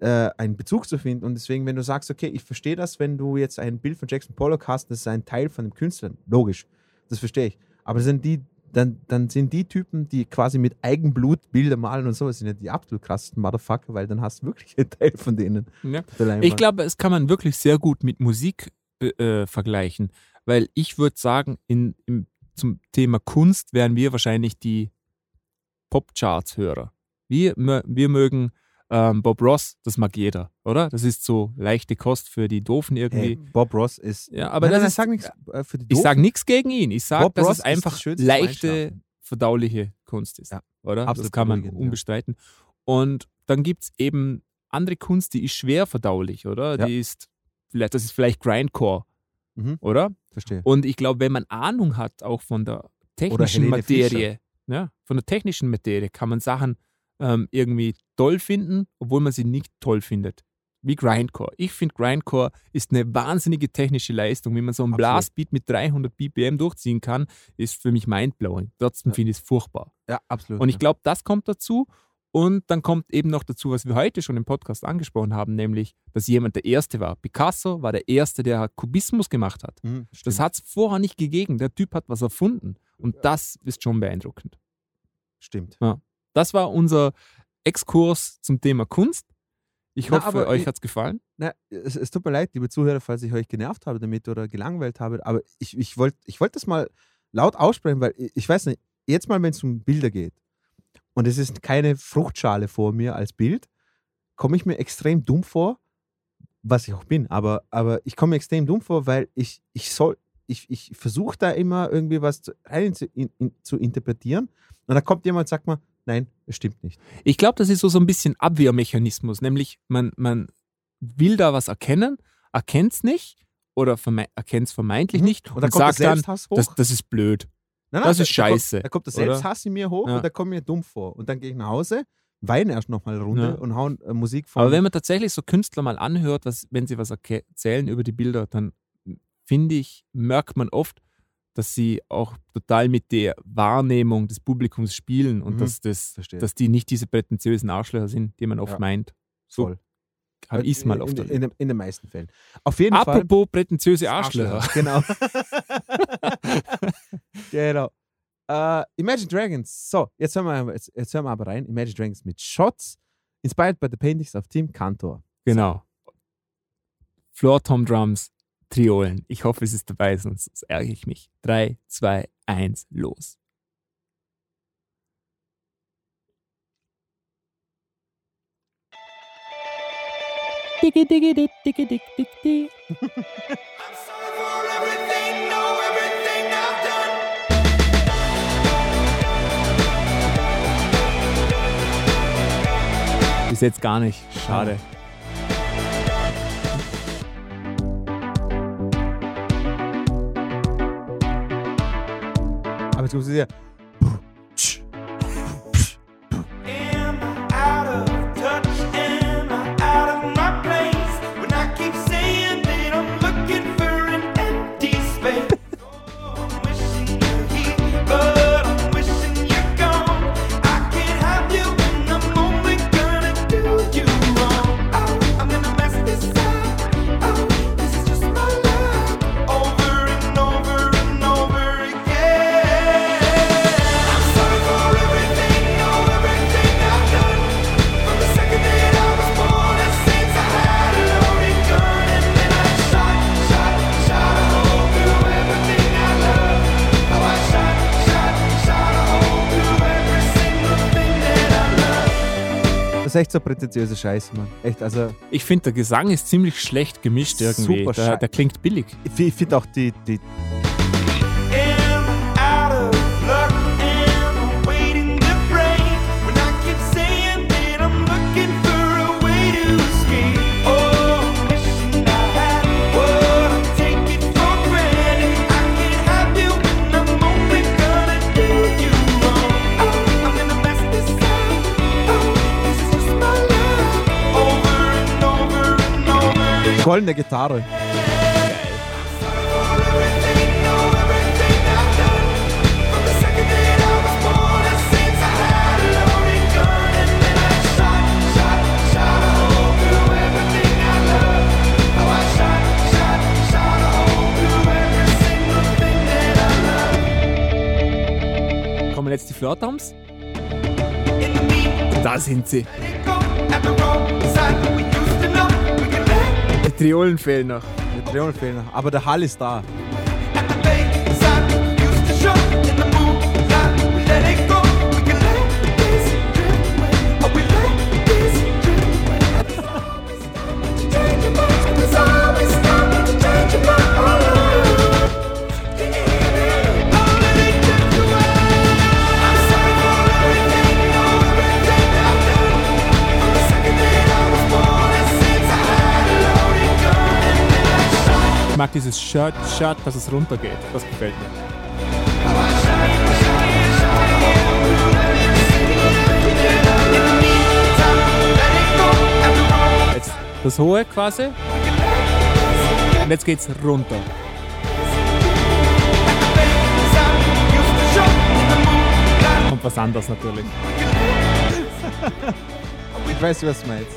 äh, einen Bezug zu finden. Und deswegen, wenn du sagst, okay, ich verstehe das, wenn du jetzt ein Bild von Jackson Pollock hast, das ist ein Teil von dem Künstler, logisch, das verstehe ich. Aber sind die, dann, dann sind die Typen, die quasi mit Eigenblut Bilder malen und sowas, sind ja die absolut krassesten Motherfucker, weil dann hast du wirklich einen Teil von denen. Ja. Ich glaube, es kann man wirklich sehr gut mit Musik äh, vergleichen, weil ich würde sagen, in, im, zum Thema Kunst wären wir wahrscheinlich die Pop-Charts-Hörer. Wir, wir mögen ähm, Bob Ross, das mag jeder, oder? Das ist so leichte Kost für die Doofen irgendwie. Hey, Bob Ross ist. Ja, aber Nein, das nein, ist, sag nichts äh, für die ich sage nichts gegen ihn. Ich sage, dass Ross es einfach das leichte, verdauliche Kunst ist, Ja, oder? Das absolut kann man beruhigend, ja. unbestreiten. Und dann gibt es eben andere Kunst, die ist schwer verdaulich, oder? Ja. Die ist, vielleicht, das ist vielleicht Grindcore, Mhm. oder? Verstehe. Und ich glaube, wenn man Ahnung hat, auch von der technischen Materie, ja, von der technischen Materie, kann man Sachen ähm, irgendwie toll finden, obwohl man sie nicht toll findet. Wie Grindcore. Ich finde, Grindcore ist eine wahnsinnige technische Leistung. Wie man so ein Absolut. Blastbeat mit 300 BPM durchziehen kann, ist für mich mindblowing. Trotzdem Ja. finde ich es furchtbar. Ja, absolut. Und ich glaube, das kommt dazu. Und dann kommt eben noch dazu, was wir heute schon im Podcast angesprochen haben, nämlich, dass jemand der Erste war. Picasso war der Erste, der Kubismus gemacht hat. Mhm, Das hat es vorher nicht gegeben. Der Typ hat was erfunden. Und das ist schon beeindruckend. Stimmt. Das war unser Exkurs zum Thema Kunst. Ich Na, hoffe, aber euch hat es gefallen. Na, es, es tut mir leid, liebe Zuhörer, falls ich euch genervt habe damit oder gelangweilt habe, aber ich, ich wollte ich wollt das mal laut aussprechen, weil ich, ich weiß nicht, jetzt mal, wenn es um Bilder geht und es ist keine Fruchtschale vor mir als Bild, komme ich mir extrem dumm vor, was ich auch bin, aber, aber ich komme mir extrem dumm vor, weil ich, ich soll, ich, ich versuche da immer irgendwie was zu, rein zu, in, in, zu interpretieren und dann kommt jemand und sagt mir, nein, es stimmt nicht. Ich glaube, das ist so, so ein bisschen Abwehrmechanismus. Nämlich, man, man will da was erkennen, erkennt es nicht oder erkennt es vermeintlich Mhm. nicht Und und, sagt dann, das, das ist blöd. Nein, Das da- ist da kommt- scheiße, Da kommt der oder? Selbsthass in mir hoch Ja. und da komme ich mir dumm vor. Und dann gehe ich nach Hause, weine erst noch mal eine Runde Ja. und hauen äh, Musik von. Aber wenn man tatsächlich so Künstler mal anhört, was, wenn sie was erzählen über die Bilder, dann finde ich, merkt man oft, dass sie auch total mit der Wahrnehmung des Publikums spielen und Mhm. dass, das, Verstehe. dass die nicht diese prätentiösen Arschlöcher sind, die man oft Ja. meint. So Voll. Habe ich es mal oft in, in, in, in den meisten Fällen. Auf jeden Fall. Apropos prätentiöse Arschlöcher. Genau. genau. Äh, Imagine Dragons. So, jetzt hören, wir, jetzt, jetzt hören wir aber rein. Imagine Dragons mit Shots, inspired by the paintings of Tim Cantor. Genau. Floor Tom Drums, Triolen. Ich hoffe, es ist dabei, sonst ärgere ich mich. 3, 2, 1, los. For everything, no, everything I've done. Bis jetzt gar nicht. Schade. Aber jetzt kommt es ja. Ist echt so prätentiöse Scheiße, Mann. Echt, also Ich finde, der Gesang ist ziemlich schlecht gemischt irgendwie. Super der, der klingt billig. ich finde auch die, die goldene Gitarre. Kommen jetzt die Flirtams? Da sind sie. Die Triolen fehlen noch. Der Triol fehlt noch. Aber der Hall ist da. Mag dieses Shirt, Shirt, dass es runtergeht. Das gefällt mir. Jetzt das hohe quasi. Und jetzt geht's runter. Kommt was anderes natürlich. Ich weiß, was du meinst.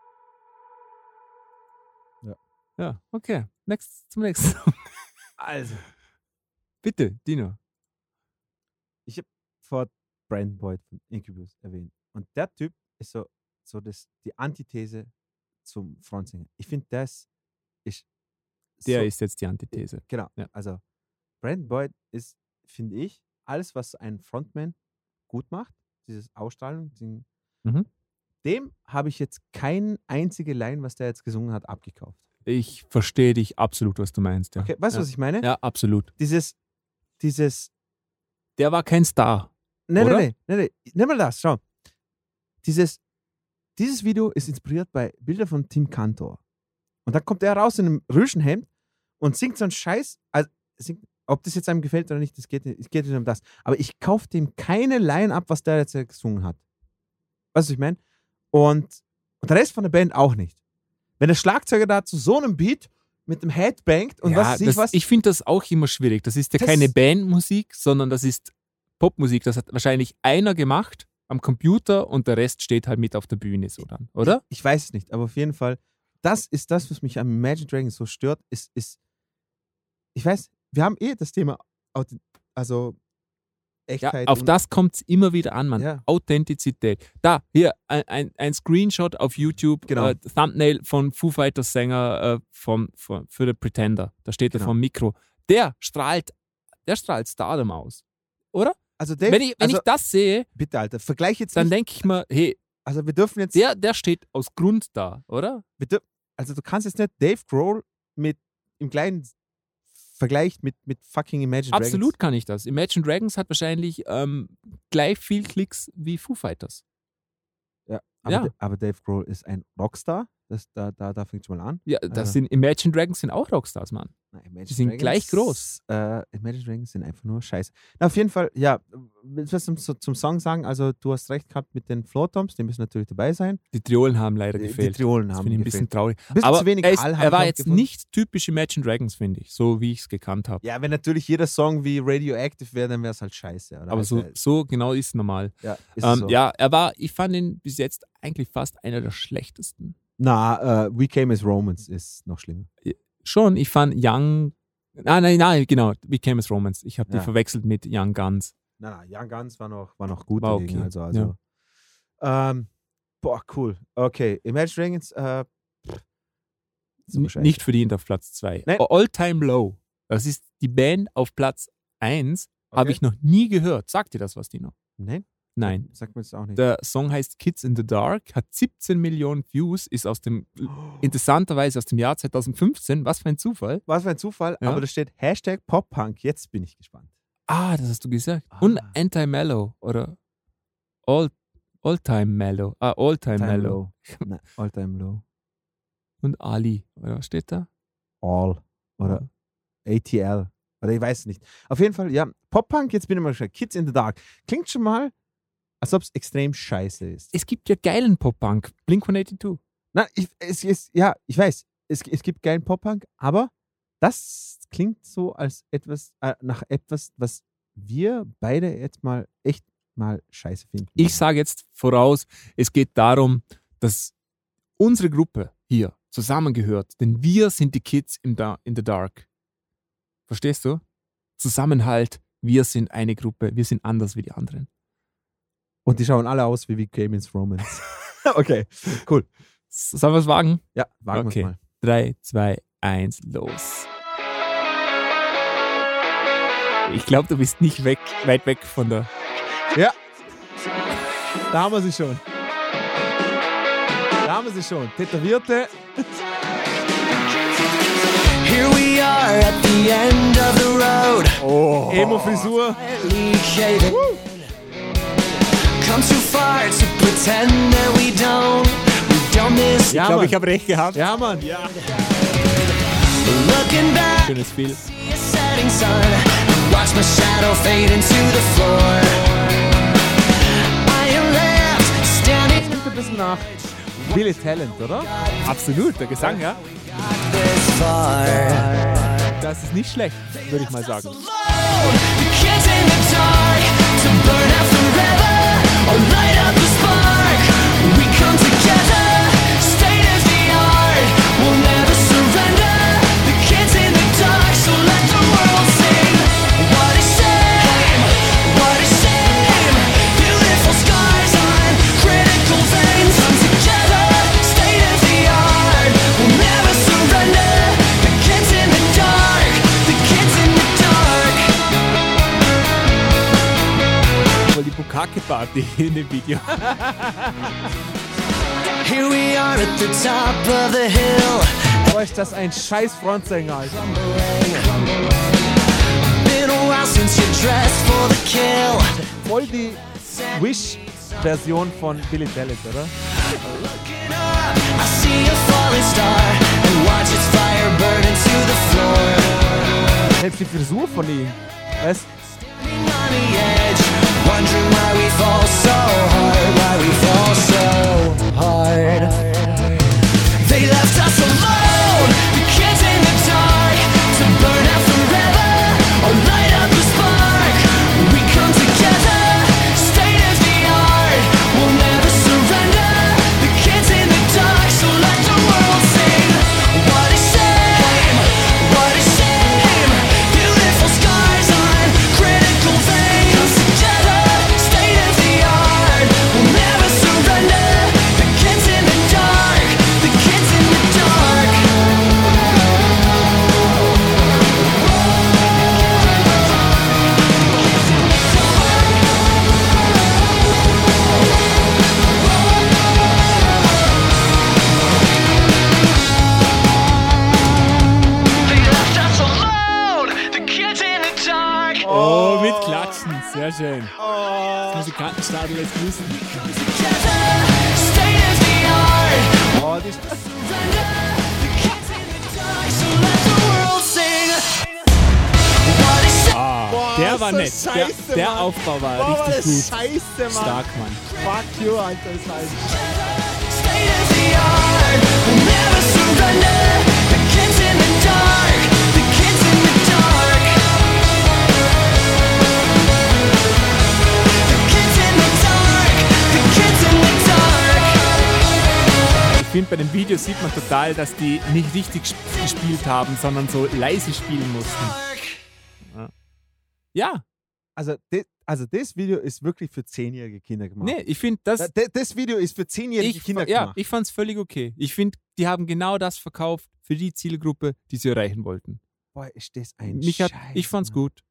Ja. Okay. Next, zum nächsten. Also, Bitte, Dino. ich habe vor Brandon Boyd von Incubus erwähnt. Und der Typ ist so, so das, die Antithese zum Frontsänger. Ich finde, das ist. Der so, ist jetzt die Antithese. Genau. Ja. Also, Brandon Boyd ist, finde ich, alles, was ein Frontman gut macht, dieses Ausstrahlung, diesen, Mhm. dem habe ich jetzt keine einzige Line, was der jetzt gesungen hat, abgekauft. Ich verstehe dich absolut, was du meinst. Ja. Okay, weißt du, ja. was ich meine? Ja, absolut. Dieses, dieses, Der war kein Star. nee, Oder? nee, nee, nee, nee, nimm mal das, schau. Dieses, dieses Video ist inspiriert bei Bilder von Tim Cantor. Und dann kommt er raus in einem Rüschenhemd und singt so einen Scheiß, also singt, ob das jetzt einem gefällt oder nicht, das geht, es geht nicht um das. Aber ich kaufe dem keine Line ab, was der jetzt gesungen hat. Weißt du, was ich meine? Und, und der Rest von der Band auch nicht. Wenn der Schlagzeuger da zu so einem Beat mit dem Head bangt und ja, was ich das, was. ich finde das auch immer schwierig. Das ist ja Das- keine Bandmusik, sondern das ist Popmusik. Das hat wahrscheinlich einer gemacht am Computer und der Rest steht halt mit auf der Bühne so dann, oder? Ich, ich weiß es nicht, aber auf jeden Fall, das ist das, was mich am Imagine Dragons so stört, ist, ist ich weiß, wir haben eh das Thema, Auth- also Ja, Echtheit. auf das kommt es immer wieder an, Mann. Ja. Authentizität. Da, hier, ein, ein, Screenshot auf YouTube, Genau. äh, Thumbnail von Foo Fighters Sänger äh, vom, von, für The Pretender. Da steht er Genau. vom Mikro. Der strahlt, der strahlt Stardom aus. Oder? Also Dave, wenn ich, wenn also, ich das sehe, bitte, Alter, vergleich jetzt dann denke ich mir, hey, also wir dürfen jetzt, der, der steht aus Grund da, oder? dür- also du kannst jetzt nicht Dave Grohl mit im kleinen Vergleich mit, mit fucking Imagine Absolut kann ich das. Imagine Dragons hat wahrscheinlich ähm, gleich viel Klicks wie Foo Fighters. Dragons. Ja, aber, Ja. Aber Dave Grohl ist ein Rockstar, Das, da da, da fängt schon mal an. Ja, das Ah. sind Imagine Dragons sind auch Rockstars, Mann. Imagine Die sind gleich groß. Äh, Imagine Dragons sind einfach nur scheiße. Na, auf jeden Fall, ja, willst du was zum, zum Song sagen? Also, du hast recht gehabt mit den Floortoms, die müssen natürlich dabei sein. Die Triolen haben leider Die, die gefehlt. Triolen das haben finde ich ein bisschen gefehlt. traurig. Bisschen Aber zu wenig er, ist, er war jetzt gefunden. nicht typisch Imagine Dragons, finde ich, so wie ich es gekannt habe. Ja, wenn natürlich jeder Song wie Radioactive wäre, dann wäre es halt scheiße. Oder? Aber so, Also, so genau ist es normal. ja, ist Ähm, so. Ja, er war, ich fand ihn bis jetzt eigentlich fast einer der schlechtesten. Na, äh, We Came as Romans ist noch schlimmer. Schon, ich fand Young. Ah, nein, nein, genau, We Came as Romance. Ich habe Ja. die verwechselt mit Young Guns. Na, na, Young Guns war noch, war noch gut War dagegen. okay, Also, also, ähm, boah, cool. Okay, Imagine Dragons, äh. Nicht verdient auf Platz 2. Nein. All Time Low. Das ist die Band auf Platz 1. Habe Okay. ich noch nie gehört. Sagt dir das was, Dino? Nein, Nein. sagt mir jetzt auch nicht. Der Song heißt Kids in the Dark, hat 17 Millionen Views, ist aus dem, interessanterweise aus dem Jahr 2015. Was für ein Zufall. Was für ein Zufall, Ja. aber da steht Hashtag Pop-Punk. Jetzt bin ich gespannt. Ah, das hast du gesagt. Und Ah. Anti-Mellow oder All, All-Time Mellow. Ah, All-Time Mellow. Nein, all time low. Und Ali. Oder was steht da? All. Oder ATL. Oder ich weiß es nicht. Auf jeden Fall, ja, Pop-Punk, jetzt bin ich mal gespannt. Kids in the Dark. Klingt schon mal, als ob es extrem scheiße ist. Es gibt ja geilen Pop-Punk. Blink 182. Na, ich, es ist, ja, ich weiß, es, es gibt geilen Pop-Punk, aber das klingt so als etwas, äh, nach etwas, was wir beide jetzt mal echt mal scheiße finden. Ich sage jetzt voraus, es geht darum, dass unsere Gruppe hier zusammengehört, denn wir sind die Kids im da in the Dark. Verstehst du? Zusammenhalt, wir sind eine Gruppe, wir sind anders wie die anderen. Und die schauen alle aus wie wie Cayman's Romance. okay, cool. Sollen wir es wagen? Ja, wagen Okay. wir mal. 3, 2, 1, los. Ich glaube, du bist nicht weg, weit weg von der. Ja. Da haben wir sie schon. Da haben wir sie schon. Tätowierte. Here we are at the end of the road. Oh. Emo-Frisur. Come too far to pretend that we don't. We've done this. Ja, ich glaube, ich habe recht gehabt. Ja, Mann. Ja. Looking back, Schönes Spiel. Watch my shadow fade into the floor. I am left standing Klingt ein bisschen nach Billy Talent, oder? Absolut, der Gesang, ja. Das ist nicht schlecht, würde ich mal sagen. alive. Bukake-Party in dem Video. Here we are at the top of the hill. Boah, ist das ein scheiß Frontsänger, Alter. Been a while since you dressed for the kill. Voll die Wish-Version von Billy Talent, oder? Looking up, I see a falling star and watch its fire burn into the floor. Selbst die Frisur von ihm. Weißt edge, wondering why we fall so hard, why we fall so hard. They left us alone, Sehr schön. Das Musikantenstadel lässt grüßen. The art. dauert ist. Ah, der war so nett. scheiße, der der Mann. Aufbau war Boah, war richtig das gut. scheiße, Mann. Stark, Mann. Fuck you, Alter. Das heißt. Finde, bei dem Video sieht man total, dass die nicht richtig sp- gespielt haben, sondern so leise spielen mussten. Ja, Also, das, also das Video ist wirklich für zehnjährige Kinder gemacht. nee, ich finde das. Das, das Video ist für zehnjährige Ich, Kinder ja, gemacht. ich fand es völlig okay. Ich finde, die haben genau das verkauft für die Zielgruppe, die sie erreichen wollten. Boah, ist das ein Mich hat, Scheiß, ich fand's Mann. gut.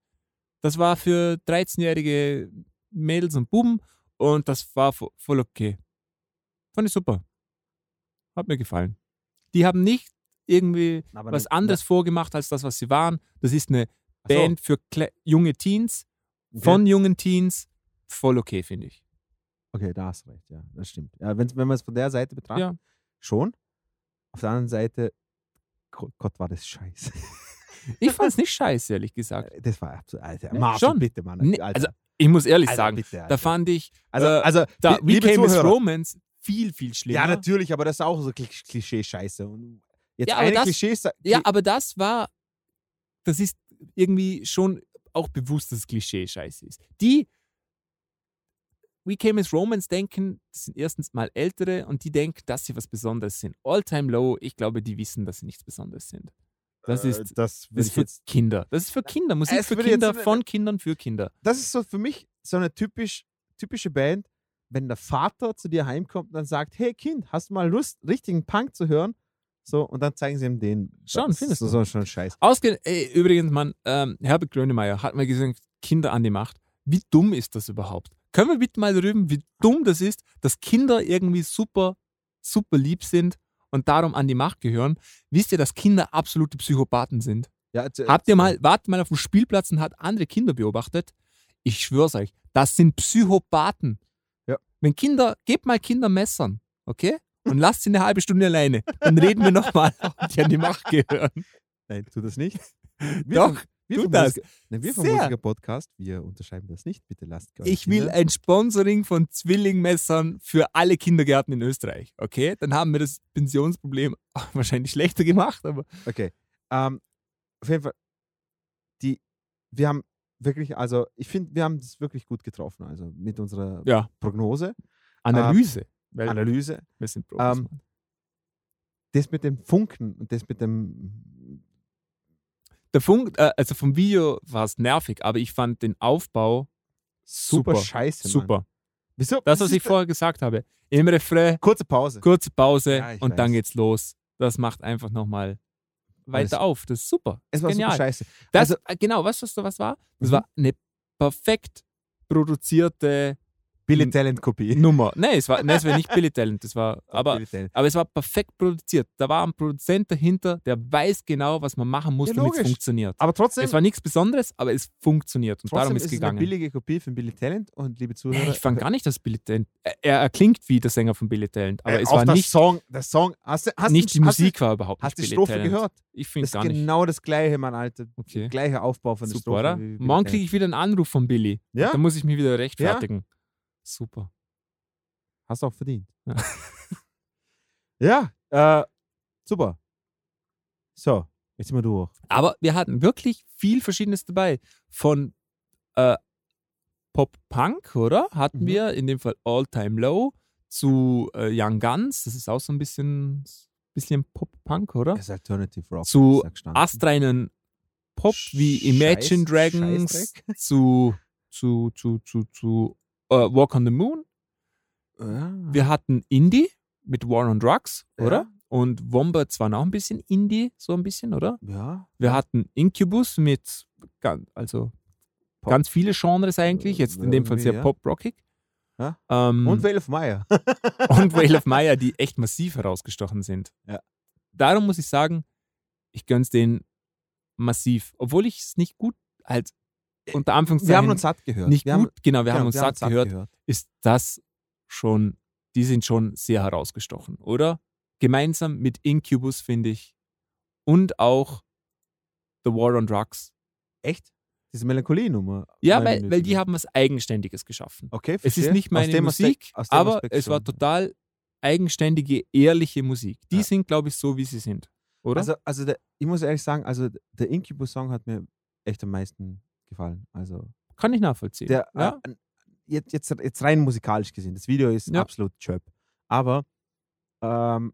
Das war für 13-jährige Mädels und Buben und das war vo- voll okay. Fand ich super. Hat mir gefallen. Die haben nicht irgendwie Aber was anderes vorgemacht als das, was sie waren. Das ist eine Ach so, Band für kle- junge Teens, von jungen Teens. Voll okay, finde ich. Okay, da hast du recht, ja, das stimmt. Ja, wenn, man es von der Seite betrachtet, Ja. schon. Auf der anderen Seite, Gott, war das scheiße. Ich fand's nicht scheiße, ehrlich gesagt. Das war absolut, Alter. Marshall, schon. bitte, Mann. Alter. also, ich muss ehrlich Alter, sagen, bitte, da fand ich also, äh, also da We Came Zuhörer, Romance viel, viel schlimmer. Ja, natürlich, aber das ist auch so Kli- Klischee-Scheiße. Jetzt Ja, aber das- Klischee Ja, aber das war, das ist irgendwie schon auch bewusst, dass es Klischee-Scheiße ist. Die We Came as Romans denken, das sind erstens mal Ältere und die denken, dass sie was Besonderes sind. All-Time Low, ich glaube, die wissen, dass sie nichts Besonderes sind. Das äh, ist, das, das ist für Kinder. Das ist für Kinder. Musik für jetzt Kinder, so- von Kindern für Kinder. das ist so für mich so eine typisch, typische Band, wenn der Vater zu dir heimkommt und dann sagt, hey Kind, hast du mal Lust, richtigen Punk zu hören? So, und dann zeigen sie ihm den. Schon, Das findest ist du? So schon scheiße. Ausge ey, übrigens, Mann, ähm, Herbert Grönemeyer hat mal gesagt, Kinder an die Macht. Wie dumm ist das überhaupt? Können wir bitte mal rüben, wie dumm das ist, dass Kinder irgendwie super, super lieb sind und darum an die Macht gehören? Wisst ihr, dass Kinder absolute Psychopathen sind? Ja, jetzt- Habt ihr mal, wart mal auf dem Spielplatz und hat andere Kinder beobachtet? Ich schwör's euch, das sind Psychopathen. Wenn Kinder, gebt mal Kinder Messern, okay? Und lasst sie eine halbe Stunde alleine. Dann reden wir nochmal, ob die an die Macht gehören. Nein, tu das nicht. Wir Doch, vom, wir tu vom das. Musiker, nein, wir vom Sehr. Musiker-Podcast, wir unterschreiben das nicht. Bitte lasst eure Ich will ein Sponsoring von Zwillingmessern für alle Kindergärten in Österreich. Okay? Dann haben wir das Pensionsproblem wahrscheinlich schlechter gemacht, aber Okay. Ähm, auf jeden Fall, die, wir haben wirklich, also ich finde, wir haben das wirklich gut getroffen, also mit unserer ja, Prognose, Analyse. weil Analyse. wir sind Profis. Ähm, Mann. Das mit dem Funken und das mit dem, Der Funk, äh, also vom Video war es nervig, aber ich fand den Aufbau super, Super, scheiße. Mann. super. Wieso? Das, was ist ich vorher gesagt habe. Im Refrain, Kurze Pause. kurze Pause Ja, und dann weiß. geht's los. Das macht einfach nochmal Alles- weiter auf. Das ist super. Es ist war genial. super scheiße. Das, Also- äh, genau, weißt du, was, was war? Das Mhm. war eine perfekt produzierte Billy Talent Kopie. Nummer. Nein, es war, nein, es war nicht Billy Talent. Das war, aber, aber es war perfekt produziert. Da war ein Produzent dahinter, der weiß genau, was man machen muss, Ja, damit es funktioniert. Aber trotzdem, Es war nichts Besonderes, aber es funktioniert und darum ist ist es es eine gegangen. billige Kopie von Billy Talent und liebe Zuhörer. Nee, ich fand gar nicht, dass Billy Talent. Er, er klingt wie der Sänger von Billy Talent, aber äh, es auch war der nicht, Song, der Song, hast du, hast nicht die hast Musik Du, war überhaupt hast du nicht die Strophe Talent. gehört? Ich finde Das gar ist nicht. genau das gleiche, Mann, Alter. Okay. Gleicher Aufbau von der Super, Strophe. Morgen kriege ich wieder einen Anruf von Billy. Ja? Da muss ich mich wieder rechtfertigen. Super. Hast du auch verdient. Ja. ja, äh, super. So, jetzt sind wir durch. Aber wir hatten wirklich viel Verschiedenes dabei. Von äh, Pop-Punk, oder? Hatten Mhm. wir in dem Fall All Time Low zu äh, Young Guns. Das ist auch so ein bisschen, bisschen Pop-Punk, oder? Es ist Alternative Rock. Zu astreinen Pop wie Imagine Scheiß- Dragons Scheißdreck. zu, zu, zu, zu, zu äh, Walk on the Moon. Ja. Wir hatten Indie mit War on Drugs, Ja. oder? Und Wombats waren auch ein bisschen Indie, so ein bisschen, oder? ja. Wir hatten Incubus mit gan- also Pop. ganz viele Genres eigentlich, jetzt in dem Fall Irgendwie, sehr ja. pop-rockig. Ja. Ähm, Und Vale of Meyer. und Whale of Meyer, die echt massiv herausgestochen sind. Ja. Darum muss ich sagen, ich gönn's denen massiv. Obwohl ich es nicht gut, halt unter Anführungszeichen, Wir haben uns satt gehört. nicht wir gut, haben, genau, wir genau, haben uns satt gehört, ist das schon, die sind schon sehr herausgestochen, oder? gemeinsam mit Incubus, finde ich. Und auch The War on Drugs. Echt? Diese Melancholie-Nummer. Ja, weil, Minuten. weil die haben was Eigenständiges geschaffen. Okay, Es ist verstehe. nicht meine Musik, Aspekt- aber Aspekt es war total eigenständige, ehrliche Musik. Die Ja. sind, glaube ich, so, wie sie sind. Oder? Also, also der, ich muss ehrlich sagen, also der Incubus-Song hat mir echt am meisten gefallen. Also Kann ich nachvollziehen. der, ja? äh, jetzt, jetzt, jetzt rein musikalisch gesehen, das Video ist Ja. absolut chöp. Aber ähm,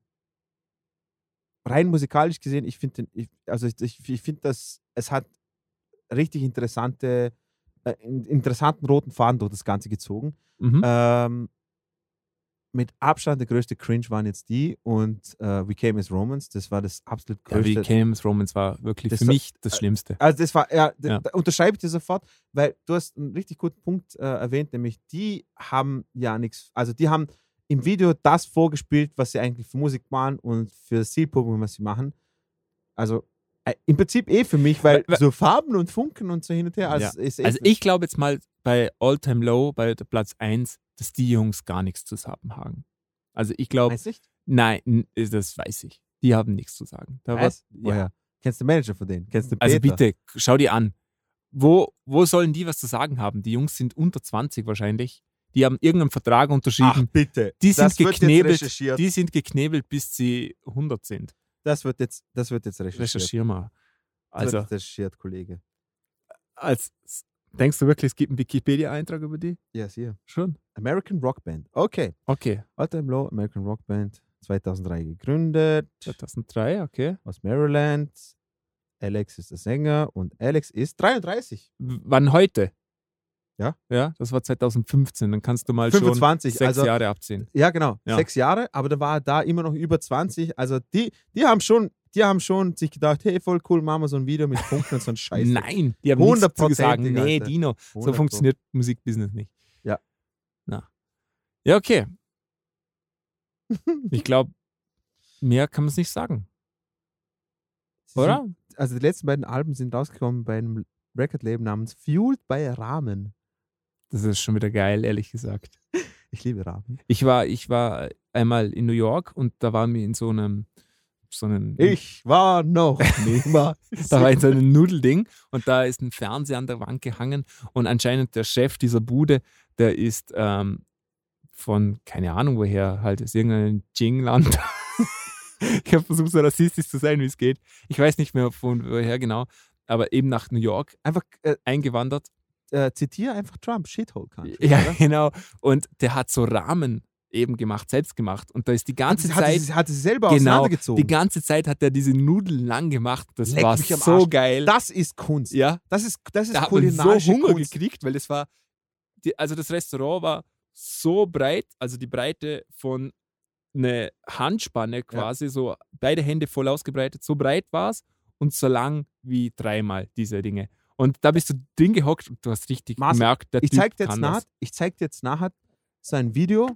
rein musikalisch gesehen, ich finde, ich, also ich, ich, finde, dass es hat richtig interessante, äh, in- interessanten roten Faden durch das Ganze gezogen. mhm. Ähm, mit Abstand der größte Cringe waren jetzt die und äh, We Came as Romans, das war das absolut ja, wie größte. Camus Romans war wirklich Das für war- mich das Schlimmste. Also das war, ja, Ja. da unterschreibe ich dir sofort, weil du hast einen richtig guten Punkt äh, erwähnt, nämlich die haben ja nichts, also die haben im Video das vorgespielt, was sie eigentlich für Musik machen und für das Zielpublikum, was sie machen. Also äh, im Prinzip eh für mich, weil Weil- so Farben und Funken und so hin und her, also, ist eh Also ich glaube jetzt mal bei All Time Low, bei Platz 1, dass die Jungs gar nichts zu sagen haben. Also ich glaube, nein, n- das weiß ich. Die haben nichts zu sagen. Da war, Weißt? ja. Kennst du den Manager von denen? Kennst du Also Peter? bitte, schau dir an. Wo, wo sollen die was zu sagen haben? Die Jungs sind unter 20 wahrscheinlich. Die haben irgendeinen Vertrag Ach unterschrieben. bitte. die sind das wird jetzt geknebelt. Die sind geknebelt, bis sie 100 sind. Das wird jetzt, das wird jetzt recherchiert. Recherchier mal. Das Also, wird jetzt recherchiert, Kollege. als, denkst du wirklich, es gibt einen Wikipedia-Eintrag über die? Ja, yes, hier. Schon. American Rock Band. Okay. Okay. All Time Low, American Rock Band, 2003 gegründet, 2003, okay. aus Maryland. Alex ist der Sänger und Alex ist 33. W- Wann heute? Ja. Ja, das war 2015. Dann kannst du mal 25, schon sechs also- Jahre abziehen. Ja, genau. Ja. Sechs Jahre, aber da war er da immer noch über 20. Also die, die haben schon, die haben schon sich gedacht, hey, voll cool, machen wir so ein Video mit Funken und so ein Scheiß. Nein, die haben nichts zu sagen. Nee. Dino, so 100 funktioniert Musikbusiness nicht. Ja. Na. Ja, okay. Ich glaube, mehr kann man es nicht sagen, Sie oder? Sind, also die letzten beiden Alben sind rausgekommen bei einem Record-Label namens Fueled by Rahmen. Das ist schon wieder geil, ehrlich gesagt. Ich liebe Rahmen. Ich war, ich war einmal in New York und da waren wir in so einem, so einem Ich war noch niemals. Da war in so einem Nudelding und da ist ein Fernseher an der Wand gehangen und anscheinend der Chef dieser Bude, der ist ähm, von, keine Ahnung woher, halt aus irgendeinem Jingland. ich habe versucht, so rassistisch zu sein, wie es geht. Ich weiß nicht mehr von woher genau, aber eben nach New York Einfach äh, eingewandert. äh, zitiere einfach Trump, Shithole Country. Ja, oder? genau. Und der hat so Rahmen eben gemacht, selbst gemacht. Und da ist die Hat ganze hat, Zeit, sie, hat sie selber genau, auseinandergezogen. die ganze Zeit hat er diese Nudeln lang gemacht. Das Leck war so geil. das ist Kunst. ja, Das ist, das ist da hat man so kulinarische Hunger Kunst. gekriegt, weil es war, die, also das Restaurant war so breit, also die Breite von eine Handspanne quasi, so beide Hände voll ausgebreitet, so breit war es und so lang wie dreimal diese Dinge. Und da bist du drin gehockt und du hast richtig Marcel, gemerkt, der Ich zeig dir jetzt nachher, das. ich zeig dir jetzt nachher so ein Video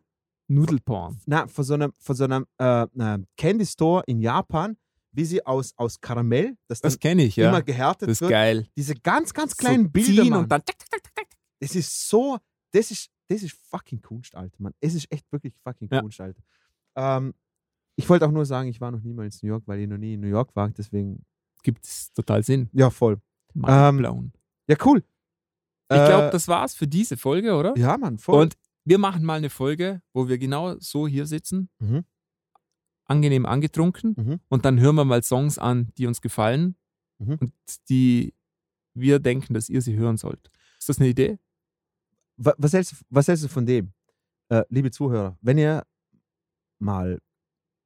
Nudelporn. na, von so einem, von so einem äh, Candy Store in Japan, wie sie aus, aus Karamell, das Das kenne ich, ja. immer gehärtet Das ist wird, geil. diese ganz, ganz kleinen so Bilder, Mann. und dann tak, tak, tak. Das ist so, das ist, das ist fucking Kunst, Alter, Mann. Es ist echt wirklich fucking Ja. Kunst, Alter. Ähm, ich wollte auch nur sagen, ich war noch niemals in New York, weil ich noch nie in New York war, deswegen, Gibt es total Sinn. ja, voll. Mindblown. Ja, cool. ich glaube, Äh, das war's für diese Folge, oder? Ja, Mann, voll. Und wir machen mal eine Folge, wo wir genau so hier sitzen, Mhm. angenehm angetrunken Mhm. und dann hören wir mal Songs an, die uns gefallen Mhm. und die wir denken, dass ihr sie hören sollt. Ist das eine Idee? Wa- was hältst, du- was hältst du von dem? Äh, liebe Zuhörer, wenn ihr mal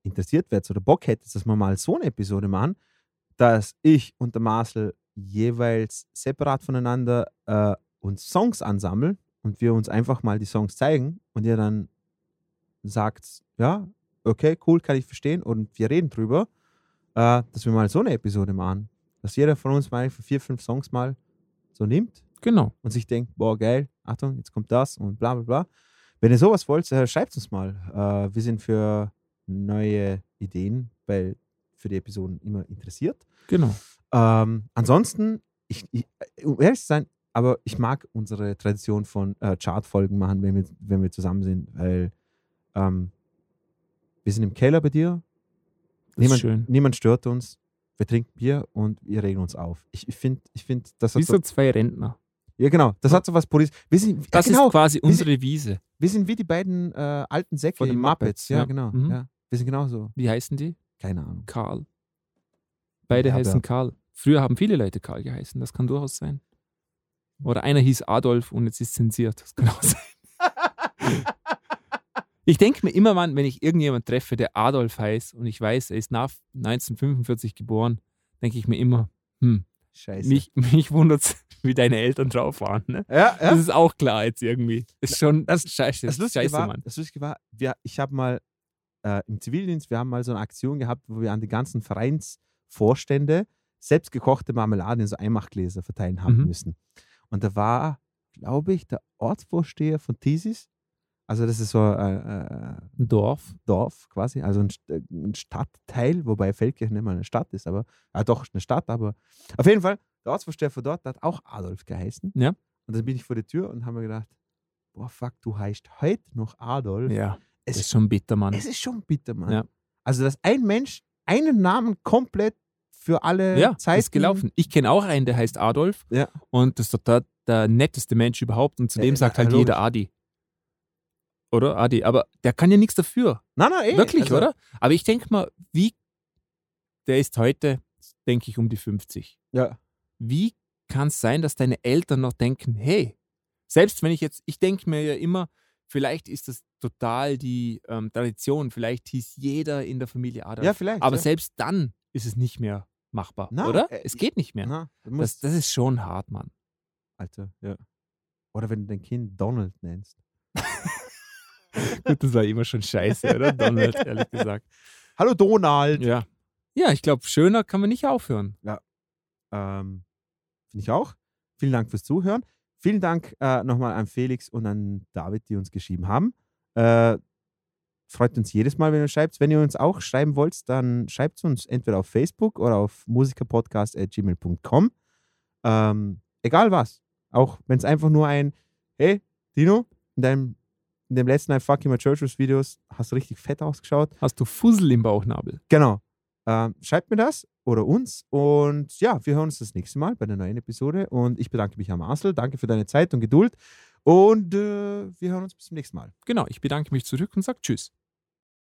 interessiert werdet oder Bock hättet, dass wir mal so eine Episode machen, dass ich und der Marcel jeweils separat voneinander äh, uns Songs ansammeln und wir uns einfach mal die Songs zeigen und ihr dann sagt, ja, okay, cool, kann ich verstehen und wir reden drüber, äh, dass wir mal so eine Episode machen. Dass jeder von uns mal vier, fünf Songs mal so nimmt Genau. und sich denkt, boah, geil, Achtung, jetzt kommt das und bla bla bla. Wenn ihr sowas wollt, äh, schreibt uns mal. Äh, wir sind für neue Ideen bei, für die Episoden immer interessiert. Genau. Ähm, ansonsten, ich, ich, äh, um ehrlich zu sein, aber ich mag unsere Tradition von äh, Chartfolgen machen, wenn wir, wenn wir zusammen sind, weil ähm, wir sind im Keller bei dir Das Niemand, ist schön. niemand stört uns. Wir trinken Bier und wir regen uns auf. Ich, ich finde, ich find, das hat Wie so, zwei Rentner. ja genau, das hat so was Politisches. Wir sind, Das ja, genau, ist quasi unsere Wiese. wir sind wie die beiden äh, alten Säcke Von den Muppets. Muppets, Ja, ja. genau. Mhm. Ja. Wir sind genauso. Wie heißen die? Keine Ahnung. Karl. Beide Ja, heißen Karl. Früher haben viele Leute Karl geheißen. Das kann durchaus sein. Oder einer hieß Adolf und jetzt ist zensiert. Das kann auch sein. Ich denke mir immer, wann, wenn ich irgendjemanden treffe, der Adolf heißt und ich weiß, er ist nach 1945 geboren, denke ich mir immer, hm, Scheiße. mich, mich wundert es, wie deine Eltern drauf waren. Ne? ja, ja. Das ist auch klar jetzt irgendwie. Ist schon Das- scheiße. Das Lustige scheiße, war, Mann. das Lustige war wir, ich habe mal äh, im Zivildienst, wir haben mal so eine Aktion gehabt, wo wir an die ganzen Vereinsvorstände selbstgekochte Marmelade in so Einmachgläser verteilen haben Mhm. müssen. Und da war, glaube ich, der Ortsvorsteher von Thesis. Also das ist so ein äh, Ein Dorf. Dorf quasi, also ein, äh, ein Stadtteil, wobei Feldkirchen nicht mal eine Stadt ist, aber ja doch eine Stadt, aber auf jeden Fall, der Ortsvorsteher von dort hat auch Adolf geheißen. Ja. Und dann bin ich vor der Tür und habe mir gedacht, boah fuck, du heißt heute noch Adolf. Ja, es, das ist schon bitter, Mann. es ist schon bitter, Mann. Ja. Also, dass ein Mensch einen Namen komplett für alle Ja, Zeiten ist gelaufen. Ich kenne auch einen, der heißt Adolf. Ja. Und das ist total der netteste Mensch überhaupt. Und zu dem ja, sagt halt jeder Adi. Oder Adi. Aber der kann ja nichts dafür. Nein, nein, eh. Wirklich, also, oder? Aber ich denke mal, wie. Der ist heute, denke ich, um die 50. Ja. Wie kann es sein, dass deine Eltern noch denken, hey, selbst wenn ich jetzt, ich denke mir ja immer, vielleicht ist das total die ähm, Tradition, vielleicht hieß jeder in der Familie Adolf. ja, vielleicht. Aber ja. selbst dann ist es nicht mehr machbar, Na, oder? äh, es geht nicht mehr. Na, Das, das ist schon hart, Mann. Alter, ja. Oder wenn du dein Kind Donald nennst. Gut, das war immer schon scheiße, oder? Donald, ehrlich gesagt. Hallo Donald! Ja. Ja, ich glaube, schöner kann man nicht aufhören. Ähm, Finde ich auch. Vielen Dank fürs Zuhören. Vielen Dank äh, nochmal an Felix und an David, die uns geschrieben haben. Äh, freut uns jedes Mal, wenn ihr schreibt. Wenn ihr uns auch schreiben wollt, dann schreibt es uns entweder auf Facebook oder auf musikerpodcast.gmail.com. Ähm, egal was. Auch wenn es einfach nur ein Hey, Dino, in deinem in dem letzten I Fuck You My Churches Videos hast du richtig fett ausgeschaut. Hast du Fussel im Bauchnabel? Genau. Ähm, schreibt mir das oder uns. Und ja, wir hören uns das nächste Mal bei der neuen Episode. Und ich bedanke mich am Marcel. Danke für deine Zeit und Geduld. Und äh, wir hören uns bis zum nächsten Mal. Genau, ich bedanke mich zurück und sage Tschüss.